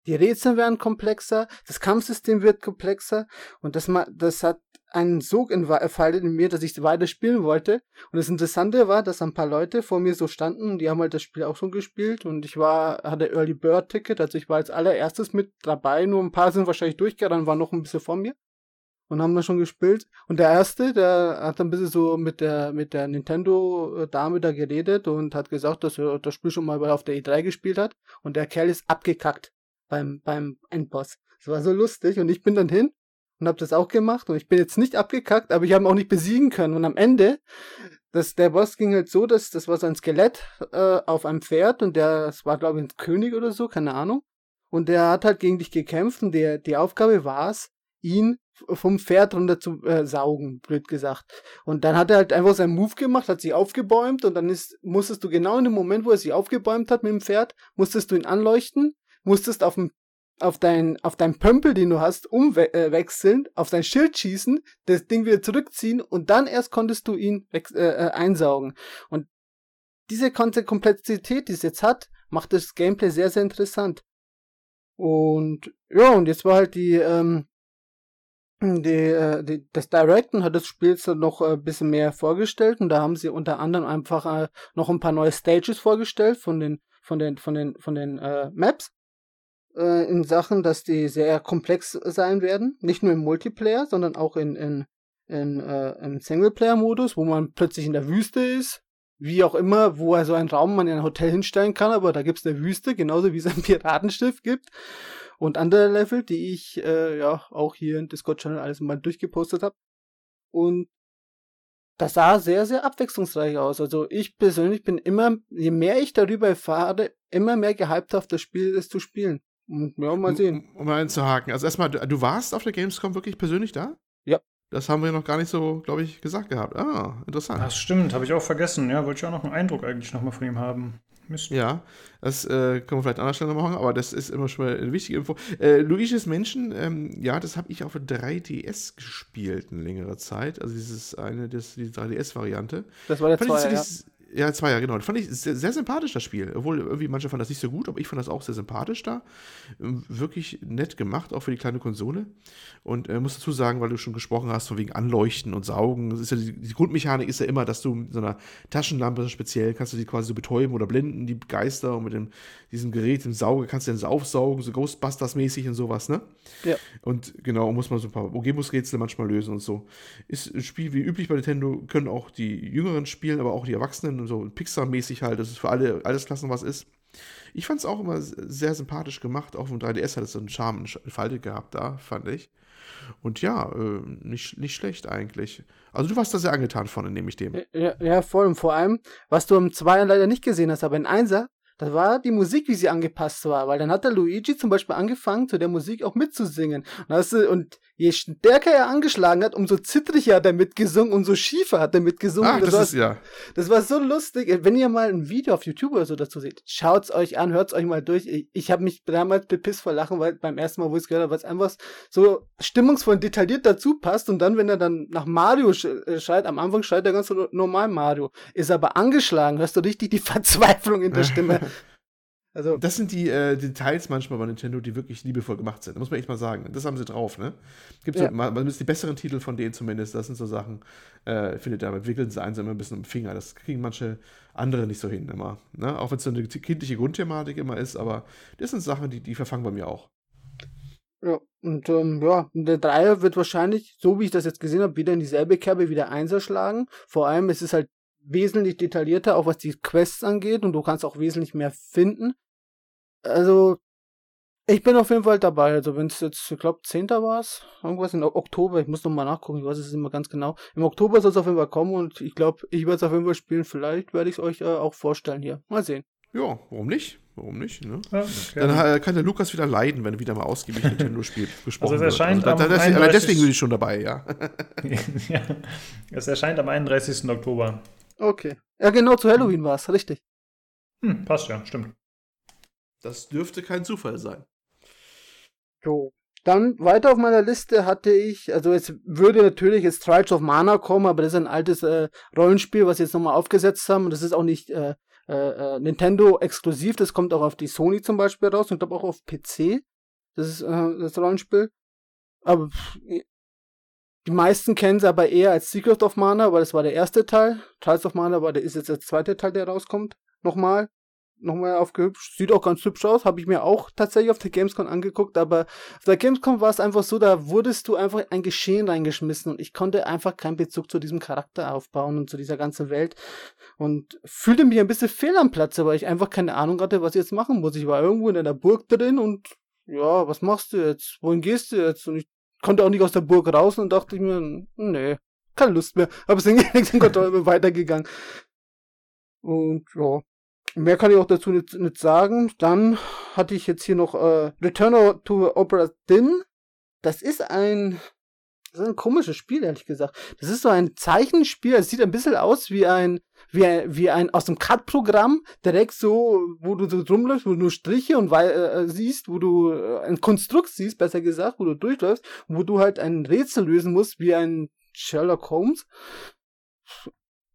die Rätsel werden komplexer, das Kampfsystem wird komplexer und das, das hat einen Sog entfaltet in mir, dass ich weiter spielen wollte. Und das Interessante war, dass ein paar Leute vor mir so standen die haben halt das Spiel auch schon gespielt und ich war, hatte Early Bird Ticket, also ich war als allererstes mit dabei, nur ein paar sind wahrscheinlich durchgegangen, waren noch ein bisschen vor mir und haben dann schon gespielt. Und der erste, der hat ein bisschen so mit der, mit der Nintendo-Dame da geredet und hat gesagt, dass er das Spiel schon mal auf der E3 gespielt hat und der Kerl ist abgekackt beim, beim Endboss. Das war so lustig und ich bin dann hin und habe das auch gemacht und ich bin jetzt nicht abgekackt, aber ich habe ihn auch nicht besiegen können und am Ende das, der Boss ging halt so, dass das war so ein Skelett äh, auf einem Pferd und der, das war glaube ich ein König oder so, keine Ahnung. Und der hat halt gegen dich gekämpft und der, die Aufgabe war es, ihn vom Pferd runter zu äh, saugen, blöd gesagt. Und dann hat er halt einfach seinen Move gemacht, hat sich aufgebäumt und dann ist, musstest du genau in dem Moment, wo er sich aufgebäumt hat mit dem Pferd, musstest du ihn anleuchten, musstest auf dem auf dein, auf dein Pömpel, den du hast, umwechseln, äh, auf dein Schild schießen, das Ding wieder zurückziehen und dann erst konntest du ihn äh, äh, einsaugen. Und diese ganze Komplexität, die es jetzt hat, macht das Gameplay sehr, sehr interessant. Und ja, und jetzt war halt die, ähm, die, äh, die, das Directen hat das Spiel so noch ein äh, bisschen mehr vorgestellt und da haben sie unter anderem einfach äh, noch ein paar neue Stages vorgestellt von den von den von den von den äh, Maps äh, in Sachen, dass die sehr komplex sein werden. Nicht nur im Multiplayer, sondern auch in, in, in, äh, im Singleplayer-Modus, wo man plötzlich in der Wüste ist. Wie auch immer, wo also ein Raum man in ein Hotel hinstellen kann, aber da gibt es eine Wüste, genauso wie es ein Piratenschiff gibt. Und andere Level, die ich äh, ja auch hier in Discord-Channel alles mal durchgepostet habe. Und das sah sehr, sehr abwechslungsreich aus. Also ich persönlich bin immer, je mehr ich darüber erfahre, immer mehr gehypt auf das Spiel, es zu spielen. Ja, mal sehen. Um, um mal einzuhaken. Also erstmal, du, du warst auf der Gamescom wirklich persönlich da? Ja. Das haben wir noch gar nicht so, glaube ich, gesagt gehabt. Ah, interessant. Das stimmt, habe ich auch vergessen. Ja, wollte ich auch noch einen Eindruck eigentlich nochmal von ihm haben. Mist. Ja, das äh, können wir vielleicht an anderer Stelle noch machen, aber das ist immer schon mal eine wichtige Info. Äh, Luigi's Menschen, ähm, ja, das habe ich auf der 3DS gespielt eine längere Zeit. Also dieses eine, das, die 3DS-Variante. Das war der zweite, ja. Ja, zwei, ja, genau. Das fand ich sehr, sehr, sympathisch, das Spiel. Obwohl irgendwie manche fanden das nicht so gut, aber ich fand das auch sehr sympathisch da. Ähm, wirklich nett gemacht, auch für die kleine Konsole. Und äh, muss dazu sagen, weil du schon gesprochen hast, von wegen Anleuchten und Saugen. Ja die, die, Grundmechanik ist ja immer, dass du mit so einer Taschenlampe speziell kannst du die quasi so betäuben oder blenden, die Geister. Und mit dem, diesem Gerät, dem Sauge, kannst du dann so aufsaugen, so Ghostbusters-mäßig und sowas, ne? Ja. Und genau, muss man so ein paar Umgebungsrätsel manchmal lösen und so. Ist ein Spiel wie üblich bei Nintendo, können auch die Jüngeren spielen, aber auch die Erwachsenen so Pixar-mäßig halt, dass es für alle Allesklassen was ist. Ich fand es auch immer sehr sympathisch gemacht. Auch vom 3DS hat es so einen Charme entfaltet gehabt da, fand ich. Und ja, äh, nicht, nicht schlecht eigentlich. Also du warst da sehr angetan von, nehme ich dem. Ja, ja, voll. Und vor allem, was du im Zweier leider nicht gesehen hast, aber in Einser, das war die Musik, wie sie angepasst war, weil dann hat der Luigi zum Beispiel angefangen, zu der Musik auch mitzusingen. Und, und je stärker er angeschlagen hat, umso zittriger hat er mitgesungen, umso schiefer hat er mitgesungen. Ah, das, das, ist, ja. das war so lustig. Wenn ihr mal ein Video auf YouTube oder so dazu seht, schaut's euch an, hört's euch mal durch. Ich, ich habe mich damals bepisst vor Lachen, weil beim ersten Mal, wo ich es gehört habe, weil es einfach so stimmungsvoll und detailliert dazu passt. Und dann, wenn er dann nach Mario äh, schreit, am Anfang schreit er ganz normal Mario, ist aber angeschlagen, hörst du richtig die Verzweiflung in der Stimme. Also das sind die äh, Details manchmal bei Nintendo, die wirklich liebevoll gemacht sind. muss man echt mal sagen. Das haben sie drauf, ne? Gibt ja. so, man ist die besseren Titel von denen zumindest. Das sind so Sachen, äh, findet ihr, entwickeln sie eins immer ein bisschen im Finger. Das kriegen manche andere nicht so hin immer. Ne? Auch wenn es so eine kindliche Grundthematik immer ist, aber das sind Sachen, die, die verfangen bei mir auch. Ja, und ähm, ja, der Dreier wird wahrscheinlich, so wie ich das jetzt gesehen habe, wieder in dieselbe Kerbe wieder Einser schlagen. Vor allem, es ist halt wesentlich detaillierter, auch was die Quests angeht und du kannst auch wesentlich mehr finden. Also, ich bin auf jeden Fall dabei. Also, wenn es jetzt, ich glaube, 10. war es, irgendwas in Oktober, ich muss noch mal nachgucken, ich weiß es immer ganz genau. Im Oktober soll es auf jeden Fall kommen und ich glaube, ich werde es auf jeden Fall spielen. Vielleicht werde ich es euch äh, auch vorstellen hier. Mal sehen. Ja, warum nicht? Warum nicht? Ne? Ja, dann äh, kann der Lukas wieder leiden, wenn er wieder mal ausgiebig Nintendo-Spiel gesprochen also es erscheint wird. Also, am das, aber deswegen bin ich schon dabei, ja. ja. Es erscheint am 31. Oktober. Okay. Ja, genau, zu Halloween war es, richtig. Hm, passt ja, stimmt. Das dürfte kein Zufall sein. Jo. Dann weiter auf meiner Liste hatte ich, also es würde natürlich jetzt Trials of Mana kommen, aber das ist ein altes äh, Rollenspiel, was sie jetzt nochmal aufgesetzt haben. Und das ist auch nicht äh, äh, äh, Nintendo exklusiv, das kommt auch auf die Sony zum Beispiel raus und glaube auch auf PC. Das ist äh, das Rollenspiel. Aber die meisten kennen es aber eher als Secret of Mana, weil das war der erste Teil. Trials of Mana war der ist jetzt der zweite Teil, der rauskommt. Nochmal nochmal aufgehübscht. Sieht auch ganz hübsch aus. Habe ich mir auch tatsächlich auf der Gamescom angeguckt. Aber auf der Gamescom war es einfach so, da wurdest du einfach ein Geschehen reingeschmissen und ich konnte einfach keinen Bezug zu diesem Charakter aufbauen und zu dieser ganzen Welt. Und fühlte mich ein bisschen fehl am Platze, weil ich einfach keine Ahnung hatte, was ich jetzt machen muss. Ich war irgendwo in einer Burg drin und ja, was machst du jetzt? Wohin gehst du jetzt? Und ich konnte auch nicht aus der Burg raus und dachte ich mir, nee, keine Lust mehr. Habe es hingelegt und konnte weitergegangen. Und ja, Mehr kann ich auch dazu nicht, nicht sagen. Dann hatte ich jetzt hier noch äh, Return to Opera Din. Das ist ein das ist ein komisches Spiel, ehrlich gesagt. Das ist so ein Zeichenspiel. Es sieht ein bisschen aus wie ein, wie ein, wie ein aus dem CAD-Programm, direkt so, wo du so rumläufst, wo du nur Striche und äh, siehst, wo du äh, ein Konstrukt siehst, besser gesagt, wo du durchläufst, wo du halt ein Rätsel lösen musst, wie ein Sherlock Holmes.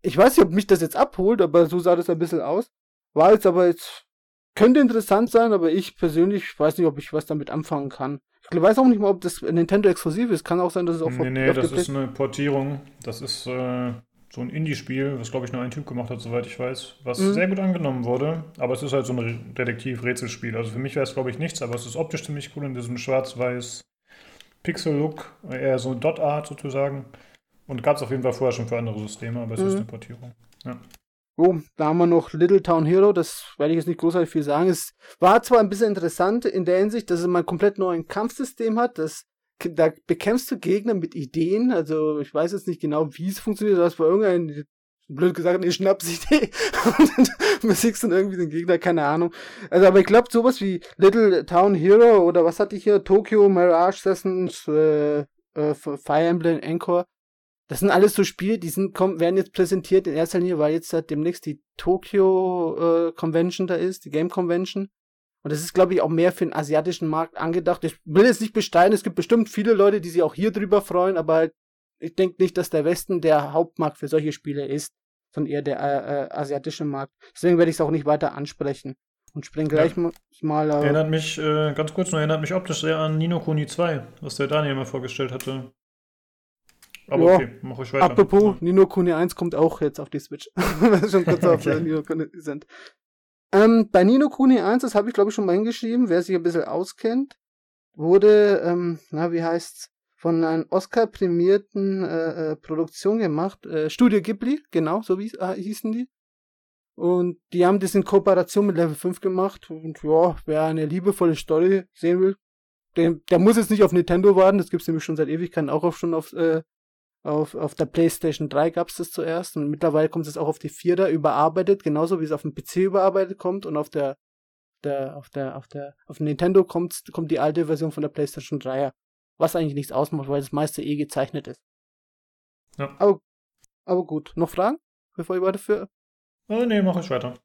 Ich weiß nicht, ob mich das jetzt abholt, aber so sah das ein bisschen aus. War jetzt aber jetzt, könnte interessant sein, aber ich persönlich weiß nicht, ob ich was damit anfangen kann. Ich weiß auch nicht mal, ob das Nintendo exklusiv ist. Kann auch sein, dass es auch Nee, nee, das ist eine Portierung. Das ist äh, so ein Indie-Spiel, was glaube ich nur ein Typ gemacht hat, soweit ich weiß. Was mhm. sehr gut angenommen wurde. Aber es ist halt so ein Detektiv-Rätselspiel. Also für mich wäre es glaube ich nichts, aber es ist optisch ziemlich cool in diesem schwarz-weiß Pixel-Look. Eher so Dot-Art sozusagen. Und gab es auf jeden Fall vorher schon für andere Systeme, aber es mhm. ist eine Portierung. Ja. So, da haben wir noch Little Town Hero, das werde ich jetzt nicht großartig viel sagen. Es war zwar ein bisschen interessant in der Hinsicht, dass es mal ein komplett neues Kampfsystem hat, das da bekämpfst du Gegner mit Ideen, also ich weiß jetzt nicht genau, wie es funktioniert, das war irgendein, blöd gesagt, eine Schnapsidee und besiegst dann irgendwie den Gegner, keine Ahnung. Also, aber ich glaube, sowas wie Little Town Hero oder was hatte ich hier, Tokyo Mirage Sessions, äh, äh, Fire Emblem Encore, das sind alles so Spiele, die sind, kommen, werden jetzt präsentiert in erster Linie, weil jetzt demnächst die Tokyo äh, Convention da ist, die Game Convention. Und das ist, glaube ich, auch mehr für den asiatischen Markt angedacht. Ich will jetzt nicht bestreiten, es gibt bestimmt viele Leute, die sich auch hier drüber freuen, aber halt, ich denke nicht, dass der Westen der Hauptmarkt für solche Spiele ist. sondern eher der äh, äh, asiatische Markt. Deswegen werde ich es auch nicht weiter ansprechen. Und springe gleich ja. mal. Äh, erinnert mich, äh, ganz kurz nur, erinnert mich optisch sehr an Nino Kuni 2, was der Daniel mal vorgestellt hatte. Aber ja. okay, mach ich weiter. Apropos. Nino Kuni 1 kommt auch jetzt auf die Switch. schon kurz auf okay. Nino Kuni sind. Ähm, bei Nino Kuni 1, das habe ich glaube ich schon mal hingeschrieben, wer sich ein bisschen auskennt, wurde, ähm, na, wie heißt's, von einer Oscar-prämierten äh, äh, Produktion gemacht. Äh, Studio Ghibli, genau, so wie äh, hießen die. Und die haben das in Kooperation mit Level 5 gemacht. Und ja, wer eine liebevolle Story sehen will, der, der muss jetzt nicht auf Nintendo warten. Das gibt's nämlich schon seit Ewigkeiten auch auf, schon auf, äh, auf, auf der PlayStation 3 gab's das zuerst. Und mittlerweile kommt es auch auf die 4 da überarbeitet, genauso wie es auf dem PC überarbeitet kommt. Und auf der, der, auf der, auf der, auf Nintendo kommt, kommt die alte Version von der PlayStation 3er. Was eigentlich nichts ausmacht, weil das meiste eh gezeichnet ist. Ja. Aber, aber gut. Noch Fragen? Bevor ich weiterführe? Oh, nee, mach ich weiter.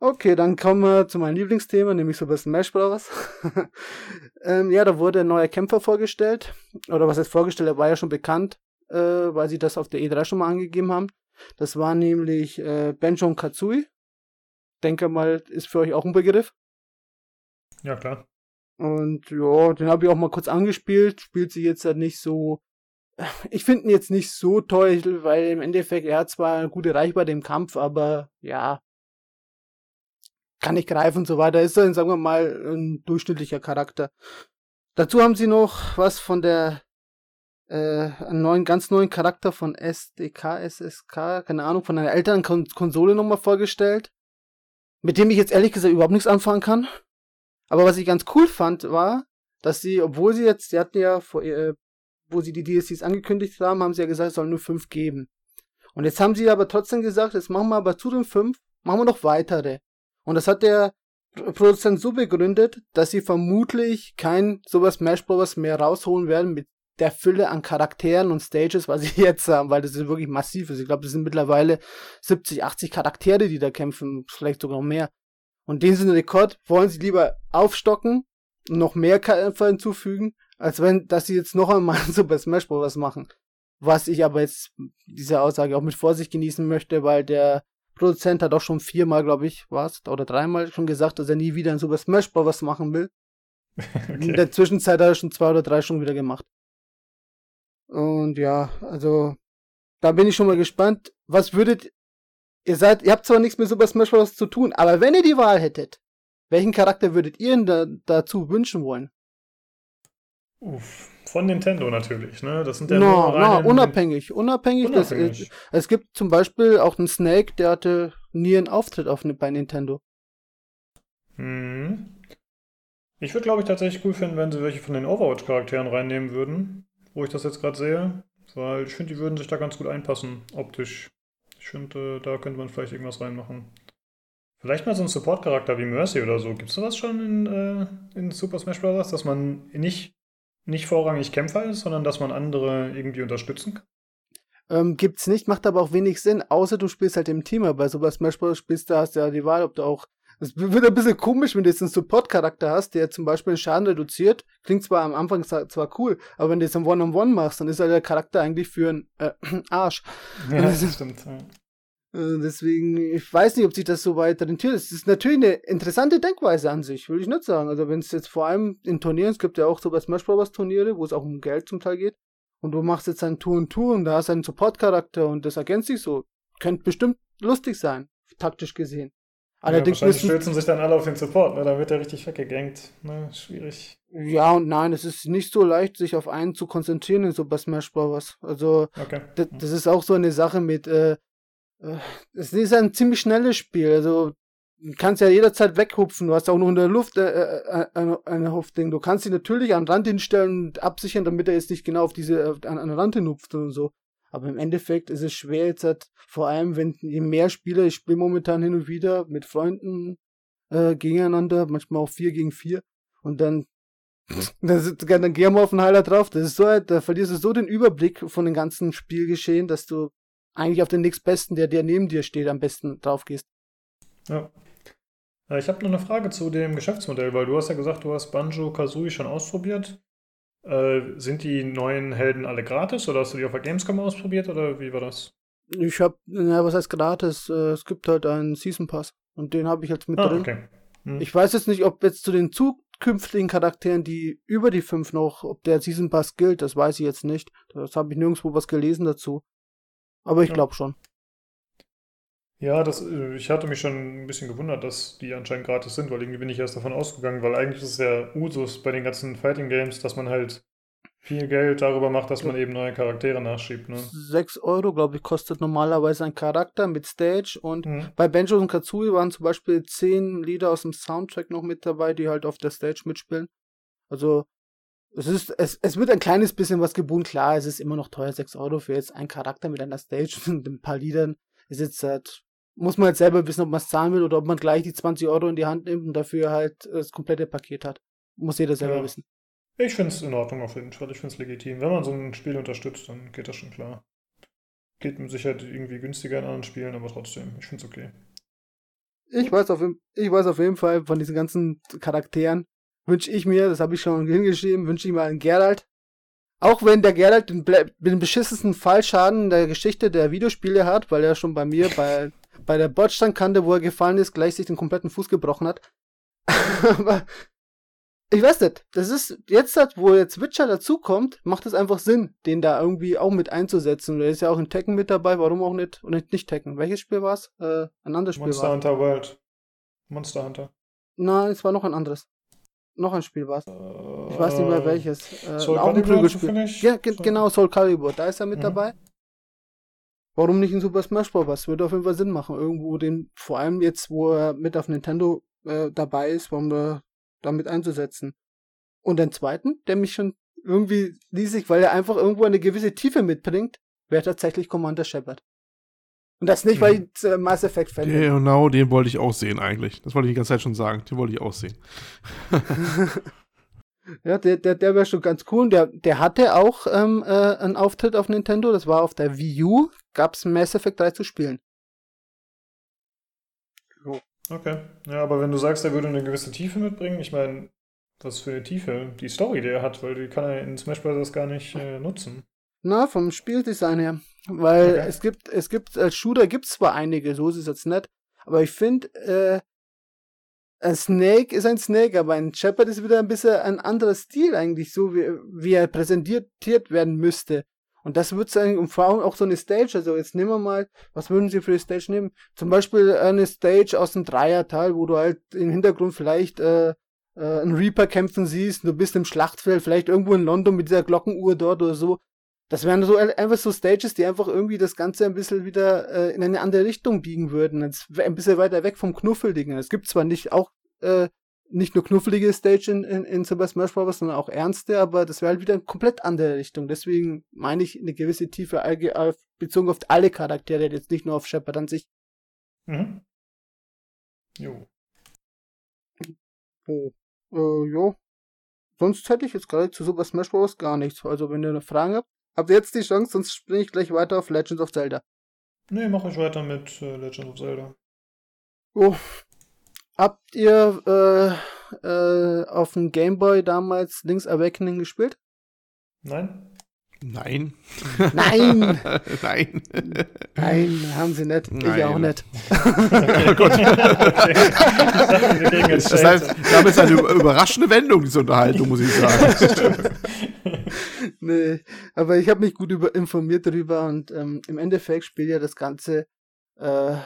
Okay, dann kommen wir zu meinem Lieblingsthema, nämlich Super Smash Bros. ähm, ja, da wurde ein neuer Kämpfer vorgestellt. Oder was heißt vorgestellt, er war ja schon bekannt, äh, weil sie das auf der E3 schon mal angegeben haben. Das war nämlich äh, Benjo und Katsui. Denke mal, ist für euch auch ein Begriff. Ja, klar. Und ja, den habe ich auch mal kurz angespielt. Spielt sich jetzt halt nicht so ich finde ihn jetzt nicht so toll, weil im Endeffekt er hat zwar eine gute Reichweite im Kampf, aber ja, kann nicht greifen und so weiter. Ist dann, sagen wir mal, ein durchschnittlicher Charakter. Dazu haben sie noch was von der äh, einen neuen, ganz neuen Charakter von SDK, SSK, keine Ahnung, von einer älteren Kon Konsole nochmal vorgestellt, mit dem ich jetzt ehrlich gesagt überhaupt nichts anfangen kann. Aber was ich ganz cool fand, war, dass sie, obwohl sie jetzt, sie hatten ja vor, äh, wo sie die DLCs angekündigt haben, haben sie ja gesagt, es sollen nur fünf geben. Und jetzt haben sie aber trotzdem gesagt, jetzt machen wir aber zu den fünf, machen wir noch weitere. Und das hat der Produzent so begründet, dass sie vermutlich kein sowas Smash Bros. mehr rausholen werden mit der Fülle an Charakteren und Stages, was sie jetzt haben, weil das ist wirklich massiv ist. Ich glaube, das sind mittlerweile 70, 80 Charaktere, die da kämpfen, vielleicht sogar noch mehr. Und den sind Rekord wollen sie lieber aufstocken, noch mehr Kämpfer hinzufügen als wenn, dass sie jetzt noch einmal Super Smash Bros. machen. Was ich aber jetzt diese Aussage auch mit Vorsicht genießen möchte, weil der Produzent hat auch schon viermal, glaube ich, was, oder dreimal schon gesagt, dass er nie wieder ein Super Smash Bros. machen will. Okay. In der Zwischenzeit hat er schon zwei oder drei schon wieder gemacht. Und ja, also, da bin ich schon mal gespannt. Was würdet, ihr seid, ihr habt zwar nichts mit Super Smash Bros. zu tun, aber wenn ihr die Wahl hättet, welchen Charakter würdet ihr denn da, dazu wünschen wollen? Uff, von Nintendo natürlich, ne? Das sind ja no, no, unabhängig, unabhängig. unabhängig. Das, äh, es gibt zum Beispiel auch einen Snake, der hatte nie einen Auftritt auf, bei Nintendo. Hm. Ich würde, glaube ich, tatsächlich cool finden, wenn sie welche von den Overwatch-Charakteren reinnehmen würden, wo ich das jetzt gerade sehe. Weil ich finde, die würden sich da ganz gut einpassen, optisch. Ich finde, da könnte man vielleicht irgendwas reinmachen. Vielleicht mal so ein Support-Charakter wie Mercy oder so. Gibt es sowas schon in, äh, in Super Smash Bros., dass man nicht nicht vorrangig Kämpfer ist, sondern dass man andere irgendwie unterstützen kann? Ähm, gibt's nicht, macht aber auch wenig Sinn, außer du spielst halt im Team. Bei Super Smash Bros. spielst du, hast ja die Wahl, ob du auch. Es wird ein bisschen komisch, wenn du jetzt einen Support-Charakter hast, der zum Beispiel den Schaden reduziert. Klingt zwar am Anfang zwar cool, aber wenn du jetzt ein One-on-One -on -One machst, dann ist halt der Charakter eigentlich für einen äh, Arsch. Ja, das stimmt. Ja. Äh, deswegen, ich weiß nicht, ob sich das so weit rentiert. Es ist natürlich eine interessante Denkweise an sich, würde ich nicht sagen. Also wenn es jetzt vor allem in Turnieren, es gibt ja auch so bei Smash Bros. Turniere, wo es auch um Geld zum Teil geht. Und du machst jetzt ein Tour und Tour und da hast einen Support-Charakter und das ergänzt sich so. Könnte bestimmt lustig sein, taktisch gesehen. Allerdings ja, wahrscheinlich stürzen sich dann alle auf den Support, ne? Da wird er richtig weggegankt. Ne? Schwierig. Ja und nein, es ist nicht so leicht, sich auf einen zu konzentrieren in Super Smash Bros. Also okay. das ist auch so eine Sache mit, äh, es ist ein ziemlich schnelles Spiel. Also du kannst ja jederzeit weghupfen. Du hast auch noch in der Luft äh, äh, ein, ein Hupfding. Du kannst ihn natürlich an den Rand hinstellen und absichern, damit er jetzt nicht genau auf diese an, an den Rand hinupft und so. Aber im Endeffekt ist es schwer jetzt halt, vor allem wenn je mehr Spieler, ich spiele momentan hin und wieder mit Freunden äh, gegeneinander, manchmal auch vier gegen vier und dann das, dann gehen wir auf den Heiler drauf. Das ist so, da verlierst du so den Überblick von dem ganzen Spielgeschehen, dass du eigentlich auf den nächstbesten, der, der neben dir steht, am besten drauf gehst. Ja. Ich habe noch eine Frage zu dem Geschäftsmodell, weil du hast ja gesagt, du hast Banjo Kazooie schon ausprobiert. Äh, sind die neuen Helden alle gratis oder hast du die auf der Gamescom ausprobiert oder wie war das? Ich hab, na, was heißt gratis? Äh, es gibt halt einen Season Pass und den habe ich jetzt mit ah, drin. Okay. Hm. Ich weiß jetzt nicht, ob jetzt zu den zukünftigen Charakteren, die über die fünf noch, ob der Season Pass gilt, das weiß ich jetzt nicht. Das habe ich nirgendwo was gelesen dazu. Aber ich ja. glaube schon. Ja, das, äh, ich hatte mich schon ein bisschen gewundert, dass die anscheinend gratis sind, weil irgendwie bin ich erst davon ausgegangen, weil eigentlich ist es ja Usus bei den ganzen Fighting Games, dass man halt viel Geld darüber macht, dass man eben neue Charaktere nachschiebt. Ne? 6 Euro, glaube ich, kostet normalerweise ein Charakter mit Stage und mhm. bei Benjo und Katsui waren zum Beispiel 10 Lieder aus dem Soundtrack noch mit dabei, die halt auf der Stage mitspielen. Also es ist, es, es wird ein kleines bisschen was gebunden. Klar, es ist immer noch teuer, 6 Euro für jetzt einen Charakter mit einer Stage und ein paar Liedern. Ist jetzt halt muss man jetzt selber wissen, ob man es zahlen will oder ob man gleich die 20 Euro in die Hand nimmt und dafür halt das komplette Paket hat. Muss jeder selber ja. wissen. Ich finde es in Ordnung auf jeden Fall. Ich finde es legitim. Wenn man so ein Spiel unterstützt, dann geht das schon klar. Geht mit Sicherheit irgendwie günstiger in anderen Spielen, aber trotzdem, ich finde es okay. Ich weiß, auf, ich weiß auf jeden Fall, von diesen ganzen Charakteren wünsche ich mir, das habe ich schon hingeschrieben, wünsche ich mir einen Geralt. Auch wenn der Geralt den, den beschissensten Fallschaden der Geschichte der Videospiele hat, weil er schon bei mir bei bei der Bordsteinkante, wo er gefallen ist, gleich sich den kompletten Fuß gebrochen hat. Aber ich weiß nicht, das ist jetzt, wo jetzt Witcher dazukommt, macht es einfach Sinn, den da irgendwie auch mit einzusetzen. Der ist ja auch in Tekken mit dabei, warum auch nicht? Und nicht Tekken. Welches Spiel war es? Äh, ein anderes Spiel Monster Hunter World. Monster Hunter. Nein, es war noch ein anderes. Noch ein Spiel war es. Ich weiß nicht mehr äh, welches. Äh, Soul ein Prügelspiel. Ja, ge genau, Soul Calibur. Da ist er mit mhm. dabei. Warum nicht in Super Smash Bros? Würde auf jeden Fall Sinn machen. Irgendwo den, vor allem jetzt, wo er mit auf Nintendo äh, dabei ist, warum wir damit einzusetzen. Und den zweiten, der mich schon irgendwie riesig, weil er einfach irgendwo eine gewisse Tiefe mitbringt, wäre tatsächlich Commander Shepard. Und das nicht, weil ich äh, Mass Effect Fan bin. Genau, den wollte ich auch sehen eigentlich. Das wollte ich die ganze Zeit schon sagen. Den wollte ich auch sehen. Ja, der, der, der wäre schon ganz cool. Der, der hatte auch ähm, äh, einen Auftritt auf Nintendo. Das war auf der Wii U. Gab's Mass Effect 3 zu spielen. So. Okay. Ja, aber wenn du sagst, er würde eine gewisse Tiefe mitbringen, ich meine, was für eine Tiefe die Story, die er hat, weil die kann er in Smash Bros. gar nicht äh, nutzen. Na, vom Spieldesign her. Weil okay. es gibt, es gibt, als Shooter gibt es zwar einige, so ist es jetzt nicht, aber ich finde, äh, ein Snake ist ein Snake, aber ein Shepard ist wieder ein bisschen ein anderer Stil eigentlich, so wie, wie er präsentiert werden müsste. Und das wird sagen, vor allem auch so eine Stage, also jetzt nehmen wir mal, was würden Sie für eine Stage nehmen? Zum Beispiel eine Stage aus dem Dreierteil, wo du halt im Hintergrund vielleicht äh, äh, einen Reaper kämpfen siehst, du bist im Schlachtfeld, vielleicht irgendwo in London mit dieser Glockenuhr dort oder so. Das wären so einfach so Stages, die einfach irgendwie das Ganze ein bisschen wieder äh, in eine andere Richtung biegen würden. Ein bisschen weiter weg vom Knuffelding. Es gibt zwar nicht auch äh, nicht nur knuffelige Stage in, in, in Super Smash Bros., sondern auch ernste, aber das wäre halt wieder eine komplett andere Richtung. Deswegen meine ich eine gewisse Tiefe bezogen auf alle Charaktere, jetzt nicht nur auf Shepard an sich. Mhm. Jo. Oh. Äh, jo. Sonst hätte ich jetzt gerade zu Super Smash Bros. gar nichts. Also wenn ihr eine Frage habt, Habt ihr jetzt die Chance, sonst springe ich gleich weiter auf Legends of Zelda. Nee, mache ich weiter mit äh, Legends of Zelda. Oh. Habt ihr äh, äh, auf dem Gameboy damals Link's Awakening gespielt? Nein. Nein. Nein. Nein. Nein, haben sie nicht. Nein. Ich auch nicht. oh Gott. das heißt, wir haben jetzt eine überraschende Wendung, diese Unterhaltung, muss ich sagen. nee, aber ich habe mich gut über, informiert darüber und ähm, im Endeffekt spielt ja das Ganze äh,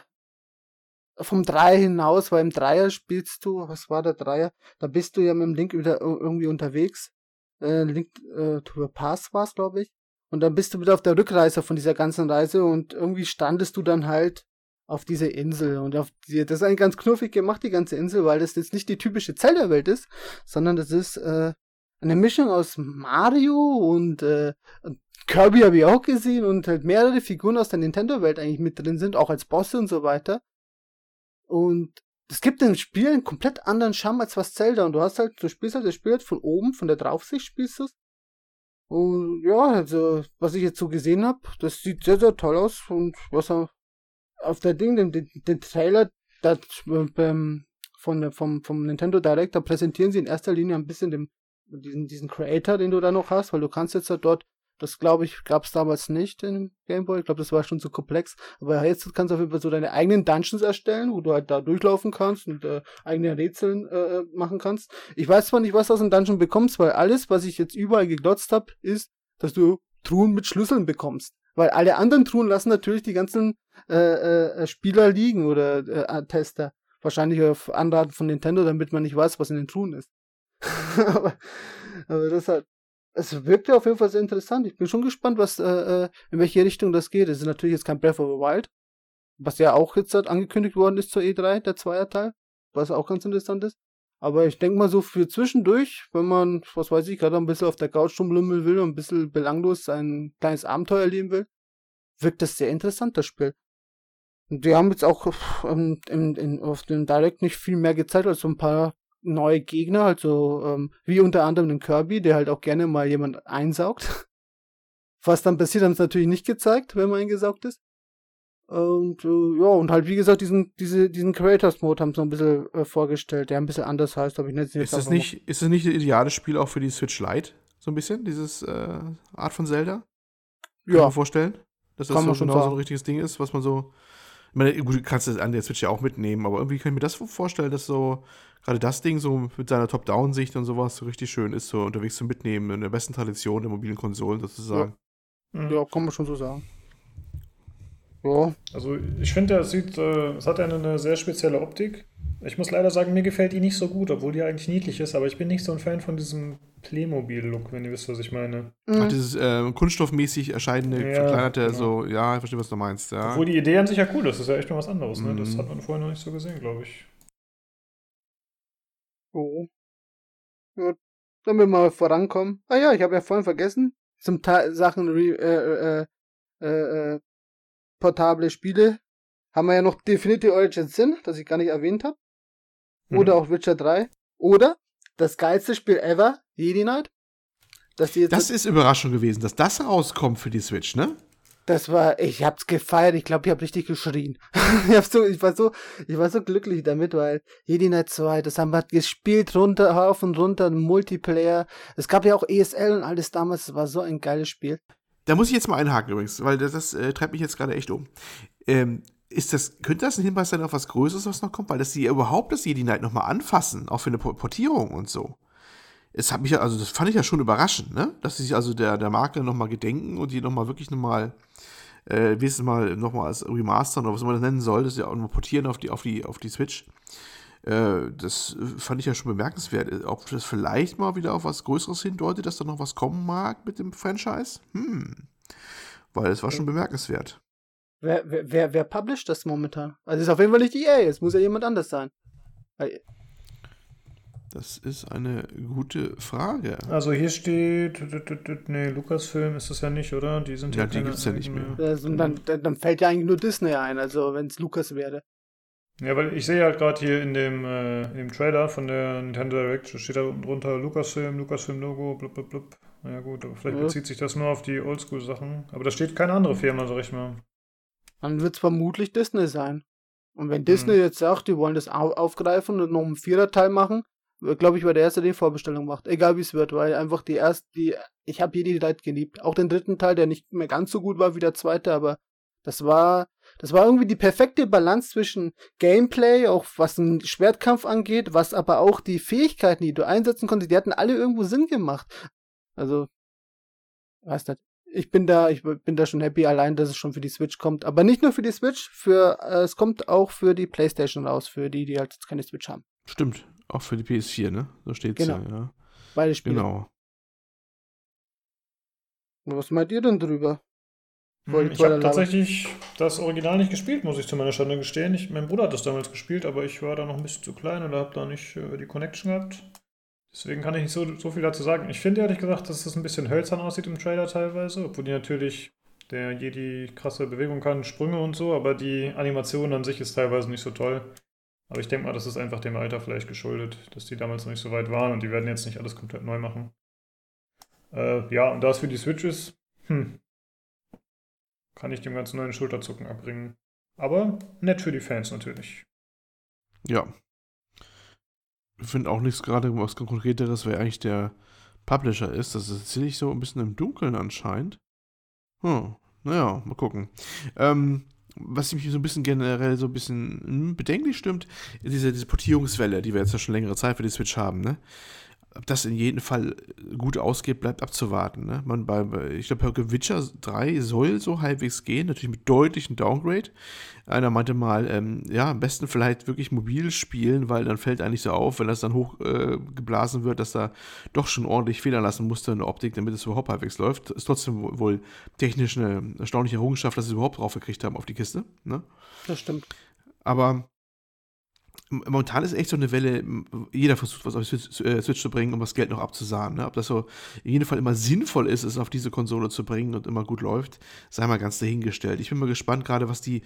vom Dreier hinaus, weil im Dreier spielst du, was war der Dreier? Da bist du ja mit dem Link wieder irgendwie unterwegs äh, Link äh, to Past war es, glaube ich. Und dann bist du wieder auf der Rückreise von dieser ganzen Reise und irgendwie standest du dann halt auf dieser Insel und auf die, das ist eigentlich ganz knuffig gemacht, die ganze Insel, weil das jetzt nicht die typische Zelda-Welt ist, sondern das ist äh, eine Mischung aus Mario und, äh, Kirby habe ich auch gesehen und halt mehrere Figuren aus der Nintendo-Welt eigentlich mit drin sind, auch als Bosse und so weiter. Und es gibt im Spiel einen komplett anderen Charme als was Zelda. Und du hast halt, du spielst halt das Spiel halt von oben, von der Draufsicht spielst du Und ja, also, was ich jetzt so gesehen habe, das sieht sehr, sehr toll aus. Und was er auf der Ding, den, den, den Trailer, das, ähm, von vom, vom Nintendo Direct, da präsentieren sie in erster Linie ein bisschen den, diesen, diesen Creator, den du da noch hast, weil du kannst jetzt halt dort Das glaube ich, gab es damals nicht in Game Boy. Ich glaube, das war schon zu komplex. Aber jetzt kannst du auf jeden Fall so deine eigenen Dungeons erstellen, wo du halt da durchlaufen kannst und äh, eigene Rätseln äh, machen kannst. Ich weiß zwar nicht, was du aus dem Dungeon bekommst, weil alles, was ich jetzt überall geglotzt habe, ist, dass du Truhen mit Schlüsseln bekommst. Weil alle anderen Truhen lassen natürlich die ganzen äh, äh, Spieler liegen oder äh, Tester. Wahrscheinlich auf Anraten von Nintendo, damit man nicht weiß, was in den Truhen ist. aber, aber das halt, es wirkt ja auf jeden Fall sehr interessant. Ich bin schon gespannt, was, äh, äh, in welche Richtung das geht. Es ist natürlich jetzt kein Breath of the Wild, was ja auch jetzt halt angekündigt worden ist zur E3, der Zweierteil, was auch ganz interessant ist. Aber ich denke mal so für zwischendurch, wenn man, was weiß ich, gerade ein bisschen auf der Couch rumlümmeln will und ein bisschen belanglos ein kleines Abenteuer erleben will, wirkt das sehr interessant, das Spiel. Und die haben jetzt auch ähm, in, in, auf dem Direct nicht viel mehr gezeigt als so ein paar neue Gegner, also ähm, wie unter anderem den Kirby, der halt auch gerne mal jemand einsaugt. Was dann passiert, haben sie natürlich nicht gezeigt, wenn man eingesaugt ist. Und äh, ja, und halt wie gesagt, diesen, diese, diesen Creators-Mode haben sie noch ein bisschen äh, vorgestellt, der ein bisschen anders heißt, aber ich nicht ist das nicht Ist das nicht das ideale Spiel auch für die Switch Lite? So ein bisschen, dieses äh, Art von Zelda? Kann ja. Kann man vorstellen? Dass das so genau so ein richtiges Ding ist, was man so. Ich meine, gut, du kannst das an der Switch ja auch mitnehmen, aber irgendwie kann ich mir das vorstellen, dass so gerade das Ding so mit seiner Top-Down-Sicht und sowas so richtig schön ist, so unterwegs zu mitnehmen, in der besten Tradition der mobilen Konsolen sozusagen. Ja, ja kann man schon so sagen. Ja. Also ich finde, es sieht, äh, es hat eine, eine sehr spezielle Optik. Ich muss leider sagen, mir gefällt die nicht so gut, obwohl die eigentlich niedlich ist, aber ich bin nicht so ein Fan von diesem Playmobil-Look, wenn ihr wisst, was ich meine. Mhm. Ach, dieses äh, kunststoffmäßig erscheinende, ja, verkleinerte, genau. so, ja, ich verstehe, was du meinst, ja. Obwohl die Idee an sich ja cool ist, das ist ja echt mal was anderes, ne? Das mhm. hat man vorher noch nicht so gesehen, glaube ich. Oh. Ja, dann wir mal vorankommen. Ah ja, ich habe ja vorhin vergessen, zum Teil Sachen äh, äh, äh, äh, portable Spiele haben wir ja noch Definitive Origin Sin, das ich gar nicht erwähnt habe. Oder mhm. auch Witcher 3. Oder das geilste Spiel ever, Jedi Knight. das ist Überraschung gewesen, dass das rauskommt für die Switch, ne? Das war, ich hab's gefeiert, ich glaube, ich hab richtig geschrien. ich, hab so, ich, war so, ich war so glücklich damit, weil Jedi Knight 2, das haben wir gespielt, runter, rauf und runter, Multiplayer. Es gab ja auch ESL und alles damals, es war so ein geiles Spiel. Da muss ich jetzt mal einhaken übrigens, weil das, das äh, treibt mich jetzt gerade echt um. Ähm, ist das, könnte das ein Hinweis sein auf was Größeres, was noch kommt? Weil dass sie überhaupt das Jedi Knight nochmal anfassen, auch für eine Portierung und so. Es hat mich ja, also das fand ich ja schon überraschend, ne? Dass sie sich also der, der Marke nochmal gedenken und die nochmal wirklich nochmal äh, wenigstens mal nochmal als Remastern oder was man das nennen soll, das ja auch nochmal portieren auf die, auf die, auf die Switch. Äh, das fand ich ja schon bemerkenswert. Ob das vielleicht mal wieder auf was Größeres hindeutet, dass da noch was kommen mag mit dem Franchise? Hm. Weil es war schon bemerkenswert. Wer, wer, wer, wer publisht das momentan? Also es ist auf jeden Fall nicht EA, es muss ja jemand anders sein. Das ist eine gute Frage. Also hier steht, nee, Lukas-Film ist das ja nicht, oder? Die sind ja, ja die gibt es ja nicht mehr. Also dann, dann, fällt ja eigentlich nur Disney ein, also wenn es Lukas wäre. Ja, weil ich sehe halt gerade hier in dem, äh, in dem Trailer von der Nintendo Direct, steht da drunter Lucasfilm, Lucasfilm-Logo, blub, blub, blub. Ja gut, aber vielleicht ja. bezieht sich das nur auf die Oldschool-Sachen. Aber da steht keine andere Firma, sag ich mal. Dann wird es vermutlich Disney sein. Und wenn Disney hm. jetzt sagt, die wollen das aufgreifen und noch einen Viererteil machen, glaube ich, war der erste, der die Vorbestellung macht. Egal wie es wird, weil einfach die erste, die, ich habe jede Zeit geliebt. Auch den dritten Teil, der nicht mehr ganz so gut war wie der zweite, aber das war, das war irgendwie die perfekte Balance zwischen Gameplay, auch was den Schwertkampf angeht, was aber auch die Fähigkeiten, die du einsetzen konntest, die hatten alle irgendwo Sinn gemacht. Also, weiß nicht. Ich bin da, ich bin da schon happy allein, dass es schon für die Switch kommt. Aber nicht nur für die Switch, für, äh, es kommt auch für die Playstation raus, für die, die halt jetzt keine Switch haben. Stimmt. Auch für die PS4, ne? So steht es genau. ja, ja. Beide Spiele. Genau. Was meint ihr denn drüber? Hm, ich habe tatsächlich das Original nicht gespielt, muss ich zu meiner Schande gestehen. Ich, mein Bruder hat das damals gespielt, aber ich war da noch ein bisschen zu klein oder habe da nicht äh, die Connection gehabt. Deswegen kann ich nicht so, so viel dazu sagen. Ich finde ehrlich gesagt, dass es ein bisschen hölzern aussieht im Trailer teilweise, obwohl die natürlich der Jedi krasse Bewegung kann, Sprünge und so, aber die Animation an sich ist teilweise nicht so toll. Aber ich denke mal, das ist einfach dem Alter vielleicht geschuldet, dass die damals noch nicht so weit waren und die werden jetzt nicht alles komplett neu machen. Äh, ja, und da es für die Switch ist, hm, kann ich dem ganzen neuen Schulterzucken abbringen. Aber nett für die Fans natürlich. Ja. Ich finde auch nichts gerade was Konkreteres, wäre eigentlich der Publisher ist. Das ist ziemlich so ein bisschen im Dunkeln anscheinend. Hm, naja, mal gucken. Ähm, was mich so ein bisschen generell so ein bisschen hm, bedenklich stimmt, ist diese, diese Portierungswelle, die wir jetzt ja schon längere Zeit für die Switch haben, ne? Ob das in jedem Fall gut ausgeht, bleibt abzuwarten. Ne? Man bei, ich glaube, Witcher 3 soll so halbwegs gehen, natürlich mit deutlichen Downgrade. Einer meinte mal, ähm, ja, am besten vielleicht wirklich mobil spielen, weil dann fällt eigentlich so auf, wenn das dann hochgeblasen äh, wird, dass da doch schon ordentlich Fehler lassen musste in der Optik, damit es überhaupt halbwegs läuft. Ist trotzdem wohl technisch eine erstaunliche Errungenschaft, dass sie es überhaupt drauf gekriegt haben auf die Kiste. Ne? Das stimmt. Aber momentan ist echt so eine Welle, jeder versucht, was auf die äh, Switch zu bringen, um das Geld noch abzusahnen. Ne? Ob das so in jedem Fall immer sinnvoll ist, es auf diese Konsole zu bringen und immer gut läuft, sei mal ganz dahingestellt. Ich bin mal gespannt, gerade was die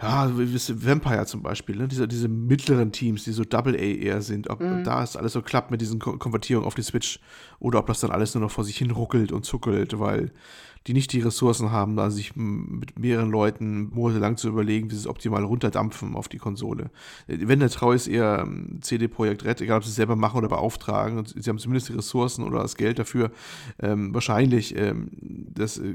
ja, Vampire zum Beispiel, ne? diese, diese mittleren Teams, die so Double A eher sind, ob mhm. da es alles so klappt mit diesen Konvertierungen auf die Switch oder ob das dann alles nur noch vor sich hin ruckelt und zuckelt, weil die nicht die Ressourcen haben, da sich mit mehreren Leuten monatelang zu überlegen, wie sie es optimal runterdampfen auf die Konsole. Wenn der Trau ist eher CD Projekt Red, egal ob sie es selber machen oder beauftragen, sie haben zumindest die Ressourcen oder das Geld dafür, ähm, wahrscheinlich ähm, das äh,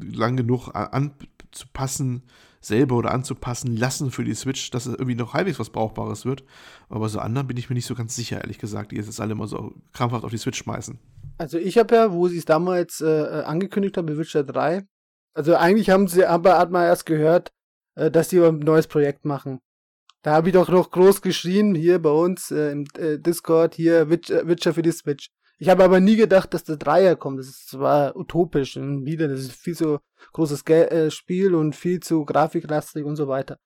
lang genug anzupassen, selber oder anzupassen lassen für die Switch, dass es irgendwie noch halbwegs was Brauchbares wird. Aber so anderen bin ich mir nicht so ganz sicher, ehrlich gesagt, die jetzt alle immer so krampfhaft auf die Switch schmeißen. Also ich habe ja, wo sie es damals äh, äh angekündigt haben, Witcher 3, also eigentlich haben sie, aber hat man erst gehört, äh, dass sie ein neues Projekt machen. Da habe ich doch noch groß geschrien, hier bei uns äh, im äh, Discord, hier Witcher, Witcher für die Switch. Ich habe aber nie gedacht, dass der Dreier kommt. Das, ist, das war utopisch. Und wieder, das ist viel zu großes Ge äh, Spiel und viel zu grafiklastig und so weiter.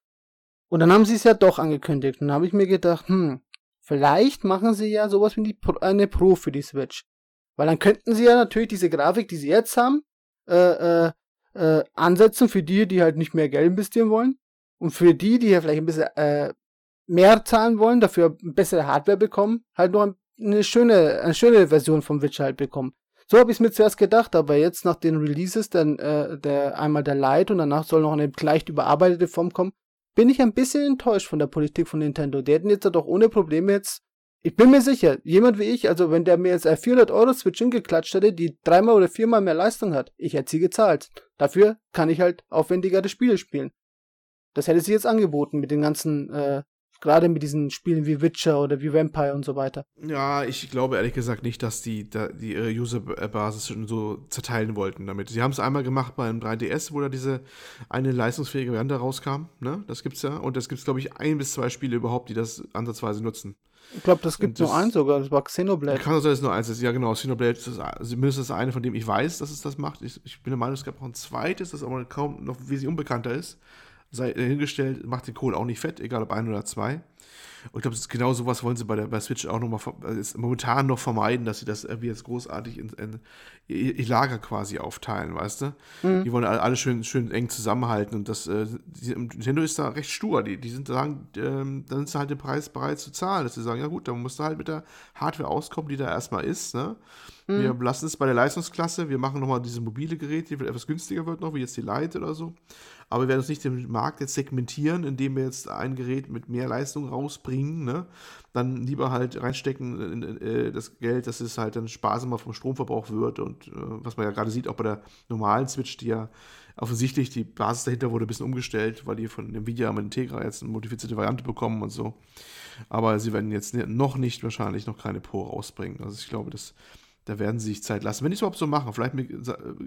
Und dann haben sie es ja doch angekündigt. Und dann habe ich mir gedacht, hm, vielleicht machen sie ja sowas wie die Pro, eine Pro für die Switch. Weil dann könnten sie ja natürlich diese Grafik, die sie jetzt haben, äh, äh, äh, ansetzen für die, die halt nicht mehr Geld investieren wollen. Und für die, die ja vielleicht ein bisschen äh, mehr zahlen wollen, dafür bessere Hardware bekommen, halt noch ein eine schöne, eine schöne Version vom Witcher halt bekommen. So habe ich es mir zuerst gedacht, aber jetzt nach den Releases, dann äh, der einmal der Light und danach soll noch eine leicht überarbeitete Form kommen, bin ich ein bisschen enttäuscht von der Politik von Nintendo. Die hätten jetzt doch ohne Probleme jetzt, ich bin mir sicher, jemand wie ich, also wenn der mir jetzt ein 400 Euro Switch hingeklatscht hätte, die dreimal oder viermal mehr Leistung hat, ich hätte sie gezahlt. Dafür kann ich halt aufwendigere Spiele spielen. Das hätte sie jetzt angeboten mit den ganzen äh, Gerade mit diesen Spielen wie Witcher oder wie Vampire und so weiter. Ja, ich glaube ehrlich gesagt nicht, dass die, da, die ihre User-Basis schon so zerteilen wollten damit. Sie haben es einmal gemacht beim 3DS, wo da diese eine leistungsfähige Variante rauskam. Ne? Das gibt's ja. Und es gibt, glaube ich, ein bis zwei Spiele überhaupt, die das ansatzweise nutzen. Ich glaube, das gibt das, nur eins sogar, das war Xenoblade. Kann sein, dass es nur eins ist. Ja, genau. Xenoblade ist das, also mindestens das eine, von dem ich weiß, dass es das macht. Ich, ich bin der Meinung, es gab noch ein zweites, das aber kaum noch wesentlich unbekannter ist sei hingestellt, macht den Kohl auch nicht fett, egal ob ein oder zwei. Und ich glaube, genau sowas wollen sie bei der bei Switch auch nochmal äh, momentan noch vermeiden, dass sie das irgendwie jetzt großartig in, in, ihr Lager quasi aufteilen, weißt du? Mhm. Die wollen alle schön, schön eng zusammenhalten und das äh, Nintendo ist da recht stur. Die, die sind sagen, ähm, dann ist halt den Preis bereit zu zahlen, dass sie sagen, ja gut, dann musst du halt mit der Hardware auskommen, die da erstmal ist, ne? Mhm. Wir lassen es bei der Leistungsklasse, wir machen nochmal diese mobile Geräte, die etwas günstiger wird noch, wie jetzt die Lite oder so. Aber wir werden uns nicht den Markt jetzt segmentieren, indem wir jetzt ein Gerät mit mehr Leistung rausbringen. Ne? Dann lieber halt reinstecken in, äh, das Geld, dass es halt dann sparsamer vom Stromverbrauch wird. Und äh, was man ja gerade sieht, auch bei der normalen Switch, die ja offensichtlich die Basis dahinter wurde ein bisschen umgestellt, weil die von Nvidia am Integra jetzt eine modifizierte Variante bekommen und so. Aber sie werden jetzt noch nicht wahrscheinlich noch keine Pro rausbringen. Also ich glaube, das da werden sie sich Zeit lassen. Wenn die es überhaupt so machen, vielleicht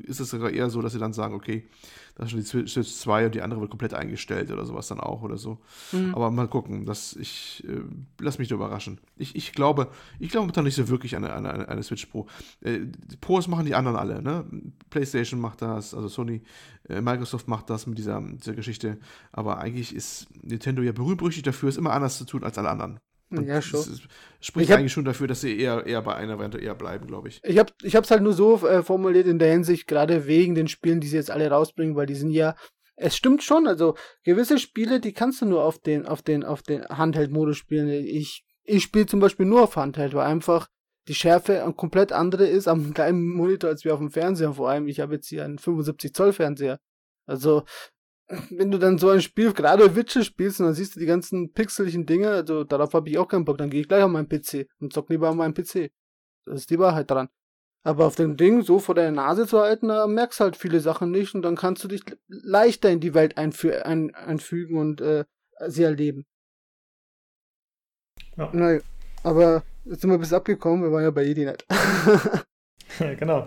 ist es sogar eher so, dass sie dann sagen, okay, da ist schon die Switch 2 und die andere wird komplett eingestellt oder sowas dann auch oder so. Mhm. Aber mal gucken, dass ich äh, lass mich da überraschen. Ich, ich glaube, ich glaube da nicht so wirklich an eine, eine, eine Switch Pro. Äh, Pros machen die anderen alle, ne? PlayStation macht das, also Sony, äh, Microsoft macht das mit dieser, dieser Geschichte. Aber eigentlich ist Nintendo ja berühmt-berüchtigt dafür, es immer anders zu tun als alle anderen. Und ja, schon. Das spricht hab, eigentlich schon dafür, dass sie eher, eher bei einer Variante eher bleiben, glaube ich. Ich habe ich es halt nur so äh, formuliert in der Hinsicht, gerade wegen den Spielen, die sie jetzt alle rausbringen, weil die sind ja, es stimmt schon, also gewisse Spiele, die kannst du nur auf den, auf den, auf den Handheld-Modus spielen. Ich, ich spiele zum Beispiel nur auf Handheld, weil einfach die Schärfe komplett andere ist am kleinen Monitor als wir auf dem Fernseher. Vor allem, ich habe jetzt hier einen 75 Zoll Fernseher. Also wenn du dann so ein Spiel, gerade Witcher spielst und dann siehst du die ganzen pixeligen Dinge, also darauf habe ich auch keinen Bock, dann gehe ich gleich auf meinen PC und zock lieber auf meinen PC. Das ist die Wahrheit dran. Aber auf dem Ding so vor der Nase zu halten, da merkst halt viele Sachen nicht und dann kannst du dich leichter in die Welt einfü ein einfügen und äh, sie erleben. Ja. Nein, aber jetzt sind wir bis abgekommen, wir waren ja bei Jedinet. ja, genau.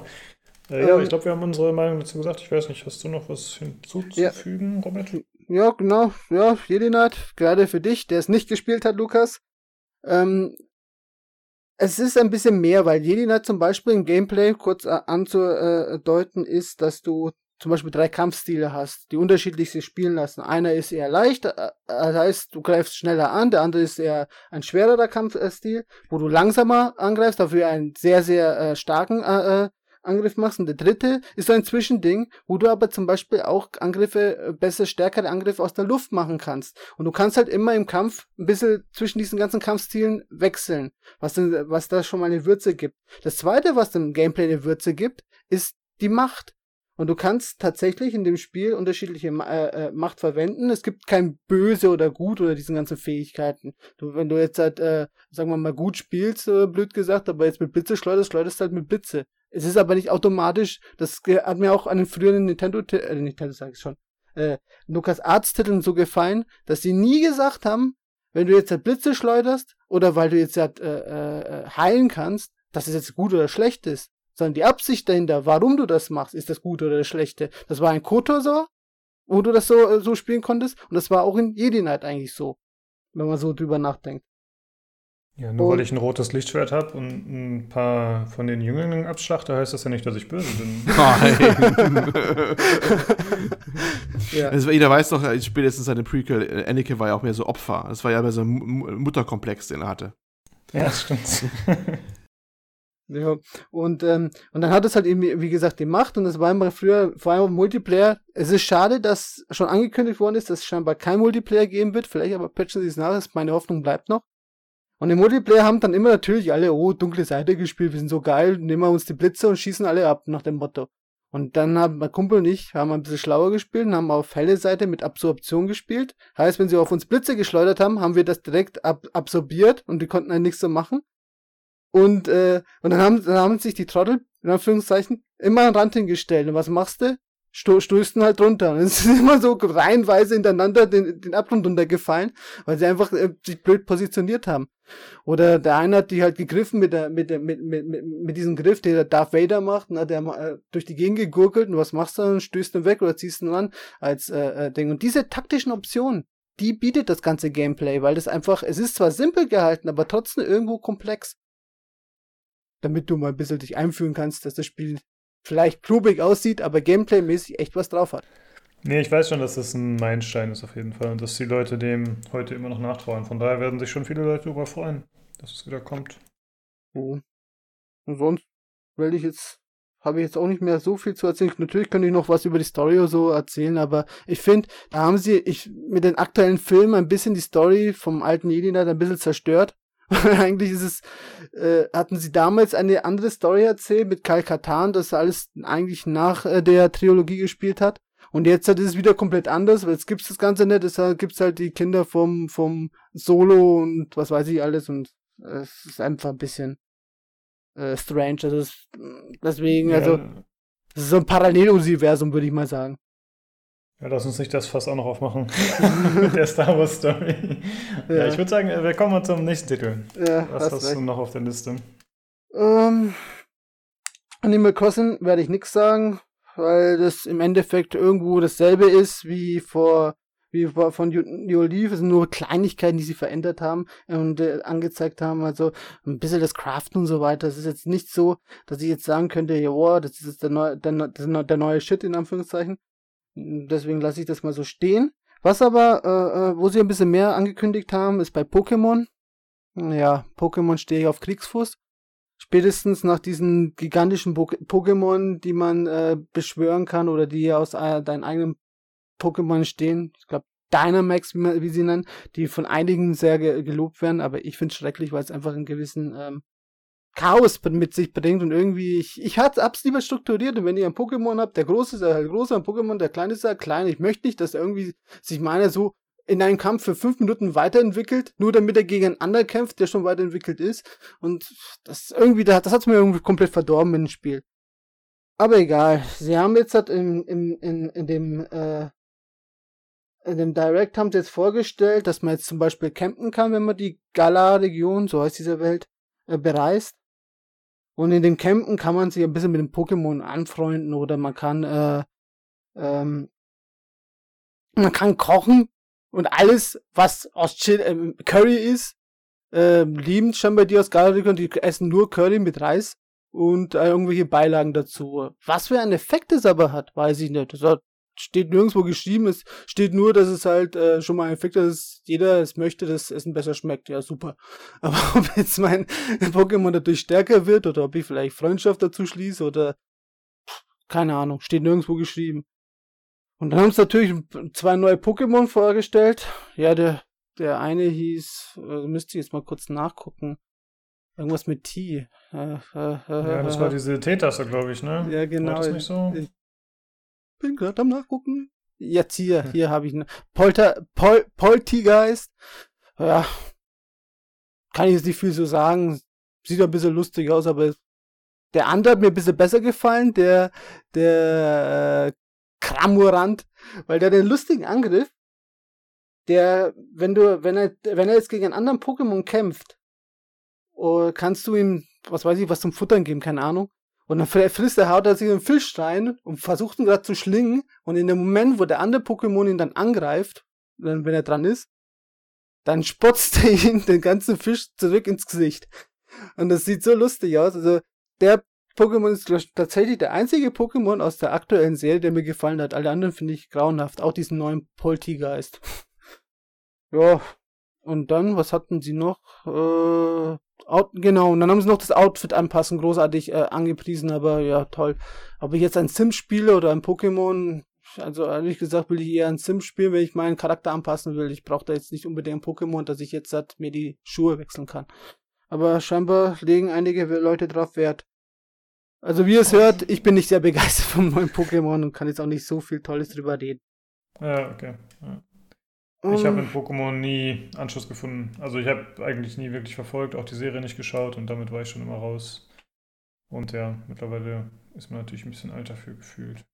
Äh, ja, ähm, ich glaube, wir haben unsere Meinung dazu gesagt. Ich weiß nicht, hast du noch was hinzuzufügen, ja. Robert? Ja, genau. Ja, Jedinet, gerade für dich, der es nicht gespielt hat, Lukas. Ähm, es ist ein bisschen mehr, weil Jedinet zum Beispiel im Gameplay kurz äh, anzudeuten ist, dass du zum Beispiel drei Kampfstile hast, die unterschiedlich sich spielen lassen. Einer ist eher leicht, äh, das heißt, du greifst schneller an, der andere ist eher ein schwererer Kampfstil, wo du langsamer angreifst, dafür einen sehr, sehr äh, starken äh Angriff machst. Und der dritte ist so ein Zwischending, wo du aber zum Beispiel auch Angriffe, äh, besser, stärkere Angriffe aus der Luft machen kannst. Und du kannst halt immer im Kampf ein bisschen zwischen diesen ganzen Kampfstilen wechseln, was, denn, was da schon mal eine Würze gibt. Das zweite, was dem Gameplay eine Würze gibt, ist die Macht. Und du kannst tatsächlich in dem Spiel unterschiedliche äh, äh, Macht verwenden. Es gibt kein Böse oder Gut oder diesen ganzen Fähigkeiten. Du, wenn du jetzt halt, äh, sagen wir mal, gut spielst, äh, blöd gesagt, aber jetzt mit Blitze schleuderst, schleuderst halt mit Blitze. Es ist aber nicht automatisch, das hat mir auch an den früheren Nintendo, äh, Nintendo sag ich schon, äh, Lukas Arts Titeln so gefallen, dass sie nie gesagt haben, wenn du jetzt halt Blitze schleuderst oder weil du jetzt halt, äh, äh, heilen kannst, dass es jetzt gut oder schlecht ist, sondern die Absicht dahinter, warum du das machst, ist das Gute oder das Schlechte. Das war ein Kotor wo du das so, äh, so spielen konntest und das war auch in Jedi Knight eigentlich so, wenn man so drüber nachdenkt. Ja, nur und, weil ich ein rotes Lichtschwert habe und ein paar von den Jünglingen abschlachte, heißt das ja nicht, dass ich böse bin. Nein. ja. also, jeder weiß doch, spätestens seine Prequel, äh, Anakin war ja auch mehr so Opfer. Das war ja mehr so ein Mutterkomplex, den er hatte. Ja, das stimmt. ja, und, ähm, und dann hat es halt eben, wie gesagt, die Macht und das war immer früher, vor allem auf Multiplayer. Es ist schade, dass schon angekündigt worden ist, dass es scheinbar kein Multiplayer geben wird. Vielleicht aber patchen sie es nach, meine Hoffnung bleibt noch. Und im Multiplayer haben dann immer natürlich alle, oh, dunkle Seite gespielt, wir sind so geil, nehmen wir uns die Blitze und schießen alle ab, nach dem Motto. Und dann haben mein Kumpel und ich haben ein bisschen schlauer gespielt und haben auf helle Seite mit Absorption gespielt. Heißt, wenn sie auf uns Blitze geschleudert haben, haben wir das direkt ab absorbiert und die konnten dann nichts so machen. Und, äh, und dann haben, dann haben sich die Trottel, in Anführungszeichen, immer an den Rand hingestellt. Und was machst du? Sto stößen halt runter. Und es ist immer so reihenweise hintereinander den, den Abgrund runtergefallen, weil sie einfach äh, sich blöd positioniert haben. Oder der eine hat die halt gegriffen mit der, mit der, mit, mit, mit, mit diesem Griff, der der Darth Vader macht, und hat der äh, durch die Gegend gegurkelt und was machst du dann? Stößt ihn weg oder ziehst ihn an als äh, äh, Ding. Und diese taktischen Optionen, die bietet das ganze Gameplay, weil das einfach, es ist zwar simpel gehalten, aber trotzdem irgendwo komplex. Damit du mal ein bisschen dich einfühlen kannst, dass das Spiel vielleicht klubig aussieht, aber gameplaymäßig echt was drauf hat. Nee, ich weiß schon, dass das ein Meilenstein ist auf jeden Fall und dass die Leute dem heute immer noch nachtrauen. Von daher werden sich schon viele Leute darüber freuen, dass es wieder kommt. Oh. Und sonst will ich jetzt, habe ich jetzt auch nicht mehr so viel zu erzählen. Natürlich könnte ich noch was über die Story oder so erzählen, aber ich finde, da haben sie ich mit den aktuellen Filmen ein bisschen die Story vom alten Jedi ein bisschen zerstört. eigentlich ist es, äh, hatten sie damals eine andere Story erzählt mit Kalkatan, das alles eigentlich nach äh, der Trilogie gespielt hat. Und jetzt ist es wieder komplett anders, weil jetzt gibt's das Ganze nicht, es gibt's halt die Kinder vom, vom Solo und was weiß ich alles und äh, es ist einfach ein bisschen äh, strange. Also das, deswegen, ja. also, das ist so ein Paralleluniversum, würde ich mal sagen. Ja, lass uns nicht das Fass auch noch aufmachen mit der Star Wars Story. Ja, ja ich würde sagen, wir kommen mal zum nächsten Titel. Ja, Was hast, du noch auf der Liste? Ähm, Animal Crossing werde ich nichts sagen, weil das im Endeffekt irgendwo dasselbe ist wie vor wie von New Leaf, es sind nur Kleinigkeiten, die sie verändert haben und äh, angezeigt haben, also ein bisschen das Craften und so weiter. Es ist jetzt nicht so, dass ich jetzt sagen könnte, ja, das ist jetzt der, neue, der, der neue Shit in Anführungszeichen. Deswegen lasse ich das mal so stehen. Was aber, äh, äh, wo sie ein bisschen mehr angekündigt haben, ist bei Pokémon. Ja, Pokémon stehe ich auf Kriegsfuß. Spätestens nach diesen gigantischen po Pokémon, die man äh, beschwören kann oder die aus äh, deinen eigenen Pokémon stehen. Ich glaube, Dynamax, wie, wie sie nennen, die von einigen sehr ge gelobt werden, aber ich finde es schrecklich, weil es einfach einen gewissen ähm, Chaos mit sich bringt und irgendwie, ich, ich hab's lieber strukturiert und wenn ihr ein Pokémon habt, der große ist halt groß, ein Pokémon, der kleine ist halt klein. Ich möchte nicht, dass irgendwie sich meiner so in einem Kampf für fünf Minuten weiterentwickelt, nur damit er gegen einen anderen kämpft, der schon weiterentwickelt ist. Und das irgendwie, das hat's mir irgendwie komplett verdorben in dem Spiel. Aber egal. Sie haben jetzt halt in, in, in, in dem, äh, in dem Direct haben sie jetzt vorgestellt, dass man jetzt zum Beispiel campen kann, wenn man die Gala-Region, so heißt diese Welt, äh, bereist. Und in dem Campen kann man sich ein bisschen mit dem Pokémon anfreunden oder man kann, äh, ähm, man kann kochen und alles, was aus Chill, äh, Curry ist, äh, lieben scheinbar die aus Gala-Region, die essen nur Curry mit Reis und äh, irgendwelche Beilagen dazu. Was für einen Effekt es aber hat, weiß ich nicht. Das hat steht nirgendwo geschrieben, es steht nur, dass es halt äh, schon mal ein Effekt hat, dass jeder es möchte, dass Essen besser schmeckt. Ja, super. Aber ob jetzt mein Pokémon dadurch stärker wird oder ob ich vielleicht Freundschaft dazu schließe oder keine Ahnung, steht nirgendwo geschrieben. Und dann haben sie natürlich zwei neue Pokémon vorgestellt. Ja, der, der eine hieß, äh, müsste ich jetzt mal kurz nachgucken. Irgendwas mit T. Äh, äh, ja, das war diese T-Taste, glaube ich, ne? Ja, genau. War das nicht so? Ich, bin gerade am Nachgucken. Jetzt hier, hier habe ich eine Polter, Pol, Poltergeist. Ja, kann ich jetzt nicht viel so sagen. Sieht ein bisschen lustig aus, aber der andere hat mir ein bisschen besser gefallen, der, der äh, Kramurant, weil der den lustigen Angriff, der, wenn du, wenn er, wenn er jetzt gegen einen anderen Pokémon kämpft, oh, kannst du ihm, was weiß ich, was zum Futtern geben, keine Ahnung. Und dann frisst er, haut er sich einen Fisch rein und versucht ihn gerade zu schlingen. Und in dem Moment, wo der andere Pokémon ihn dann angreift, wenn er dran ist, dann spotzt er ihn den ganzen Fisch zurück ins Gesicht. Und das sieht so lustig aus. Also der Pokémon ist tatsächlich der einzige Pokémon aus der aktuellen Serie, der mir gefallen hat. Alle anderen finde ich grauenhaft. Auch diesen neuen Poltigeist. ja. Und dann, was hatten sie noch? Äh, Out, genau, und dann haben sie noch das Outfit anpassen, großartig äh, angepriesen, aber ja, toll. Ob ich jetzt ein Sim spiele oder ein Pokémon, also ehrlich gesagt will ich eher ein Sim spielen, wenn ich meinen Charakter anpassen will. Ich brauche da jetzt nicht unbedingt ein Pokémon, dass ich jetzt halt mir die Schuhe wechseln kann. Aber scheinbar legen einige Leute drauf Wert. Also wie ihr es hört, ich bin nicht sehr begeistert vom neuen Pokémon und kann jetzt auch nicht so viel Tolles drüber reden. Ja, okay. Ja. Ich habe in Pokémon nie Anschluss gefunden. Also ich habe eigentlich nie wirklich verfolgt, auch die Serie nicht geschaut und damit war ich schon immer raus. Und ja, mittlerweile ist man natürlich ein bisschen alter für gefühlt.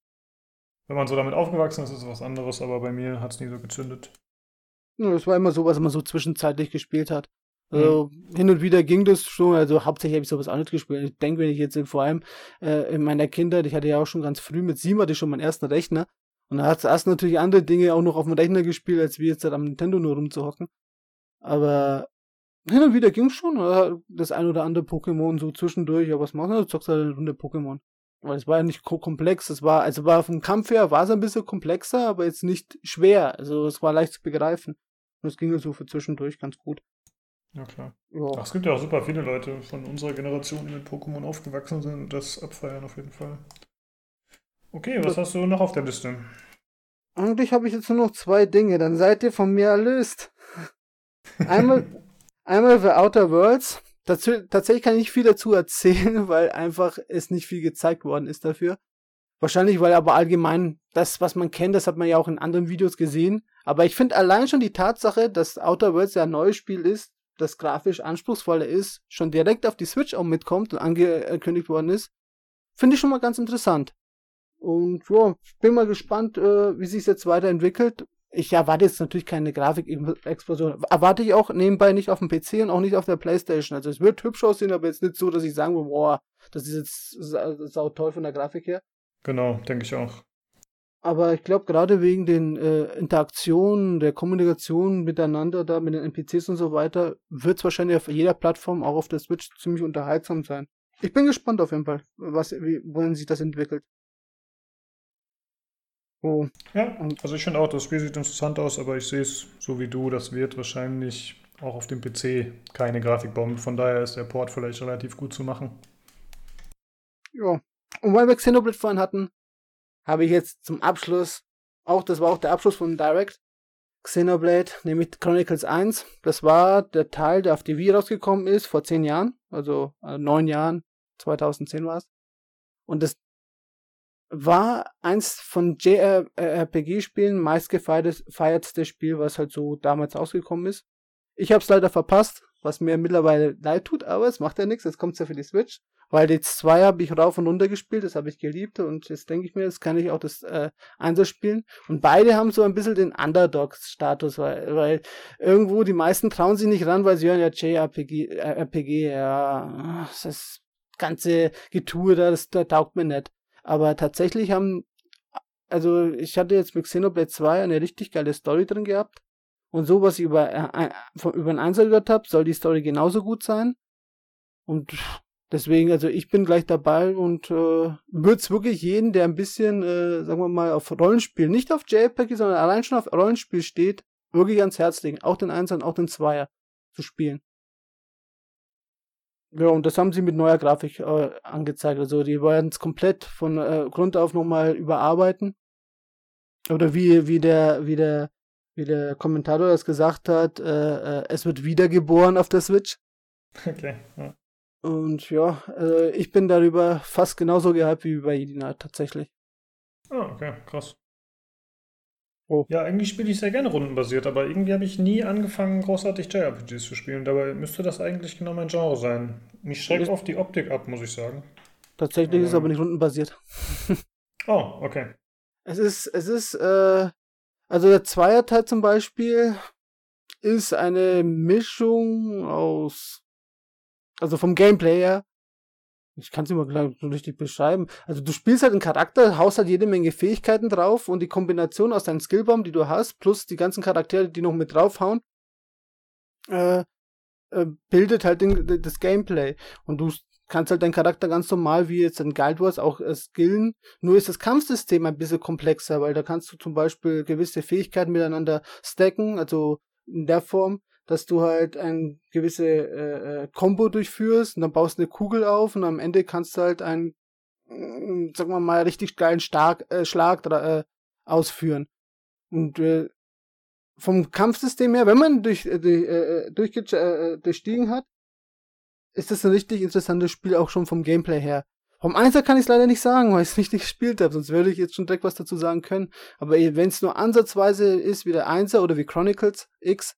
Wenn man so damit aufgewachsen ist, ist es was anderes, aber bei mir hat es nie so gezündet. Ja, das war immer so, was man so zwischenzeitlich gespielt hat. Also mhm. hin und wieder ging das schon, also hauptsächlich habe ich sowas auch nicht gespielt. Ich denke, wenn ich jetzt vor allem äh, in meiner Kindheit, ich hatte ja auch schon ganz früh mit sieben hatte ich schon meinen ersten Rechner und da hat erst natürlich andere Dinge auch noch auf dem Rechner gespielt, als wir jetzt halt am Nintendo nur rumzuhocken. Aber hin und wieder ging schon, oder? das ein oder andere Pokémon so zwischendurch, aber was machen wir? Du zockst halt eine Runde Pokémon. Weil es war ja nicht komplex, es war, also war vom Kampf her war es ein bisschen komplexer, aber jetzt nicht schwer. Also es war leicht zu begreifen. Und es ging so für zwischendurch ganz gut. Ja, klar. Ja. Ach, es gibt ja auch super viele Leute von unserer Generation, die mit Pokémon aufgewachsen sind und das abfeiern auf jeden Fall. Okay, was hast du noch auf der Liste? Eigentlich habe ich jetzt nur noch zwei Dinge, dann seid ihr von mir erlöst. Einmal, einmal The Outer Worlds. Dazu, tatsächlich kann ich nicht viel dazu erzählen, weil einfach es nicht viel gezeigt worden ist dafür. Wahrscheinlich, weil aber allgemein das, was man kennt, das hat man ja auch in anderen Videos gesehen. Aber ich finde allein schon die Tatsache, dass Outer Worlds ja ein neues Spiel ist, das grafisch anspruchsvoller ist, schon direkt auf die Switch auch mitkommt und angekündigt worden ist, finde ich schon mal ganz interessant. Und ja, bin mal gespannt, äh, wie sich jetzt weiterentwickelt. Ich erwarte jetzt natürlich keine Grafikexplosion. Erwarte ich auch nebenbei nicht auf dem PC und auch nicht auf der Playstation. Also es wird hübsch aussehen, aber jetzt nicht so, dass ich sagen will, boah, das ist jetzt sau toll von der Grafik her. Genau, denke ich auch. Aber ich glaube, gerade wegen den äh, Interaktionen, der Kommunikation miteinander da, mit den NPCs und so weiter, wird es wahrscheinlich auf jeder Plattform, auch auf der Switch, ziemlich unterhaltsam sein. Ich bin gespannt auf jeden Fall, was, wie, wohin sich das entwickelt. Oh. Ja, also ich finde auch, das Spiel sieht interessant aus, aber ich sehe es so wie du, das wird wahrscheinlich auch auf dem PC keine Grafik bauen. Von daher ist der Port vielleicht relativ gut zu machen. Ja. Und weil wir Xenoblade vorhin hatten, habe ich jetzt zum Abschluss, auch das war auch der Abschluss von Direct, Xenoblade, nämlich Chronicles 1. Das war der Teil, der auf die Wii rausgekommen ist, vor zehn Jahren, also äh, neun Jahren, 2010 war es. Und das war eins von JRPG-Spielen meistgefeiertste Spiel, was halt so damals ausgekommen ist. Ich habe es leider verpasst, was mir mittlerweile leid tut, aber es macht ja nichts. Jetzt kommt's ja für die Switch. Weil die 2 habe ich rauf und runter gespielt, das habe ich geliebt und jetzt denke ich mir, jetzt kann ich auch das äh, Einser spielen. Und beide haben so ein bisschen den Underdog-Status, weil, weil irgendwo die meisten trauen sich nicht ran, weil sie hören ja JRPG, äh, RPG, ja, das ganze Getue da, das, das taugt mir nicht. Aber tatsächlich haben, also ich hatte jetzt mit Xenoblade 2 eine richtig geile Story drin gehabt. Und so, was ich über, äh, über einen Einser gehört habe, soll die Story genauso gut sein. Und deswegen, also ich bin gleich dabei und äh, würde wirklich jeden, der ein bisschen, äh, sagen wir mal, auf Rollenspiel, nicht auf JPEG, sondern allein schon auf Rollenspiel steht, wirklich ans Herz legen. Auch den Einser und auch den Zweier zu spielen. Ja, und das haben sie mit neuer Grafik äh, angezeigt. Also die werden es komplett von äh, Grund auf nochmal überarbeiten. Oder wie, wie der, wie der, wie der Kommentator das gesagt hat, äh, äh, es wird wiedergeboren auf der Switch. Okay. Ja. Und ja, äh, ich bin darüber fast genauso gehypt wie bei Edina tatsächlich. Ah, okay, krass. Oh. Ja, eigentlich spiele ich sehr gerne rundenbasiert, aber irgendwie habe ich nie angefangen, großartig JRPGs zu spielen. Dabei müsste das eigentlich genau mein Genre sein. Mich schreckt oft die Optik ab, muss ich sagen. Tatsächlich ähm. ist es aber nicht rundenbasiert. oh, okay. Es ist, es ist, äh, also der Zweierteil zum Beispiel ist eine Mischung aus, also vom Gameplay her, ich kann es immer gleich so richtig beschreiben. Also du spielst halt einen Charakter, haust halt jede Menge Fähigkeiten drauf und die Kombination aus deinem Skillbaum, die du hast, plus die ganzen Charaktere, die noch mit draufhauen, äh, äh, bildet halt den, das Gameplay. Und du kannst halt deinen Charakter ganz normal, wie jetzt in Guild Wars, auch äh, skillen. Nur ist das Kampfsystem ein bisschen komplexer, weil da kannst du zum Beispiel gewisse Fähigkeiten miteinander stacken, also in der Form, dass du halt ein gewisse äh, Combo äh, durchführst und dann baust eine Kugel auf und am Ende kannst du halt einen, äh, sagen wir mal, richtig geilen Stark, äh, Schlag äh, ausführen. Und äh, vom Kampfsystem her, wenn man durch, äh, äh, durch, äh, durchstiegen hat, ist das ein richtig interessantes Spiel auch schon vom Gameplay her. Vom Einser kann ich es leider nicht sagen, weil ich es nicht gespielt habe, sonst würde ich jetzt schon direkt was dazu sagen können. Aber wenn es nur ansatzweise ist wie der Einser oder wie Chronicles X,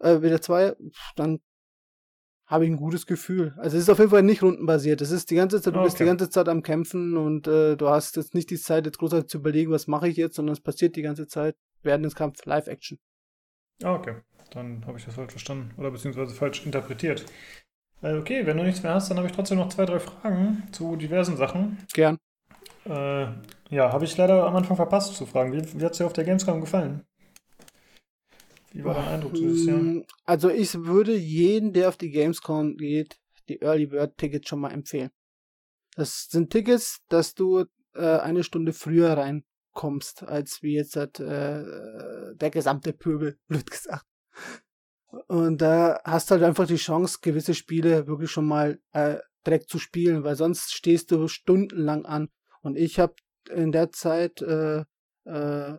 äh, wieder zwei, dann habe ich ein gutes Gefühl. Also es ist auf jeden Fall nicht rundenbasiert. Es ist die ganze Zeit, du okay. bist die ganze Zeit am Kämpfen und äh, du hast jetzt nicht die Zeit, jetzt großartig zu überlegen, was mache ich jetzt, sondern es passiert die ganze Zeit während des Kampfs Live-Action. Ah, okay. Dann habe ich das falsch verstanden oder beziehungsweise falsch interpretiert. Äh, okay, wenn du nichts mehr hast, dann habe ich trotzdem noch zwei, drei Fragen zu diversen Sachen. Gern. Äh, ja, habe ich leider am Anfang verpasst zu fragen. Wie, wie hat es dir auf der Gamescom gefallen? Wie war dein Eindruck dieses Jahr? Mm, also ich würde jeden, der auf die Gamescom geht, die Early Bird Tickets schon mal empfehlen. Das sind Tickets, dass du äh, eine Stunde früher reinkommst, als wie jetzt halt, äh, der gesamte Pöbel, blöd gesagt. Und da hast du halt einfach die Chance, gewisse Spiele wirklich schon mal äh, direkt zu spielen, weil sonst stehst du stundenlang an. Und ich habe in der Zeit äh, äh,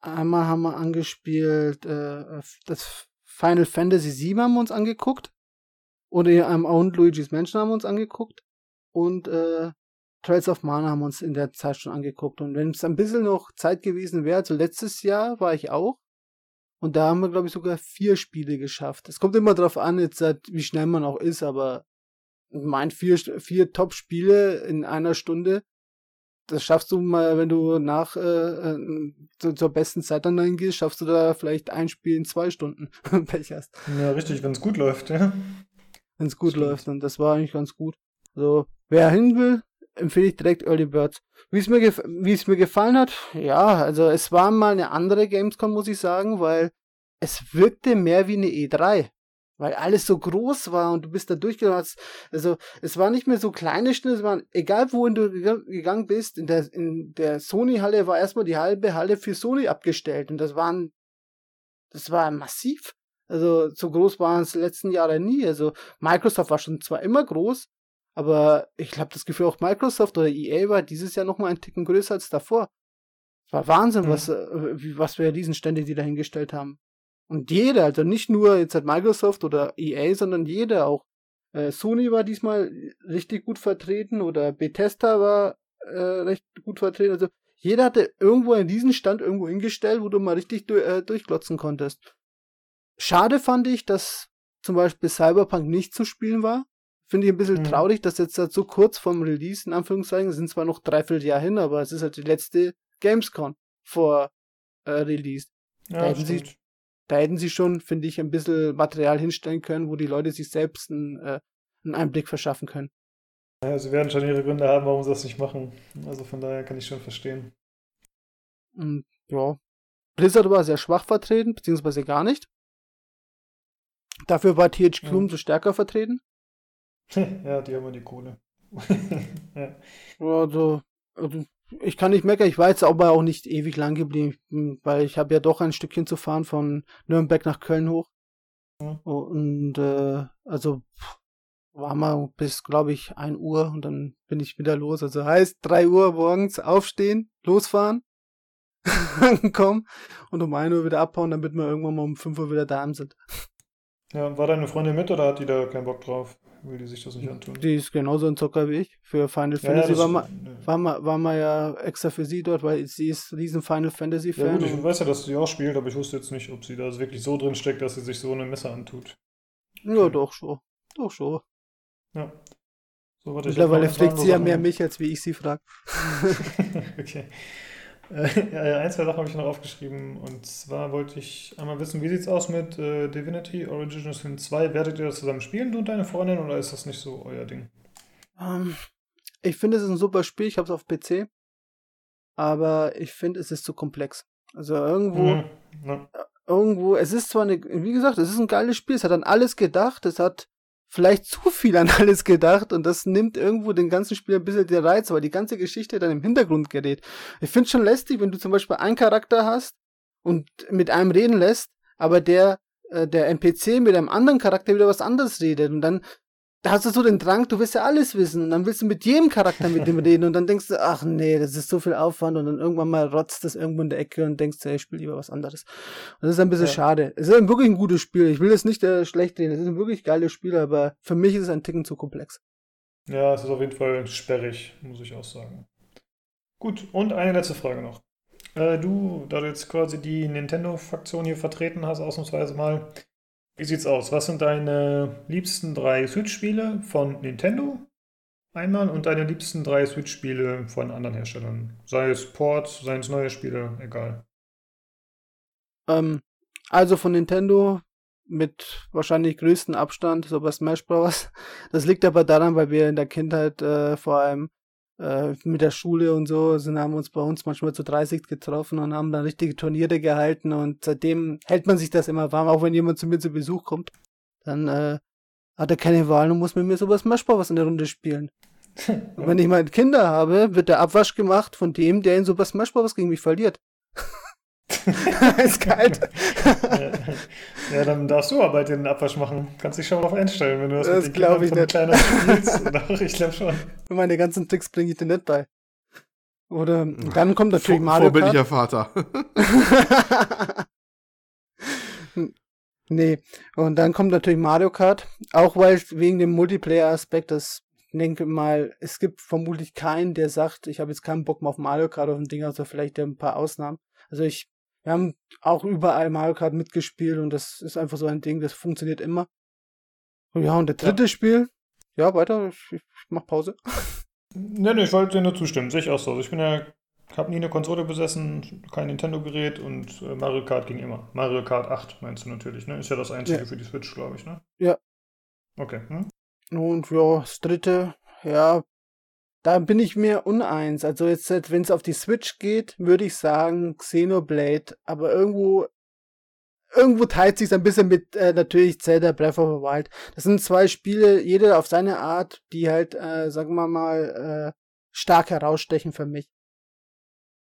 Einmal haben wir angespielt, äh, das Final Fantasy VII haben wir uns angeguckt. Oder ähm, und Luigi's Mansion haben wir uns angeguckt. Und äh, Trails of Mana haben wir uns in der Zeit schon angeguckt. Und wenn es ein bisschen noch Zeit gewesen wäre, also letztes Jahr war ich auch. Und da haben wir, glaube ich, sogar vier Spiele geschafft. Es kommt immer darauf an, jetzt, wie schnell man auch ist, aber mein vier, vier Top-Spiele in einer Stunde das schaffst du mal, wenn du nach äh, äh zu, zur besten Zeit dann hingehst, schaffst du da vielleicht ein Spiel in zwei Stunden, Pech hast. Ja, richtig, wenn es gut läuft, ja. Wenn es gut Stimmt. läuft, und das war eigentlich ganz gut. Also, wer hin will, empfehle ich direkt Early Birds. Wie es mir, wie es mir gefallen hat, ja, also es war mal eine andere Gamescom, muss ich sagen, weil es wirkte mehr wie eine E3 weil alles so groß war und du bist da durchgegangen. Also es war nicht mehr so kleine Schnitte, es waren, egal wohin du gegangen bist, in der, in der Sony-Halle war erstmal die halbe Halle für Sony abgestellt und das waren, das war massiv. Also so groß waren es die letzten Jahre nie. Also Microsoft war schon zwar immer groß, aber ich habe das Gefühl, auch Microsoft oder EA war dieses Jahr nochmal ein Ticken größer als davor. Es war Wahnsinn, mhm. was, äh, was für Riesenstände die dahingestellt haben. Und jeder, also nicht nur jetzt halt Microsoft oder EA, sondern jeder auch. Äh, Sony war diesmal richtig gut vertreten oder Bethesda war äh, recht gut vertreten. Also jeder hatte irgendwo einen Riesenstand irgendwo hingestellt, wo du mal richtig du äh, durchglotzen konntest. Schade fand ich, dass zum Beispiel Cyberpunk nicht zu spielen war. Finde ich ein bisschen mhm. traurig, dass jetzt halt so kurz vom Release, in Anführungszeichen, sind zwar noch dreiviertel Jahr hin, aber es ist halt die letzte Gamescom vor äh, Release. Ja, da, hätten sie, da hätten sie schon, finde ich, ein bisschen Material hinstellen können, wo die Leute sich selbst einen, äh, einen Einblick verschaffen können. Ja, sie werden schon ihre Gründe haben, warum sie das nicht machen. Also von daher kann ich schon verstehen. Und ja. Blizzard war sehr schwach vertreten, beziehungsweise gar nicht. Dafür war THQ ja. umso stärker vertreten. ja, die haben ja die Kohle. ja. Also, also, ich kann nicht meckern, ich war jetzt aber auch nicht ewig lang geblieben, weil ich habe ja doch ein Stückchen zu fahren von Nürnberg nach Köln hoch. Ja. Und äh, also war mal bis, glaube ich, 1 Uhr und dann bin ich wieder los. Also heißt 3 Uhr morgens aufstehen, losfahren, ankommen und um 1 Uhr wieder abhauen, damit wir irgendwann mal um 5 Uhr wieder da sind. Ja, war deine Freundin mit oder hat die da keinen Bock drauf? Will die sich das nicht antun? Die ist genauso ein Zocker wie ich. Für Final Fantasy ja, war, ma, war, ma, war ma ja extra für sie dort, weil sie ist riesen Final Fantasy Fan. Ja gut, ich weiß ja, dass sie auch spielt, aber ich wusste jetzt nicht, ob sie da wirklich so drin steckt, dass sie sich so eine Messer antut. Ja, doch schon. Doch schon. Ja. So, warte, Mittlerweile fragt sie ja mehr mich, als wie ich sie frage. okay. Äh, ein, zwei Sachen habe ich noch aufgeschrieben. Und zwar wollte ich einmal wissen, wie sieht es aus mit äh, Divinity Original Sin 2? Werdet ihr das zusammen spielen, du und deine Freundin, oder ist das nicht so euer Ding? Um, ähm, ich finde, es ist ein super Spiel. Ich habe es auf PC. Aber ich finde, es ist zu komplex. Also irgendwo, mhm, ja. irgendwo, es ist zwar eine, wie gesagt, es ist ein geiles Spiel. Es hat an alles gedacht. Es hat vielleicht zu viel an alles gedacht und das nimmt irgendwo den ganzen Spiel ein bisschen den Reiz, weil die ganze Geschichte dann im Hintergrund gerät. Ich finde schon lästig, wenn du zum Beispiel einen Charakter hast und mit einem reden lässt, aber der, äh, der NPC mit einem anderen Charakter wieder was anderes redet und dann da hast du so den Drang, du willst ja alles wissen und dann willst du mit jedem Charakter mit dem reden und dann denkst du, ach nee, das ist so viel Aufwand und dann irgendwann mal rotzt das irgendwo in der Ecke und denkst, hey, ich spiele lieber was anderes. Und das ist ein bisschen ja. schade. Es ist wirklich ein gutes Spiel. Ich will es nicht äh, schlecht reden. Es ist ein wirklich geiles Spiel, aber für mich ist es ein Ticken zu komplex. Ja, es ist auf jeden Fall sperrig, muss ich auch sagen. Gut, und eine letzte Frage noch. Äh, du, da du jetzt quasi die Nintendo-Fraktion hier vertreten hast, ausnahmsweise mal, wie sieht's aus? Was sind deine liebsten drei Switch-Spiele von Nintendo? Einmal und deine liebsten drei Switch-Spiele von anderen Herstellern. Sei es Port, seien es neue Spiele, egal. Ähm, also von Nintendo mit wahrscheinlich größten Abstand, so bei Smash Bros. Das liegt aber daran, weil wir in der Kindheit äh, vor allem äh, mit der Schule und so, sind haben uns bei uns manchmal zu 30 getroffen und haben dann richtige Turniere gehalten und seitdem hält man sich das immer warm, auch wenn jemand zu mir zu Besuch kommt. Dann äh, hat er keine Wahl und muss mit mir sowas Smashball was in der Runde spielen. und wenn ich mal Kinder habe, wird der Abwasch gemacht von dem, der in Super Smash Bros. gegen mich verliert. ist kalt. ja, dann darfst du aber den Abwasch machen. Kannst dich schon darauf einstellen, wenn du das, das mit den ich nicht. kleiner spielst. Doch, ich glaube schon. Meine ganzen Tricks bringe ich dir nicht bei. Oder dann kommt natürlich Vor Mario Vorbildlicher Vater. nee, und dann kommt natürlich Mario Kart, auch weil wegen dem Multiplayer-Aspekt, das denke mal, es gibt vermutlich keinen, der sagt, ich habe jetzt keinen Bock mehr auf Mario Kart auf ein Ding, also vielleicht ein paar Ausnahmen. Also ich wir haben auch überall Mario Kart mitgespielt und das ist einfach so ein Ding, das funktioniert immer. Ja, und der dritte ja. Spiel, ja, weiter, ich, ich mach Pause. Nee, nee, ich wollte dir nur zustimmen, sehe ich auch so. Also ich bin ja, habe nie eine Konsole besessen, kein Nintendo-Gerät und äh, Mario Kart ging immer. Mario Kart 8 meinst du natürlich, ne? Ist ja das einzige ja. für die Switch, glaube ich, ne? Ja. Okay. Hm? Und ja, das dritte, ja, da bin ich mir uneins. Also jetzt, wenn es auf die Switch geht, würde ich sagen Xenoblade. Aber irgendwo, irgendwo teilt sich ein bisschen mit äh, natürlich Zelda Breath of the Wild. Das sind zwei Spiele, jeder auf seine Art, die halt, äh, sagen wir mal, äh, stark herausstechen für mich.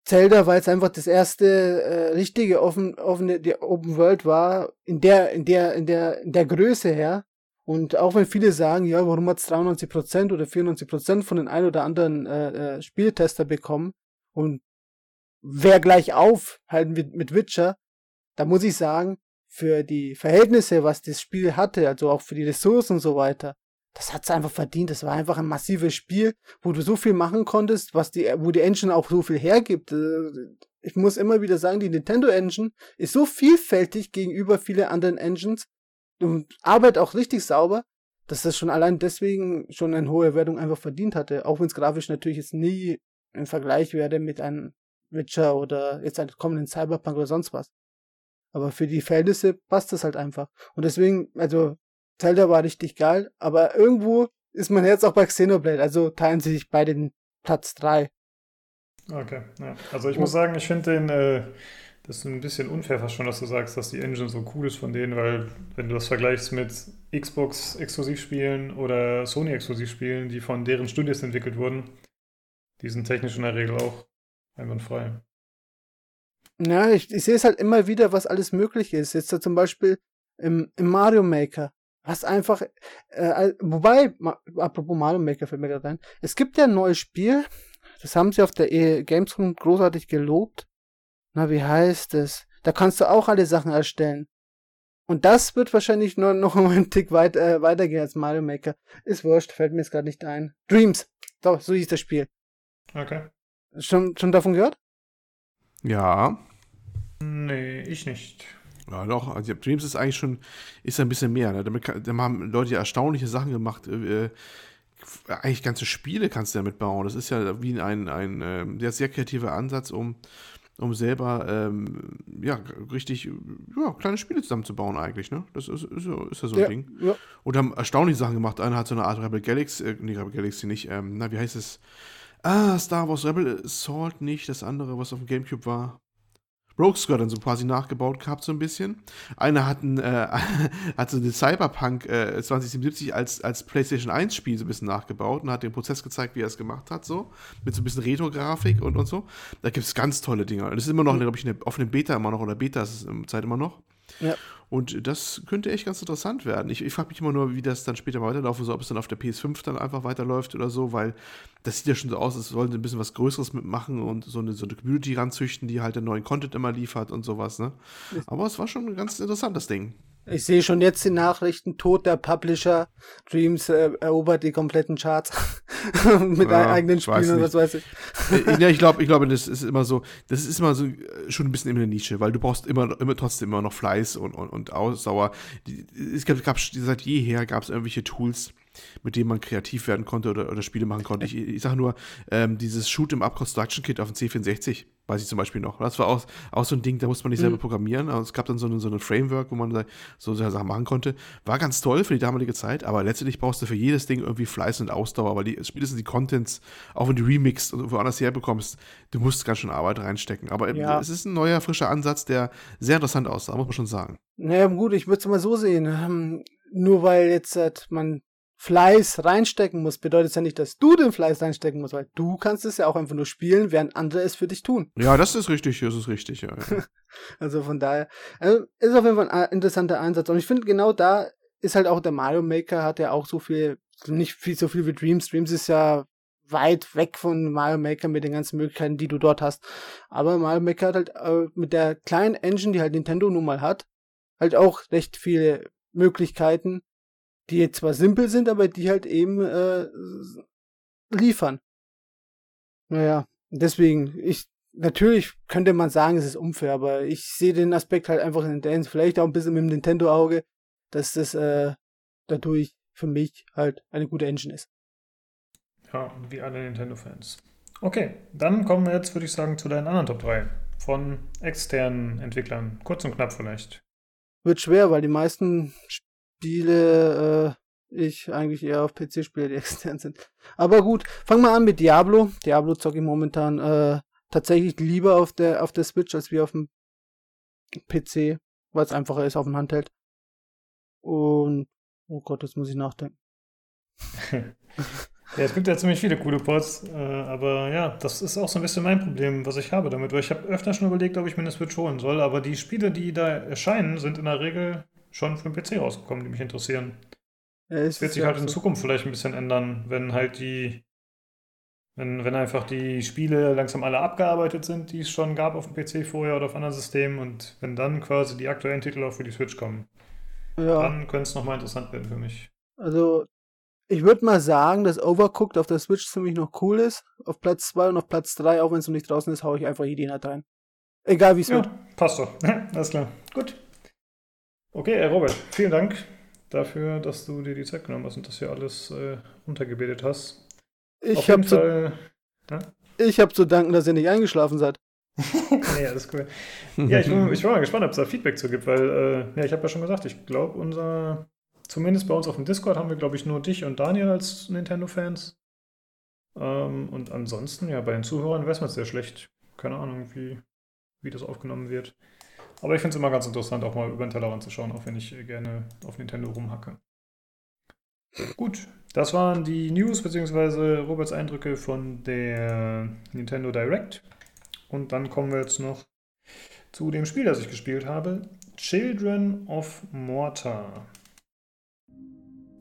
Zelda, weil es einfach das erste äh, richtige offen, offene die Open World war, in der, in der, in der, in der Größe her, und auch wenn viele sagen, ja, warum hat es 93% oder 94% von den ein oder anderen äh, äh, Spieltester bekommen und wer gleich auf halt mit, mit Witcher, da muss ich sagen, für die Verhältnisse, was das Spiel hatte, also auch für die Ressourcen und so weiter, das hat es einfach verdient. Das war einfach ein massives Spiel, wo du so viel machen konntest, was die, wo die Engine auch so viel hergibt. Äh, ich muss immer wieder sagen, die Nintendo Engine ist so vielfältig gegenüber vielen anderen Engines und arbeitet auch richtig sauber, dass das schon allein deswegen schon eine hohe Wertung einfach verdient hatte. Auch wenn es grafisch natürlich jetzt nie im Vergleich werde mit einem Witcher oder jetzt einem kommenden Cyberpunk oder sonst was. Aber für die Verhältnisse passt das halt einfach. Und deswegen, also Zelda war richtig geil, aber irgendwo ist mein Herz auch bei Xenoblade, also teilen sie sich beide den Platz 3. Okay, ja. Also ich muss sagen, ich finde den, äh, das ist ein bisschen unfair fast schon, dass du sagst, dass die Engine so cool ist von denen, weil wenn du das vergleichst mit Xbox-Exklusivspielen oder Sony-Exklusivspielen, die von deren Studios entwickelt wurden, die sind technisch in der Regel auch einwandfrei. Ja, ich, ich sehe es halt immer wieder, was alles möglich ist. Jetzt zum Beispiel im, im Mario Maker. Was einfach, äh, wobei, ma, apropos Mario Maker fällt mir gerade ein, es gibt ja ein neues Spiel, das haben sie auf der e Gamescom großartig gelobt. Na, wie heißt es? Da kannst du auch alle Sachen erstellen. Und das wird wahrscheinlich nur noch einen Tick weit, äh, weitergehen als Mario Maker. Ist wurscht, fällt mir jetzt gerade nicht ein. Dreams. So, so hieß das Spiel. Okay. Schon, schon davon gehört? Ja. Nee, ich nicht. Ja, doch. Also Dreams ist eigentlich schon, ist ein bisschen mehr. Ne? Damit, da haben Leute ja erstaunliche Sachen gemacht. Äh, eigentlich ganze Spiele kannst du damit bauen. Das ist ja wie ein, ein, ein äh, sehr kreativer Ansatz, um, um selber ähm, ja, richtig ja, kleine Spiele zusammenzubauen eigentlich. Ne? Das ist, ist, ist ja so ein ja, Ding. Ja. Und haben erstaunliche Sachen gemacht. Einer hat so eine Art Rebel Galaxy, äh, nee, Rebel Galaxy nicht, ähm, na, wie heißt es? Ah, Star Wars Rebel Assault nicht, das andere, was auf dem Gamecube war. Rogue Squadron so quasi nachgebaut gehabt, so ein bisschen. Einer hat, ein, äh, hat so eine Cyberpunk äh, 2077 als, als PlayStation 1 Spiel so ein bisschen nachgebaut und hat den Prozess gezeigt, wie er es gemacht hat, so. Mit so ein bisschen Retro-Grafik und, und so. Da gibt es ganz tolle Dinge. Das ist immer noch, glaube ich, eine offene Beta immer noch, oder Beta ist es im Zeit immer noch. Ja. Und das könnte echt ganz interessant werden. Ich, ich frage mich immer nur, wie das dann später weiterlaufen soll, ob es dann auf der PS5 dann einfach weiterläuft oder so, weil das sieht ja schon so aus, als wollen sie ein bisschen was Größeres mitmachen und so eine, so eine Community ranzüchten, die halt den neuen Content immer liefert und sowas, ne? Aber es war schon ein ganz interessantes Ding. Ich sehe schon jetzt die Nachrichten, Tod der Publisher, Dreams äh, erobert die kompletten Charts mit ja, eigenen Spielen und was weiß ich. Äh, ja, ich glaube, ich glaube, das ist immer so, das ist immer so äh, schon ein bisschen in der Nische, weil du brauchst immer, immer trotzdem immer noch Fleiß und, und, und Ausdauer. Es gab, gab seit jeher gab es irgendwelche Tools, mit denen man kreativ werden konnte oder, oder Spiele machen konnte. Ich, ich sage nur, ähm, dieses Shoot im Up Construction Kit auf dem C64 weiß ich zum Beispiel noch. Das war auch, auch so ein Ding, da musste man nicht selber mhm. programmieren. Also es gab dann so ein so eine Framework, wo man so Sachen machen konnte. War ganz toll für die damalige Zeit, aber letztendlich brauchst du für jedes Ding irgendwie Fleiß und Ausdauer, weil die, spätestens die Contents, auch wenn du remixst und woanders herbekommst, du musst ganz schön Arbeit reinstecken. Aber ja. es ist ein neuer, frischer Ansatz, der sehr interessant aussah, muss man schon sagen. Naja, gut, ich würde es mal so sehen. Ähm, nur weil jetzt äh, man Fleiß reinstecken muss, bedeutet es ja nicht, dass du den Fleiß reinstecken musst, weil du kannst es ja auch einfach nur spielen, während andere es für dich tun. Ja, das ist richtig, das ist richtig, ja. ja. also von daher, also ist auf jeden Fall ein interessanter Einsatz. Und ich finde, genau da ist halt auch der Mario Maker, hat ja auch so viel, nicht viel so viel wie Dreams. Dreams ist ja weit weg von Mario Maker mit den ganzen Möglichkeiten, die du dort hast. Aber Mario Maker hat halt äh, mit der kleinen Engine, die halt Nintendo nun mal hat, halt auch recht viele Möglichkeiten, die jetzt zwar simpel sind, aber die halt eben äh, liefern. Naja, deswegen, ich, natürlich könnte man sagen, es ist unfair, aber ich sehe den Aspekt halt einfach in Dance, vielleicht auch ein bisschen mit dem Nintendo-Auge, dass das äh, dadurch für mich halt eine gute Engine ist. Ja, wie alle Nintendo-Fans. Okay, dann kommen wir jetzt, würde ich sagen, zu deinen anderen Top 3 von externen Entwicklern. Kurz und knapp vielleicht. Wird schwer, weil die meisten Spiele äh, ich eigentlich eher auf PC spiele, die extern sind. Aber gut, fangen wir an mit Diablo. Diablo zocke ich momentan äh, tatsächlich lieber auf der auf der Switch als wie auf dem PC, weil es einfacher ist auf dem Handheld. Und oh Gott, jetzt muss ich nachdenken. Ja, es gibt ja ziemlich viele coole Ports, äh, aber ja, das ist auch so ein bisschen mein Problem, was ich habe damit, weil ich habe öfter schon überlegt, ob ich mir eine Switch holen soll, aber die Spiele, die da erscheinen, sind in der Regel schon für den PC rausgekommen, die mich interessieren. Ja, es wird sich halt in Zukunft vielleicht ein bisschen ändern, wenn halt die, wenn, wenn einfach die Spiele langsam alle abgearbeitet sind, die es schon gab auf dem PC vorher oder auf anderen Systemen und wenn dann quasi die aktuellen Titel auch für die Switch kommen, ja. dann könnte es nochmal interessant werden für mich. Also Ich würde mal sagen, dass Overcooked auf der Switch ziemlich noch cool ist. Auf Platz 2 und auf Platz 3, auch wenn es noch nicht draußen ist, haue ich einfach Ideen halt rein. Egal wie es Ja, wird. passt doch. Alles klar. Gut. Okay, äh, Robert, vielen Dank dafür, dass du dir die Zeit genommen hast und das hier alles äh, runtergebetet hast. Ich habe zu, ich hab zu danken, dass ihr nicht eingeschlafen seid. nee, alles cool. Ja, ich, ich war mal gespannt, ob es da Feedback zu gibt, weil, äh, ja, ich habe ja schon gesagt, ich glaube, unser, zumindest bei uns auf dem Discord haben wir, glaube ich, nur dich und Daniel als Nintendo-Fans. Ähm, und ansonsten, ja, bei den Zuhörern weiß man es sehr schlecht. Keine Ahnung, wie, wie das aufgenommen wird. Aber ich finde es immer ganz interessant, auch mal über den Tellerrand zu schauen, auch wenn ich gerne auf Nintendo rumhacke. Gut, das waren die News bzw. Roberts Eindrücke von der Nintendo Direct. Und dann kommen wir jetzt noch zu dem Spiel, das ich gespielt habe. Children of Mortar.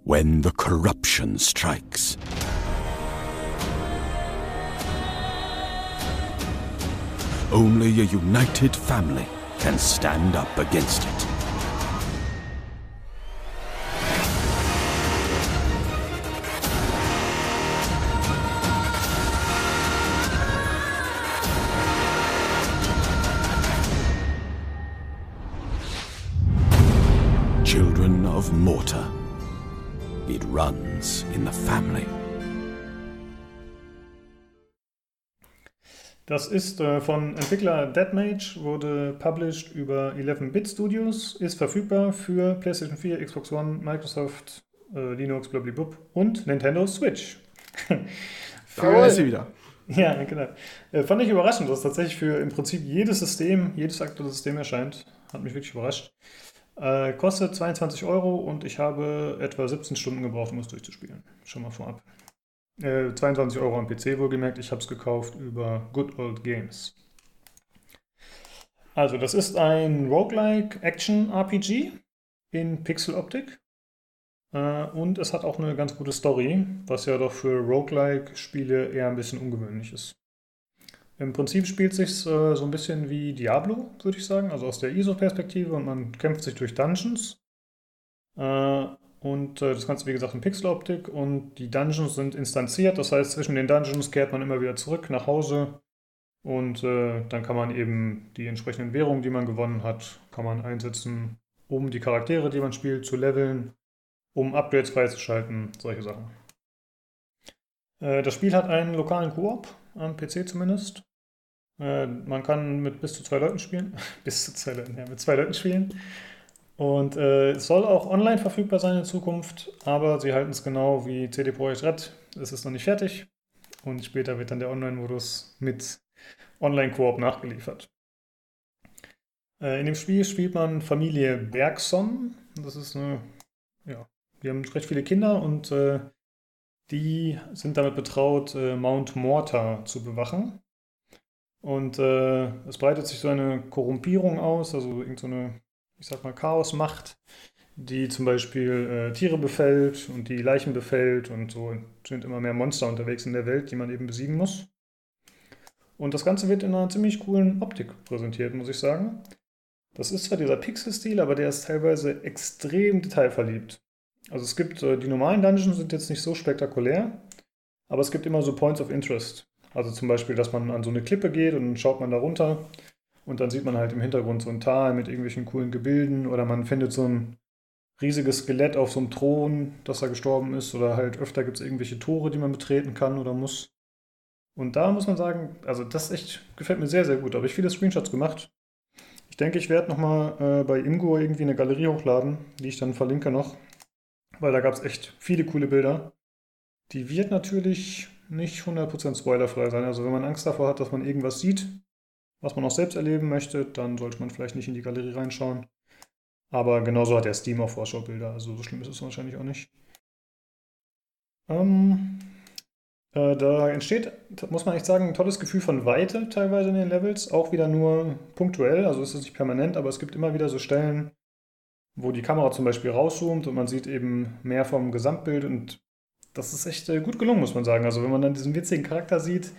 when the corruption strikes. Only a united family can stand up against it. Das ist äh, von Entwickler Deadmage, wurde published über 11-Bit Studios, ist verfügbar für PlayStation 4, Xbox One, Microsoft, äh, Linux, blablabla und Nintendo Switch. Da ist sie wieder. Ja, genau. Äh, fand ich überraschend, dass tatsächlich für im Prinzip jedes System, jedes aktuelle System erscheint. Hat mich wirklich überrascht. Äh, kostet 22 Euro und ich habe etwa 17 Stunden gebraucht, um es durchzuspielen. Schon mal vorab. Äh, 22 Euro am PC wohlgemerkt. Ich habe es gekauft über Good Old Games. Also, das ist ein Roguelike Action RPG in Pixeloptik. Äh, und es hat auch eine ganz gute Story, was ja doch für Roguelike-Spiele eher ein bisschen ungewöhnlich ist. Im Prinzip spielt sich äh, so ein bisschen wie Diablo, würde ich sagen, also aus der ISO-Perspektive und man kämpft sich durch Dungeons. Äh, und äh, das Ganze, wie gesagt, in Pixeloptik und die Dungeons sind instanziert, das heißt, zwischen den Dungeons kehrt man immer wieder zurück nach Hause und äh, dann kann man eben die entsprechenden Währungen, die man gewonnen hat, kann man einsetzen, um die Charaktere, die man spielt, zu leveln um Upgrades freizuschalten, solche Sachen. Äh, das Spiel hat einen lokalen Koop, am PC zumindest. Äh, man kann mit bis zu zwei Leuten spielen. bis zu zwei Leuten, ja, mit zwei Leuten spielen. Und äh, es soll auch online verfügbar sein in Zukunft, aber sie halten es genau wie CD Projekt Red. Es ist noch nicht fertig und später wird dann der Online-Modus mit Online-Koop nachgeliefert. Äh, in dem Spiel spielt man Familie Bergson. Das ist eine, ja, die haben recht viele Kinder und äh, die sind damit betraut, äh, Mount Mortar zu bewachen. Und äh, es breitet sich so eine Korrumpierung aus, also irgend so ich sag mal, Chaosmacht, die zum Beispiel äh, Tiere befällt und die Leichen befällt und so sind immer mehr Monster unterwegs in der Welt, die man eben besiegen muss. Und das Ganze wird in einer ziemlich coolen Optik präsentiert, muss ich sagen. Das ist zwar dieser Pixel-Stil, aber der ist teilweise extrem detailverliebt. Also es gibt, äh, die normalen Dungeons sind jetzt nicht so spektakulär, aber es gibt immer so Points of Interest. Also zum Beispiel, dass man an so eine Klippe geht und dann schaut man da runter und dann sieht man halt im Hintergrund so ein Tal mit irgendwelchen coolen Gebilden oder man findet so ein riesiges Skelett auf so einem Thron, dass da gestorben ist oder halt öfter gibt es irgendwelche Tore, die man betreten kann oder muss. Und da muss man sagen, also das echt gefällt mir sehr, sehr gut. Da habe ich viele Screenshots gemacht. Ich denke, ich werde nochmal äh, bei Imgur irgendwie eine Galerie hochladen, die ich dann verlinke noch weil da gab es echt viele coole Bilder. Die wird natürlich nicht 100% spoilerfrei sein. Also wenn man Angst davor hat, dass man irgendwas sieht, was man auch selbst erleben möchte, dann sollte man vielleicht nicht in die Galerie reinschauen. Aber genauso hat der Steam auch Vorschaubilder, also so schlimm ist es wahrscheinlich auch nicht. Ähm, äh, da entsteht, muss man echt sagen, ein tolles Gefühl von Weite teilweise in den Levels, auch wieder nur punktuell, also es ist nicht permanent, aber es gibt immer wieder so Stellen, wo die Kamera zum Beispiel rauszoomt und man sieht eben mehr vom Gesamtbild und das ist echt äh, gut gelungen, muss man sagen. Also wenn man dann diesen witzigen Charakter sieht,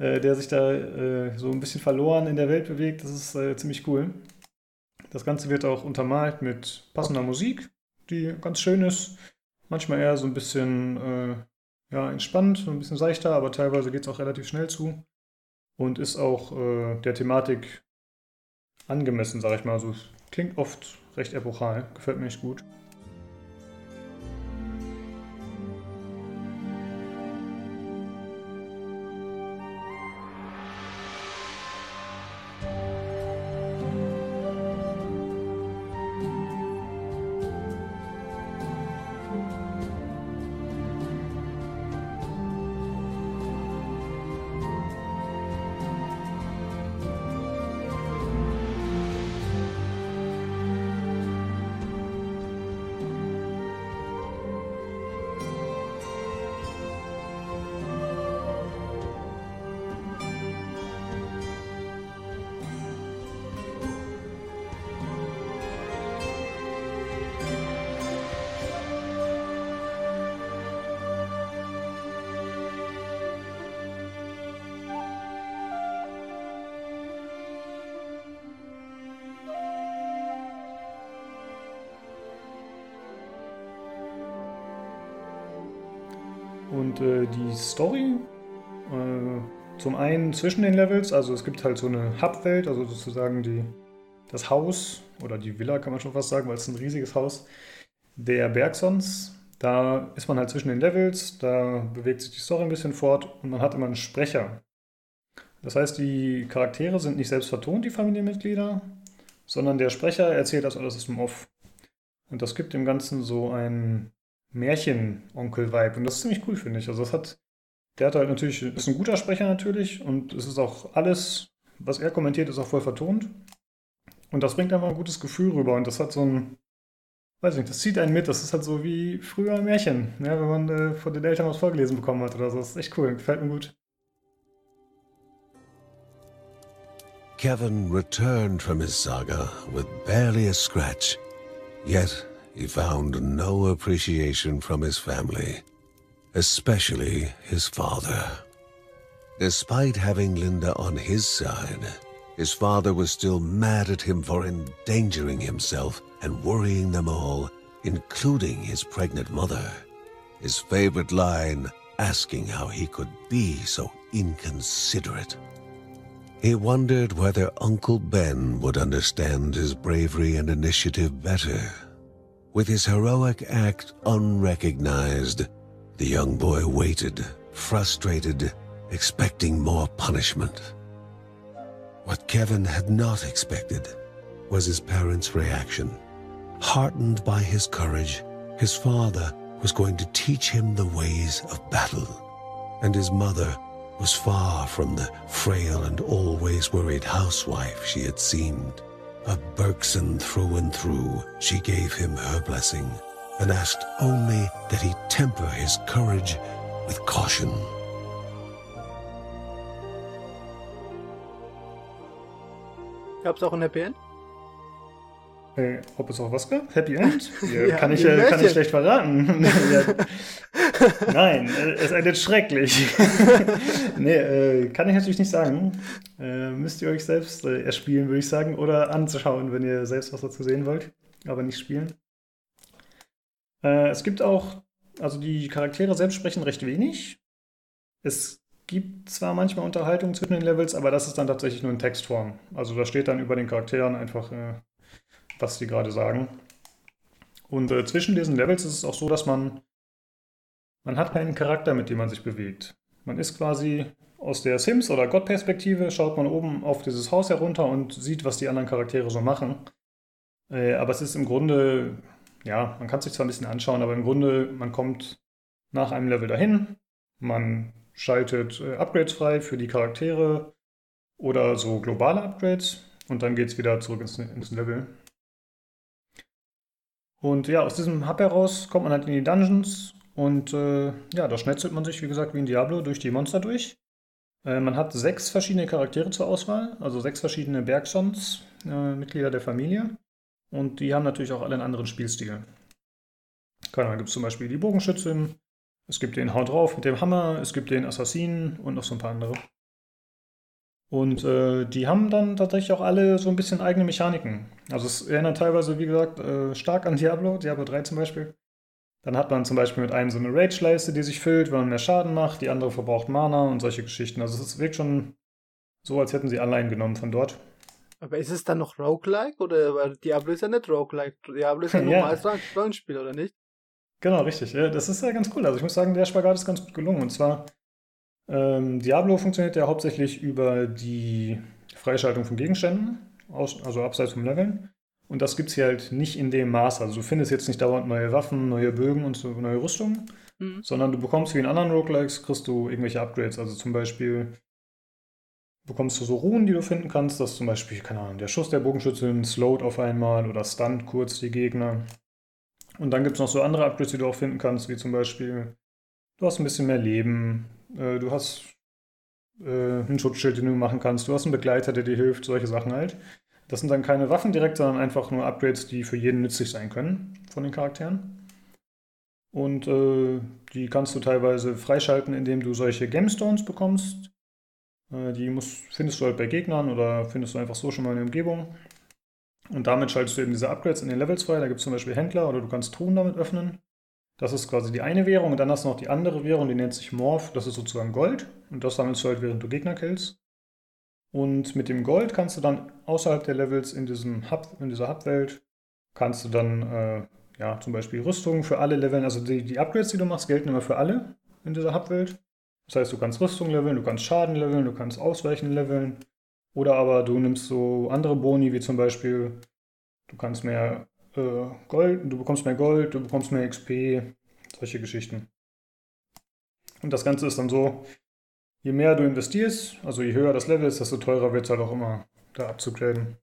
äh, der sich da äh, so ein bisschen verloren in der Welt bewegt, das ist äh, ziemlich cool. Das Ganze wird auch untermalt mit passender Musik, die ganz schön ist. Manchmal eher so ein bisschen äh, ja, entspannt, so ein bisschen seichter, aber teilweise geht es auch relativ schnell zu. Und ist auch äh, der Thematik angemessen, sag ich mal. Also klingt oft recht epochal, gefällt mir echt gut. Story, äh, zum einen zwischen den Levels, also es gibt halt so eine Hub-Welt, also sozusagen die, das Haus oder die Villa kann man schon fast sagen, weil es ein riesiges Haus der Bergsons. Da ist man halt zwischen den Levels, da bewegt sich die Story ein bisschen fort und man hat immer einen Sprecher. Das heißt, die Charaktere sind nicht selbst vertont, die Familienmitglieder, sondern der Sprecher erzählt das alles aus dem Off. Und das gibt dem Ganzen so ein Märchen-Onkel-Vibe. Und das ist ziemlich cool, finde ich. Also das hat, der hat halt natürlich, ist ein guter Sprecher natürlich und es ist auch alles, was er kommentiert, ist auch voll vertont. Und das bringt einfach ein gutes Gefühl rüber und das hat so ein, weiß ich nicht, das zieht einen mit. Das ist halt so wie früher ein Märchen, ja, wenn man äh, von den Eltern was vorgelesen bekommen hat oder so. Das ist echt cool, gefällt mir gut. Kevin returned from his saga with barely a scratch. Yet he found no appreciation from his family, especially his father. Despite having Linda on his side, his father was still mad at him for endangering himself and worrying them all, including his pregnant mother. His favorite line asking how he could be so inconsiderate. He wondered whether Uncle Ben would understand his bravery and initiative better. With his heroic act unrecognized, the young boy waited, frustrated, expecting more punishment. What Kevin had not expected was his parents' reaction. Heartened by his courage, his father was going to teach him the ways of battle, and his mother was far from the frail and always worried housewife she had seemed. A Bergson through and through, she gave him her blessing and asked only that he temper his courage with caution. Gab's auch ein Happy End? Äh, ob es auch was gab? Happy End? Ja, Ja, kann, ich, äh, kann ich schlecht verraten. ja. Nein, äh, es endet schrecklich. nee, äh, kann ich natürlich nicht sagen. Äh, müsst ihr euch selbst äh, erspielen, würde ich sagen, oder anzuschauen, wenn ihr selbst was dazu sehen wollt, aber nicht spielen. Äh, es gibt auch, also die Charaktere selbst sprechen recht wenig. Es gibt zwar manchmal Unterhaltung zwischen den Levels, aber das ist dann tatsächlich nur in Textform. Also da steht dann über den Charakteren einfach, äh, was die gerade sagen. Und äh, zwischen diesen Levels ist es auch so, dass man, man hat keinen Charakter, mit dem man sich bewegt. Man ist quasi aus der Sims- oder God-Perspektive, schaut man oben auf dieses Haus herunter und sieht, was die anderen Charaktere so machen. Äh, aber es ist im Grunde, ja, man kann sich zwar ein bisschen anschauen, aber im Grunde, man kommt nach einem Level dahin, man schaltet äh, Upgrades frei für die Charaktere oder so globale Upgrades und dann geht es wieder zurück ins, ins Level. Und ja, aus diesem Hub heraus kommt man halt in die Dungeons und äh, ja, da schnetzelt man sich, wie gesagt, wie in Diablo durch die Monster durch. Äh, man hat sechs verschiedene Charaktere zur Auswahl, also sechs verschiedene Bergsons, äh, Mitglieder der Familie. Und die haben natürlich auch alle einen anderen Spielstil. Keine Ahnung, gibt es zum Beispiel die Bogenschützin, es gibt den Hau drauf mit dem Hammer, es gibt den Assassinen und noch so ein paar andere. Und äh, die haben dann tatsächlich auch alle so ein bisschen eigene Mechaniken. Also es erinnert teilweise, wie gesagt, äh, stark an Diablo, Diablo 3 zum Beispiel. Dann hat man zum Beispiel mit einem so eine Rage-Leiste, die sich füllt, wenn man mehr Schaden macht. Die andere verbraucht Mana und solche Geschichten. Also es wirkt schon so, als hätten sie allein genommen von dort. Aber ist es dann noch Roguelike? Oder weil Diablo ist ja nicht Roguelike. Diablo ist ja Ja. normales Rollenspiel, oder nicht? Genau, richtig. Das ist ja ganz cool. Also ich muss sagen, der Spagat ist ganz gut gelungen. Und zwar, ähm, Diablo funktioniert ja hauptsächlich über die Freischaltung von Gegenständen, also abseits vom Leveln. Und das gibt es hier halt nicht in dem Maß. Also du findest jetzt nicht dauernd neue Waffen, neue Bögen und so neue Rüstungen, Mhm. sondern du bekommst wie in anderen Roguelikes, kriegst du irgendwelche Upgrades. Also zum Beispiel bekommst du so Runen, die du finden kannst, dass zum Beispiel, keine Ahnung, der Schuss der Bogenschützin slowt auf einmal oder stunt kurz die Gegner. Und dann gibt es noch so andere Upgrades, die du auch finden kannst, wie zum Beispiel, du hast ein bisschen mehr Leben, äh, du hast äh, einen Schutzschild, den du machen kannst, du hast einen Begleiter, der dir hilft, solche Sachen halt. Das sind dann keine Waffen direkt, sondern einfach nur Upgrades, die für jeden nützlich sein können von den Charakteren. Und äh, die kannst du teilweise freischalten, indem du solche Gemstones bekommst. Äh, die musst, findest du halt bei Gegnern oder findest du einfach so schon mal in der Umgebung. Und damit schaltest du eben diese Upgrades in den Levels frei. Da gibt es zum Beispiel Händler oder du kannst Truhen damit öffnen. Das ist quasi die eine Währung. Und dann hast du noch die andere Währung, die nennt sich Morph. Das ist sozusagen Gold. Und das sammelst du halt, während du Gegner killst. Und mit dem Gold kannst du dann außerhalb der Levels in, diesem Hub, in dieser Hub-Welt, kannst du dann äh, ja, zum Beispiel Rüstungen für alle leveln. Also die, die Upgrades, die du machst, gelten immer für alle in dieser Hub-Welt. Das heißt, du kannst Rüstung leveln, du kannst Schaden leveln, du kannst Ausweichen leveln. Oder aber du nimmst so andere Boni, wie zum Beispiel, du kannst mehr äh, Gold, du bekommst mehr Gold, du bekommst mehr XP, solche Geschichten. Und das Ganze ist dann so, je mehr du investierst, also je höher das Level ist, desto teurer wird es halt auch immer, da abzugraden.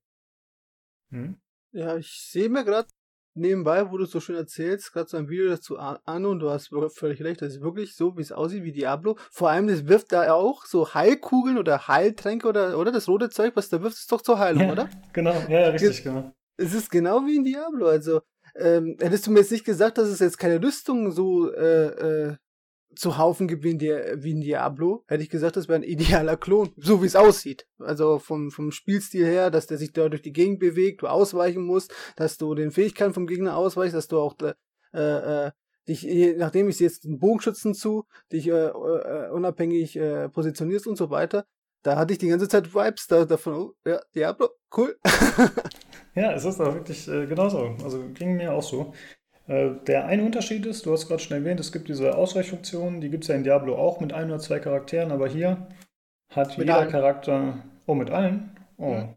Hm? Ja, ich sehe mir gerade nebenbei, wo du so schön erzählst, gerade so ein Video dazu an und du hast völlig recht, das ist wirklich so, wie es aussieht, wie Diablo. Vor allem, das wirft da auch so Heilkugeln oder Heiltränke oder, oder das rote Zeug, was da wirft, ist doch zur Heilung, Ja. oder? Genau, ja, richtig, genau. Es ist genau wie in Diablo. Also, ähm, hättest du mir jetzt nicht gesagt, dass es jetzt keine Rüstung so äh, äh, zu Haufen gibt wie in, Di wie in Diablo, hätte ich gesagt, das wäre ein idealer Klon, so wie es aussieht. Also vom, vom Spielstil her, dass der sich da durch die Gegend bewegt, du ausweichen musst, dass du den Fähigkeiten vom Gegner ausweichst, dass du auch äh, äh, dich, je nachdem ich jetzt den Bogenschützen zu, dich äh, äh, unabhängig äh, positionierst und so weiter. Da hatte ich die ganze Zeit Vibes da, davon, oh, ja, Diablo, cool. Ja, es ist auch wirklich äh, genauso. Also ging mir auch so. Äh, der eine Unterschied ist, du hast gerade schon erwähnt, es gibt diese Ausweichfunktion, die gibt es ja in Diablo auch mit ein oder zwei Charakteren, aber hier hat Mit jeder allen. Charakter. Oh, mit allen? Oh. Ja.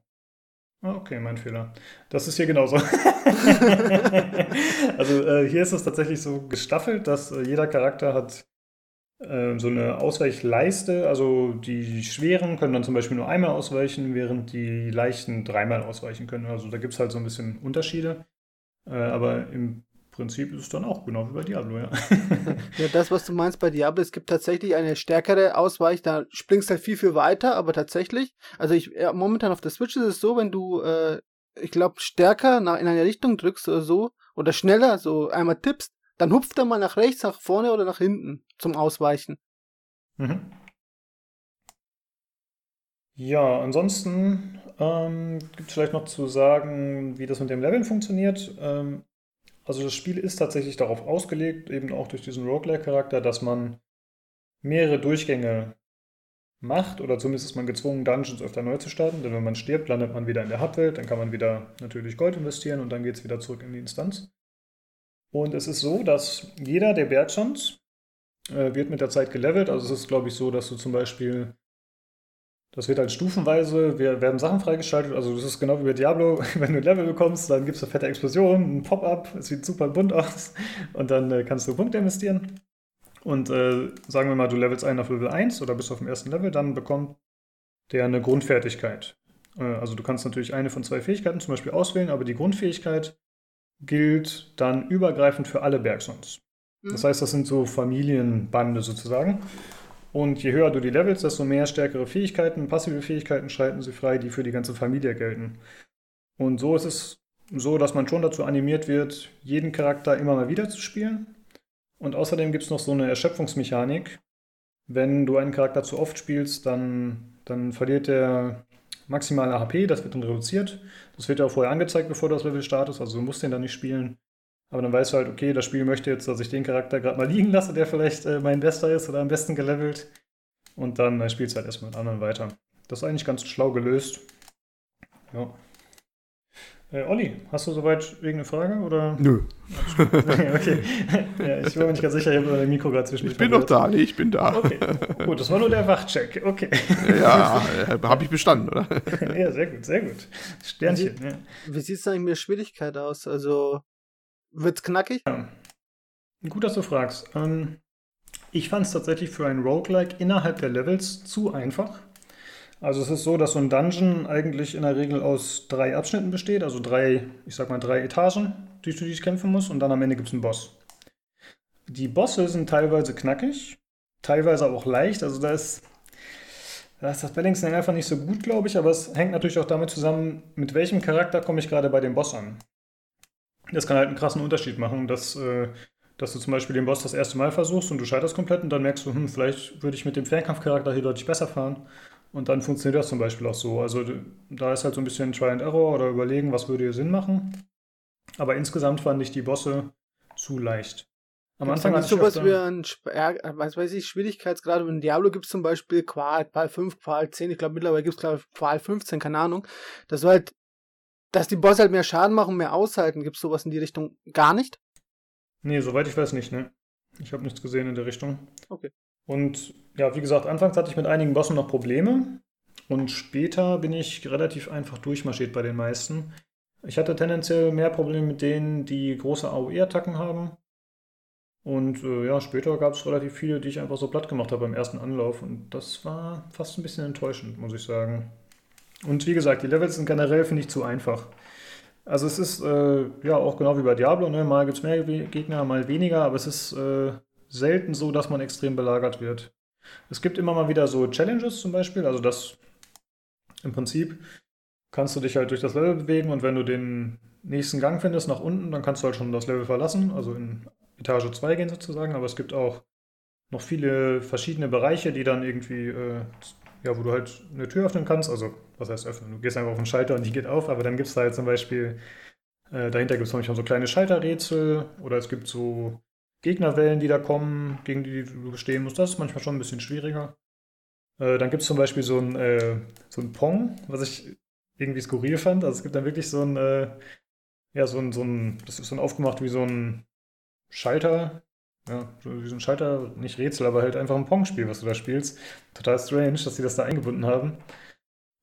Ah, Okay, mein Fehler. Das ist hier genauso. also äh, hier ist es tatsächlich so gestaffelt, dass äh, jeder Charakter hat äh, so eine Ausweichleiste. Also die schweren können dann zum Beispiel nur einmal ausweichen, während die leichten dreimal ausweichen können. Also da gibt es halt so ein bisschen Unterschiede. Äh, aber im Prinzip ist es dann auch genau wie bei Diablo, ja. Ja, das, was du meinst bei Diablo, es gibt tatsächlich eine stärkere Ausweich, da springst halt viel, viel weiter, aber tatsächlich, also ich, ja, momentan auf der Switch ist es so, wenn du, äh, ich glaube, stärker nach, in eine Richtung drückst oder so, oder schneller, so einmal tippst, dann hupft er mal nach rechts, nach vorne oder nach hinten zum Ausweichen. Mhm. Ja, ansonsten ähm, gibt es vielleicht noch zu sagen, wie das mit dem Leveln funktioniert. Ähm, also das Spiel ist tatsächlich darauf ausgelegt, eben auch durch diesen Roguelike-Charakter, dass man mehrere Durchgänge macht oder zumindest ist man gezwungen, Dungeons öfter neu zu starten, denn wenn man stirbt, landet man wieder in der Hubwelt, dann kann man wieder natürlich Gold investieren und dann geht es wieder zurück in die Instanz. Und es ist so, dass jeder der Bergsons äh, wird mit der Zeit gelevelt. Also es ist, glaube ich, so, dass du zum Beispiel, das wird halt stufenweise, wir, werden Sachen freigeschaltet. Also das ist genau wie bei Diablo, wenn du ein Level bekommst, dann gibt es eine fette Explosion, ein Pop-up, es sieht super bunt aus und dann äh, kannst du Punkte investieren. Und äh, sagen wir mal, du levelst einen auf Level 1 oder bist auf dem ersten Level, dann bekommt der eine Grundfertigkeit. Äh, also du kannst natürlich eine von zwei Fähigkeiten zum Beispiel auswählen, aber die Grundfähigkeit gilt dann übergreifend für alle Bergsons. Das heißt, das sind so Familienbande sozusagen. Und je höher du die levelst, desto mehr stärkere Fähigkeiten, passive Fähigkeiten schalten sie frei, die für die ganze Familie gelten. Und so ist es so, dass man schon dazu animiert wird, jeden Charakter immer mal wieder zu spielen. Und außerdem gibt es noch so eine Erschöpfungsmechanik. Wenn du einen Charakter zu oft spielst, dann, dann verliert der maximale HP, das wird dann reduziert. Das wird ja auch vorher angezeigt, bevor du das Level startest, also du musst den dann nicht spielen. Aber dann weißt du halt, okay, das Spiel möchte jetzt, dass ich den Charakter gerade mal liegen lasse, der vielleicht äh, mein Bester ist oder am besten gelevelt. Und dann äh, spielst du halt erstmal mit anderen weiter. Das ist eigentlich ganz schlau gelöst. Ja. Äh, Olli, hast du soweit irgendeine Frage? Oder? Nö. okay. Ja, ich war mir nicht ganz sicher, ich habe dein Mikro gerade zwischen Ich bin doch da, nee, ich bin da. Okay. Gut, das war nur der Wachcheck. Okay. Ja, äh, habe ich bestanden, oder? ja, sehr gut, sehr gut. Sternchen. Ja. Wie sieht es eigentlich mit der Schwierigkeit aus? Also, wird's knackig? Ja. Gut, dass du fragst. Ähm, ich fand es tatsächlich für ein Roguelike innerhalb der Levels zu einfach. Also es ist so, dass so ein Dungeon eigentlich in der Regel aus drei Abschnitten besteht, also drei, ich sag mal drei Etagen, durch die ich kämpfen muss und dann am Ende gibt es einen Boss. Die Bosse sind teilweise knackig, teilweise auch leicht, also da ist, da ist das Balancing einfach nicht so gut, glaube ich, aber es hängt natürlich auch damit zusammen, mit welchem Charakter komme ich gerade bei dem Boss an. Das kann halt einen krassen Unterschied machen, dass, äh, dass du zum Beispiel den Boss das erste Mal versuchst und du scheiterst komplett und dann merkst du, hm, vielleicht würde ich mit dem Fernkampfcharakter hier deutlich besser fahren. Und dann funktioniert das zum Beispiel auch so. Also da ist halt so ein bisschen Try and Error oder überlegen, was würde hier Sinn machen. Aber insgesamt fand ich die Bosse zu leicht. Am Gibt's Anfang hatte ich sowas wie ein, was weiß ich, Schwierigkeitsgrad. In Diablo gibt es zum Beispiel Qual, Qual 5, Qual 10. Ich glaube, mittlerweile gibt es Qual 15, keine Ahnung. Das war halt, dass die Bosse halt mehr Schaden machen, mehr aushalten. Gibt es sowas in die Richtung gar nicht? Nee, soweit ich weiß nicht, ne? Ich habe nichts gesehen in der Richtung. Okay. Und ja, wie gesagt, anfangs hatte ich mit einigen Bossen noch Probleme und später bin ich relativ einfach durchmarschiert bei den meisten. Ich hatte tendenziell mehr Probleme mit denen, die große AOE-Attacken haben. Und äh, ja, später gab es relativ viele, die ich einfach so platt gemacht habe beim ersten Anlauf. Und das war fast ein bisschen enttäuschend, muss ich sagen. Und wie gesagt, die Levels sind generell, finde ich, zu einfach. Also es ist äh, ja auch genau wie bei Diablo, ne? mal gibt es mehr Gegner, mal weniger, aber es ist äh, selten so, dass man extrem belagert wird. Es gibt immer mal wieder so Challenges zum Beispiel, also das im Prinzip kannst du dich halt durch das Level bewegen und wenn du den nächsten Gang findest nach unten, dann kannst du halt schon das Level verlassen, also in Etage 2 gehen sozusagen, aber es gibt auch noch viele verschiedene Bereiche, die dann irgendwie, äh, ja, wo du halt eine Tür öffnen kannst, also was heißt öffnen, du gehst einfach auf den Schalter und die geht auf, aber dann gibt es da halt zum Beispiel, äh, dahinter gibt es manchmal so kleine Schalterrätsel oder es gibt so Gegnerwellen, die da kommen, gegen die du bestehen musst. Das ist manchmal schon ein bisschen schwieriger. Äh, dann gibt es zum Beispiel so ein, äh, so ein Pong, was ich irgendwie skurril fand. Also es gibt dann wirklich so ein, äh, ja, so ein, so ein, das ist dann aufgemacht wie so ein Schalter, ja, wie so ein Schalter, nicht Rätsel, aber halt einfach ein Pong-Spiel, was du da spielst. Total strange, dass sie das da eingebunden haben.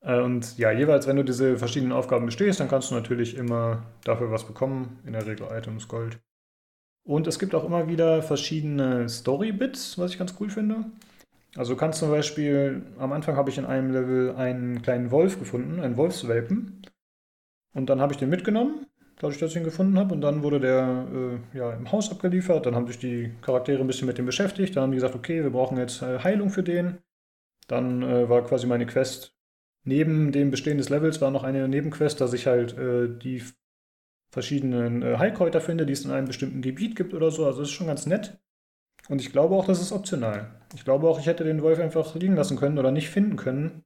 Äh, und ja, jeweils, wenn du diese verschiedenen Aufgaben bestehst, dann kannst du natürlich immer dafür was bekommen. In der Regel Items, Gold. Und es gibt auch immer wieder verschiedene Story-Bits, was ich ganz cool finde. Also du kannst zum Beispiel, am Anfang habe ich in einem Level einen kleinen Wolf gefunden, einen Wolfswelpen. Und dann habe ich den mitgenommen, dadurch, dass ich ihn gefunden habe. Und dann wurde der äh, ja, im Haus abgeliefert. Dann haben sich die Charaktere ein bisschen mit dem beschäftigt. Dann haben die gesagt, okay, wir brauchen jetzt äh, Heilung für den. Dann äh, war quasi meine Quest neben dem Bestehen des Levels war noch eine Nebenquest, dass ich halt äh, die verschiedenen äh, Heilkräuter finde, die es in einem bestimmten Gebiet gibt oder so. Also das ist schon ganz nett. Und ich glaube auch, das ist optional. Ich glaube auch, ich hätte den Wolf einfach liegen lassen können oder nicht finden können.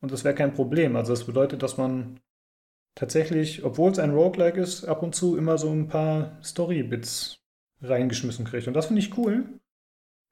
Und das wäre kein Problem. Also das bedeutet, dass man tatsächlich, obwohl es ein Roguelike ist, ab und zu immer so ein paar Story-Bits reingeschmissen kriegt. Und das finde ich cool.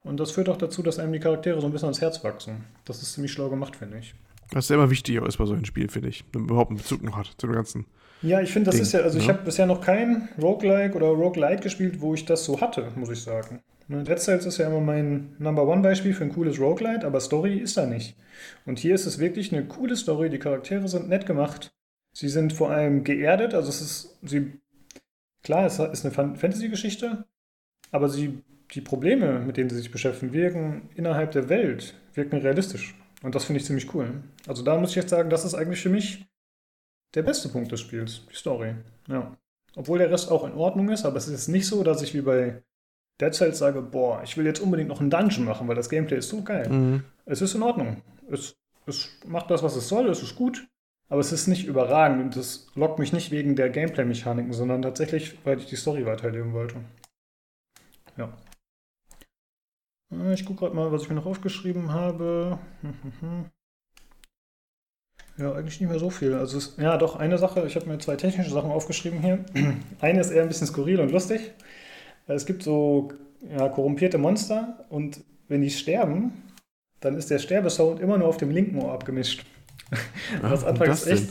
Und das führt auch dazu, dass einem die Charaktere so ein bisschen ans Herz wachsen. Das ist ziemlich schlau gemacht, finde ich. Was ist immer wichtig ist bei solchen Spielen, finde ich. Wenn man überhaupt einen Bezug noch hat zu dem ganzen ja, ich finde, das Ding, ist ja, also ne? ich habe bisher noch kein Roguelike oder Roguelite gespielt, wo ich das so hatte, muss ich sagen. Ne, Dead Cells ist ja immer mein Number One Beispiel für ein cooles Roguelite, aber Story ist da nicht. Und hier ist es wirklich eine coole Story, die Charaktere sind nett gemacht. Sie sind vor allem geerdet, also es ist, sie, klar, es ist eine Fantasy-Geschichte, aber sie, die Probleme, mit denen sie sich beschäftigen, wirken innerhalb der Welt, wirken realistisch. Und das finde ich ziemlich cool. Also da muss ich jetzt sagen, das ist eigentlich für mich der beste Punkt des Spiels, die Story. Ja. Obwohl der Rest auch in Ordnung ist, aber es ist nicht so, dass ich wie bei Dead Cells sage, boah, ich will jetzt unbedingt noch einen Dungeon machen, weil das Gameplay ist so geil. Mhm. Es ist in Ordnung. Es, es macht das, was es soll, es ist gut, aber es ist nicht überragend und es lockt mich nicht wegen der Gameplay-Mechaniken, sondern tatsächlich, weil ich die Story weiterleben wollte. Ja. Äh, ich gucke gerade mal, was ich mir noch aufgeschrieben habe. Ja, eigentlich nicht mehr so viel. Also, es, ja, doch, eine Sache, ich habe mir zwei technische Sachen aufgeschrieben hier. Eine ist eher ein bisschen skurril und lustig. Es gibt so ja, korrumpierte Monster und wenn die sterben, dann ist der Sterbesound immer nur auf dem linken Ohr abgemischt. Was Ah, anfangs echt,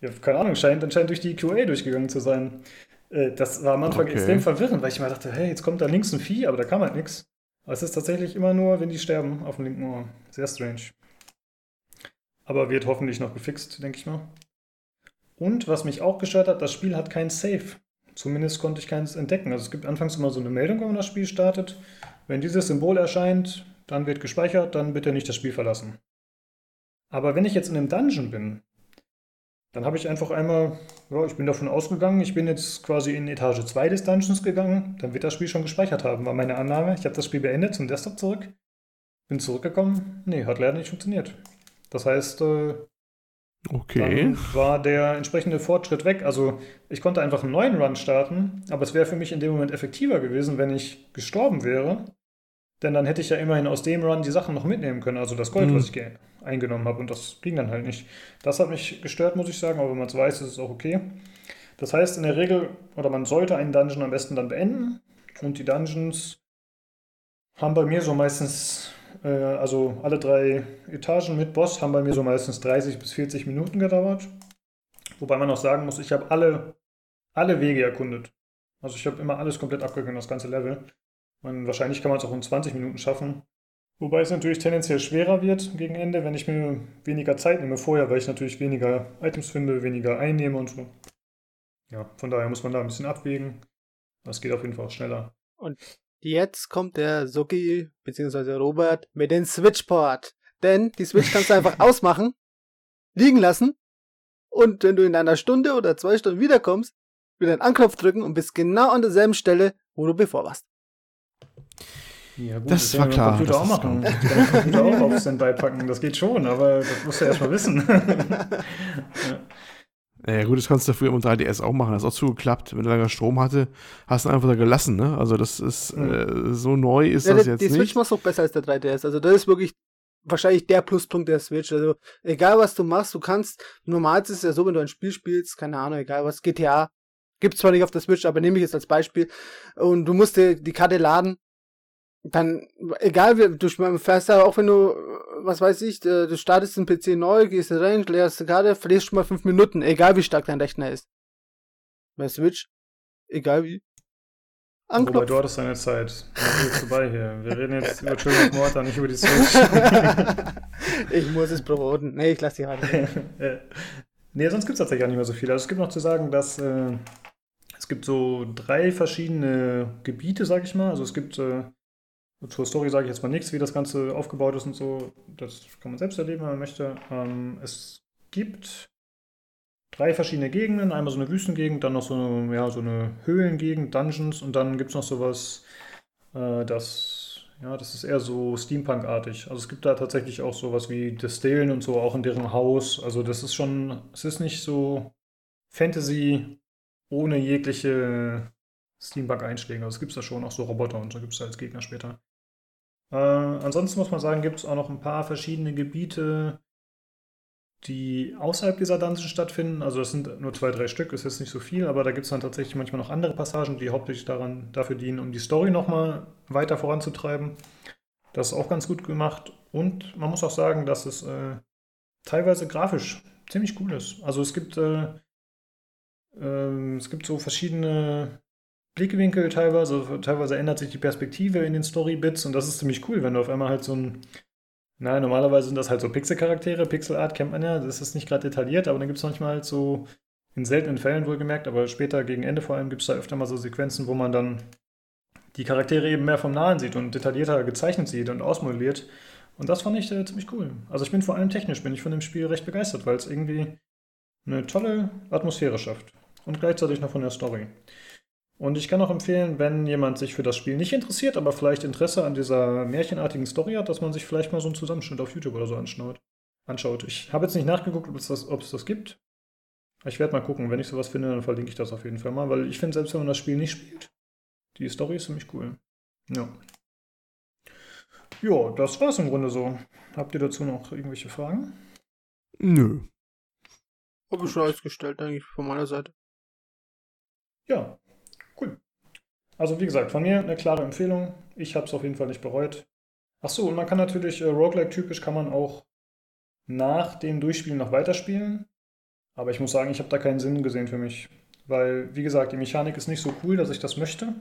ja, keine Ahnung, scheint anscheinend durch die QA durchgegangen zu sein. Äh, Das war am Anfang Okay. extrem verwirrend, weil ich mir dachte, hey, jetzt kommt da links ein Vieh, aber da kam halt nichts. Aber es ist tatsächlich immer nur, wenn die sterben, auf dem linken Ohr. Sehr strange. Aber wird hoffentlich noch gefixt, denke ich mal. Und was mich auch gestört hat, das Spiel hat kein Save. Zumindest konnte ich keins entdecken. Also es gibt anfangs immer so eine Meldung, wenn man das Spiel startet. Wenn dieses Symbol erscheint, dann wird gespeichert, dann bitte nicht das Spiel verlassen. Aber wenn ich jetzt in einem Dungeon bin, dann habe ich einfach einmal, ja, ich bin davon ausgegangen, ich bin jetzt quasi in Etage 2 des Dungeons gegangen, dann wird das Spiel schon gespeichert haben, war meine Annahme. Ich habe das Spiel beendet, zum Desktop zurück, bin zurückgekommen, nee, hat leider nicht funktioniert. Das heißt, äh, Okay. dann war der entsprechende Fortschritt weg. Also ich konnte einfach einen neuen Run starten, aber es wäre für mich in dem Moment effektiver gewesen, wenn ich gestorben wäre. Denn dann hätte ich ja immerhin aus dem Run die Sachen noch mitnehmen können, also das Gold, Mhm. was ich ge- eingenommen habe. Und das ging dann halt nicht. Das hat mich gestört, muss ich sagen, aber wenn man es weiß, ist es auch okay. Das heißt, in der Regel, oder man sollte einen Dungeon am besten dann beenden. Und die Dungeons haben bei mir so meistens, äh, also alle drei Etagen mit Boss haben bei mir so meistens 30 bis 40 Minuten gedauert. Wobei man auch sagen muss, ich habe alle, alle Wege erkundet. Also ich habe immer alles komplett abgegangen, das ganze Level. Und wahrscheinlich kann man es auch in 20 Minuten schaffen. Wobei es natürlich tendenziell schwerer wird gegen Ende, wenn ich mir weniger Zeit nehme vorher, weil ich natürlich weniger Items finde, weniger einnehme und so. Ja, von daher muss man da ein bisschen abwägen. Das geht auf jeden Fall auch schneller. Jetzt kommt der Suki bzw. Robert mit dem Switchport. Denn die Switch kannst du einfach ausmachen, liegen lassen und wenn du in einer Stunde oder zwei Stunden wiederkommst, wieder einen Anknopf drücken und bist genau an derselben Stelle, wo du bevor warst. Ja, gut, Das können war klar, Computer das auch machen. Den Computer auch auf Standby packen, das geht schon, aber das musst du erst mal wissen. ja. Ja, gut, das kannst du früher mit 3DS auch machen. Das ist auch zugeklappt. Wenn du lange Strom hatte, hast du ihn einfach da gelassen, ne? Also, das ist Mhm. äh, so neu ist Ja, das die, jetzt die Switch macht auch besser als der 3DS. Also das ist wirklich wahrscheinlich der Pluspunkt der Switch. Also egal was du machst, du kannst, normal ist es ja so, wenn du ein Spiel spielst, keine Ahnung, egal was, GTA, gibt's zwar nicht auf der Switch, aber nehme ich jetzt als Beispiel, und du musst dir die Karte laden, dann, egal wie, du fährst ja auch wenn du, was weiß ich, äh, du startest den PC neu, gehst rein, leerst die Karte, verlierst schon mal fünf Minuten, egal wie stark dein Rechner ist. Bei Switch, egal wie. Wobei Anknopf. du hattest deine Zeit. Vorbei hier. Wir reden jetzt über Children of Morta, nicht über die Switch. ich muss es promoten. Nee, ich lass die Hand. Äh, nee, sonst gibt es tatsächlich auch nicht mehr so viel. Also es gibt noch zu sagen, dass äh, es gibt so drei verschiedene Gebiete, sag ich mal. Also es gibt äh, zur Story sage ich jetzt mal nichts, wie das Ganze aufgebaut ist und so. Das kann man selbst erleben, wenn man möchte. Ähm, es gibt drei verschiedene Gegenden. Einmal so eine Wüstengegend, dann noch so eine, ja, so eine Höhlengegend, Dungeons und dann gibt es noch sowas, äh, das, ja, das ist eher so Steampunk-artig. Also es gibt da tatsächlich auch sowas wie Distillen und so, auch in deren Haus. Also das ist schon, es ist nicht so Fantasy ohne jegliche Steampunk-Einschläge. Also es gibt da schon auch so Roboter und so gibt es da als Gegner später. Äh, ansonsten muss man sagen, gibt es auch noch ein paar verschiedene Gebiete, die außerhalb dieser Dungeon stattfinden. Also das sind nur zwei, drei Stück, ist jetzt nicht so viel, aber da gibt es dann tatsächlich manchmal noch andere Passagen, die hauptsächlich daran, dafür dienen, um die Story nochmal weiter voranzutreiben. Das ist auch ganz gut gemacht. Und man muss auch sagen, dass es äh, teilweise grafisch ziemlich cool ist. Also es gibt, äh, ähm, es gibt so verschiedene Blickwinkel teilweise. Teilweise ändert sich die Perspektive in den Story-Bits und das ist ziemlich cool, wenn du auf einmal halt so ein na, normalerweise sind das halt so Pixel-Charaktere. Pixel-Art kennt man ja, das ist nicht gerade detailliert, aber dann gibt es manchmal halt so, in seltenen Fällen wohlgemerkt, aber später gegen Ende vor allem gibt es da öfter mal so Sequenzen, wo man dann die Charaktere eben mehr vom Nahen sieht und detaillierter gezeichnet sieht und ausmodelliert. Und das fand ich äh, ziemlich cool. Also ich bin vor allem technisch, bin ich von dem Spiel recht begeistert, weil es irgendwie eine tolle Atmosphäre schafft. Und gleichzeitig noch von der Story. Und ich kann auch empfehlen, wenn jemand sich für das Spiel nicht interessiert, aber vielleicht Interesse an dieser märchenartigen Story hat, dass man sich vielleicht mal so einen Zusammenschnitt auf YouTube oder so anschaut. anschaut. Ich habe jetzt nicht nachgeguckt, ob es das, ob es das gibt. Ich werde mal gucken. Wenn ich sowas finde, dann verlinke ich das auf jeden Fall mal, weil ich finde, selbst wenn man das Spiel nicht spielt, die Story ist ziemlich cool. Ja. Ja, das war's im Grunde so. Habt ihr dazu noch irgendwelche Fragen? Nö. Habe ich schon alles gestellt, eigentlich von meiner Seite. Ja, cool. Also wie gesagt, von mir eine klare Empfehlung. Ich habe es auf jeden Fall nicht bereut. Ach so, und man kann natürlich, äh, Roguelike-typisch kann man auch nach dem Durchspielen noch weiterspielen. Aber ich muss sagen, ich habe da keinen Sinn gesehen für mich. Weil, wie gesagt, die Mechanik ist nicht so cool, dass ich das möchte.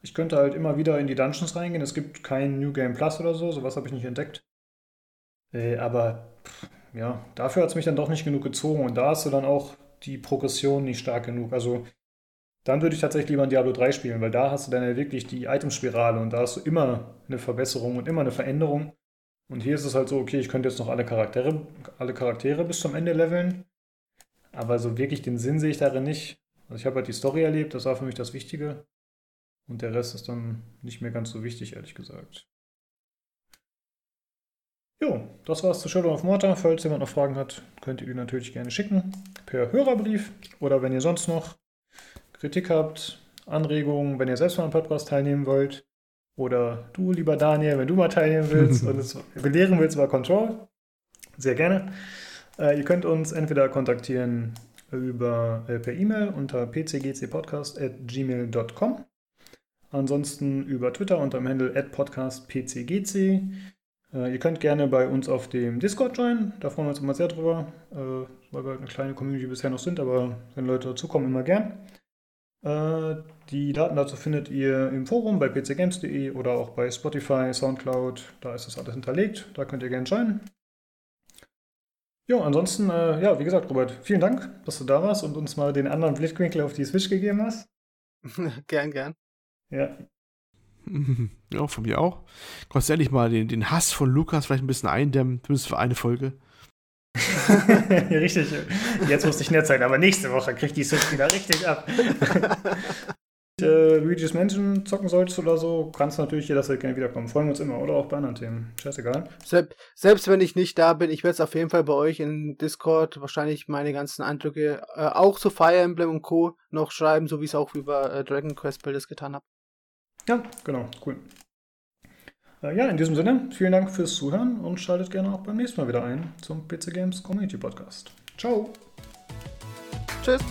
Ich könnte halt immer wieder in die Dungeons reingehen. Es gibt kein New Game Plus oder so, sowas habe ich nicht entdeckt. Äh, aber pff, ja, dafür hat es mich dann doch nicht genug gezogen. Und da hast du dann auch die Progression nicht stark genug. Also dann würde ich tatsächlich lieber in Diablo 3 spielen, weil da hast du dann ja wirklich die Itemspirale und da hast du immer eine Verbesserung und immer eine Veränderung. Und hier ist es halt so, okay, ich könnte jetzt noch alle Charaktere, alle Charaktere bis zum Ende leveln, aber so wirklich den Sinn sehe ich darin nicht. Also ich habe halt die Story erlebt, das war für mich das Wichtige. Und der Rest ist dann nicht mehr ganz so wichtig, ehrlich gesagt. Jo, das war's zu Shadow of Mortar. Falls jemand noch Fragen hat, könnt ihr die natürlich gerne schicken. Per Hörerbrief oder wenn ihr sonst noch Kritik habt, Anregungen, wenn ihr selbst mal am Podcast teilnehmen wollt. Oder du, lieber Daniel, wenn du mal teilnehmen willst und es belehren willst über Control, sehr gerne. Äh, ihr könnt uns entweder kontaktieren über, äh, per E-Mail unter pcgcpodcast.gmail.com. Ansonsten über Twitter unter dem Handle podcastpcgc. Äh, ihr könnt gerne bei uns auf dem Discord joinen, da freuen wir uns immer sehr drüber, äh, weil wir halt eine kleine Community bisher noch sind, aber wenn Leute dazukommen, immer gern. Äh, die Daten dazu findet ihr im Forum bei pcgames.de oder auch bei Spotify, Soundcloud. Da ist das alles hinterlegt. Da könnt ihr gerne joinen. Ja, ansonsten, äh, ja, wie gesagt, Robert, vielen Dank, dass du da warst und uns mal den anderen Blickwinkel auf die Switch gegeben hast. gern, gern. Ja. Ja, von mir auch. Kannst du ehrlich mal den, den Hass von Lukas vielleicht ein bisschen eindämmen, zumindest für eine Folge. richtig. Jetzt musste ich nett sein, aber nächste Woche kriegt die Switch wieder richtig ab. äh, Luigi's Mansion zocken solltest oder so, kannst du natürlich jederzeit gerne wiederkommen. Freuen wir uns immer oder auch bei anderen Themen. Scheißegal. Selbst, selbst wenn ich nicht da bin, ich werde es auf jeden Fall bei euch in Discord wahrscheinlich meine ganzen Eindrücke äh, auch zu Fire Emblem und Co. noch schreiben, so wie ich es auch über äh, Dragon Quest Builders getan habe. Ja, genau, cool. Äh, ja, in diesem Sinne, vielen Dank fürs Zuhören und schaltet gerne auch beim nächsten Mal wieder ein zum PC Games Community Podcast. Ciao. Tschüss.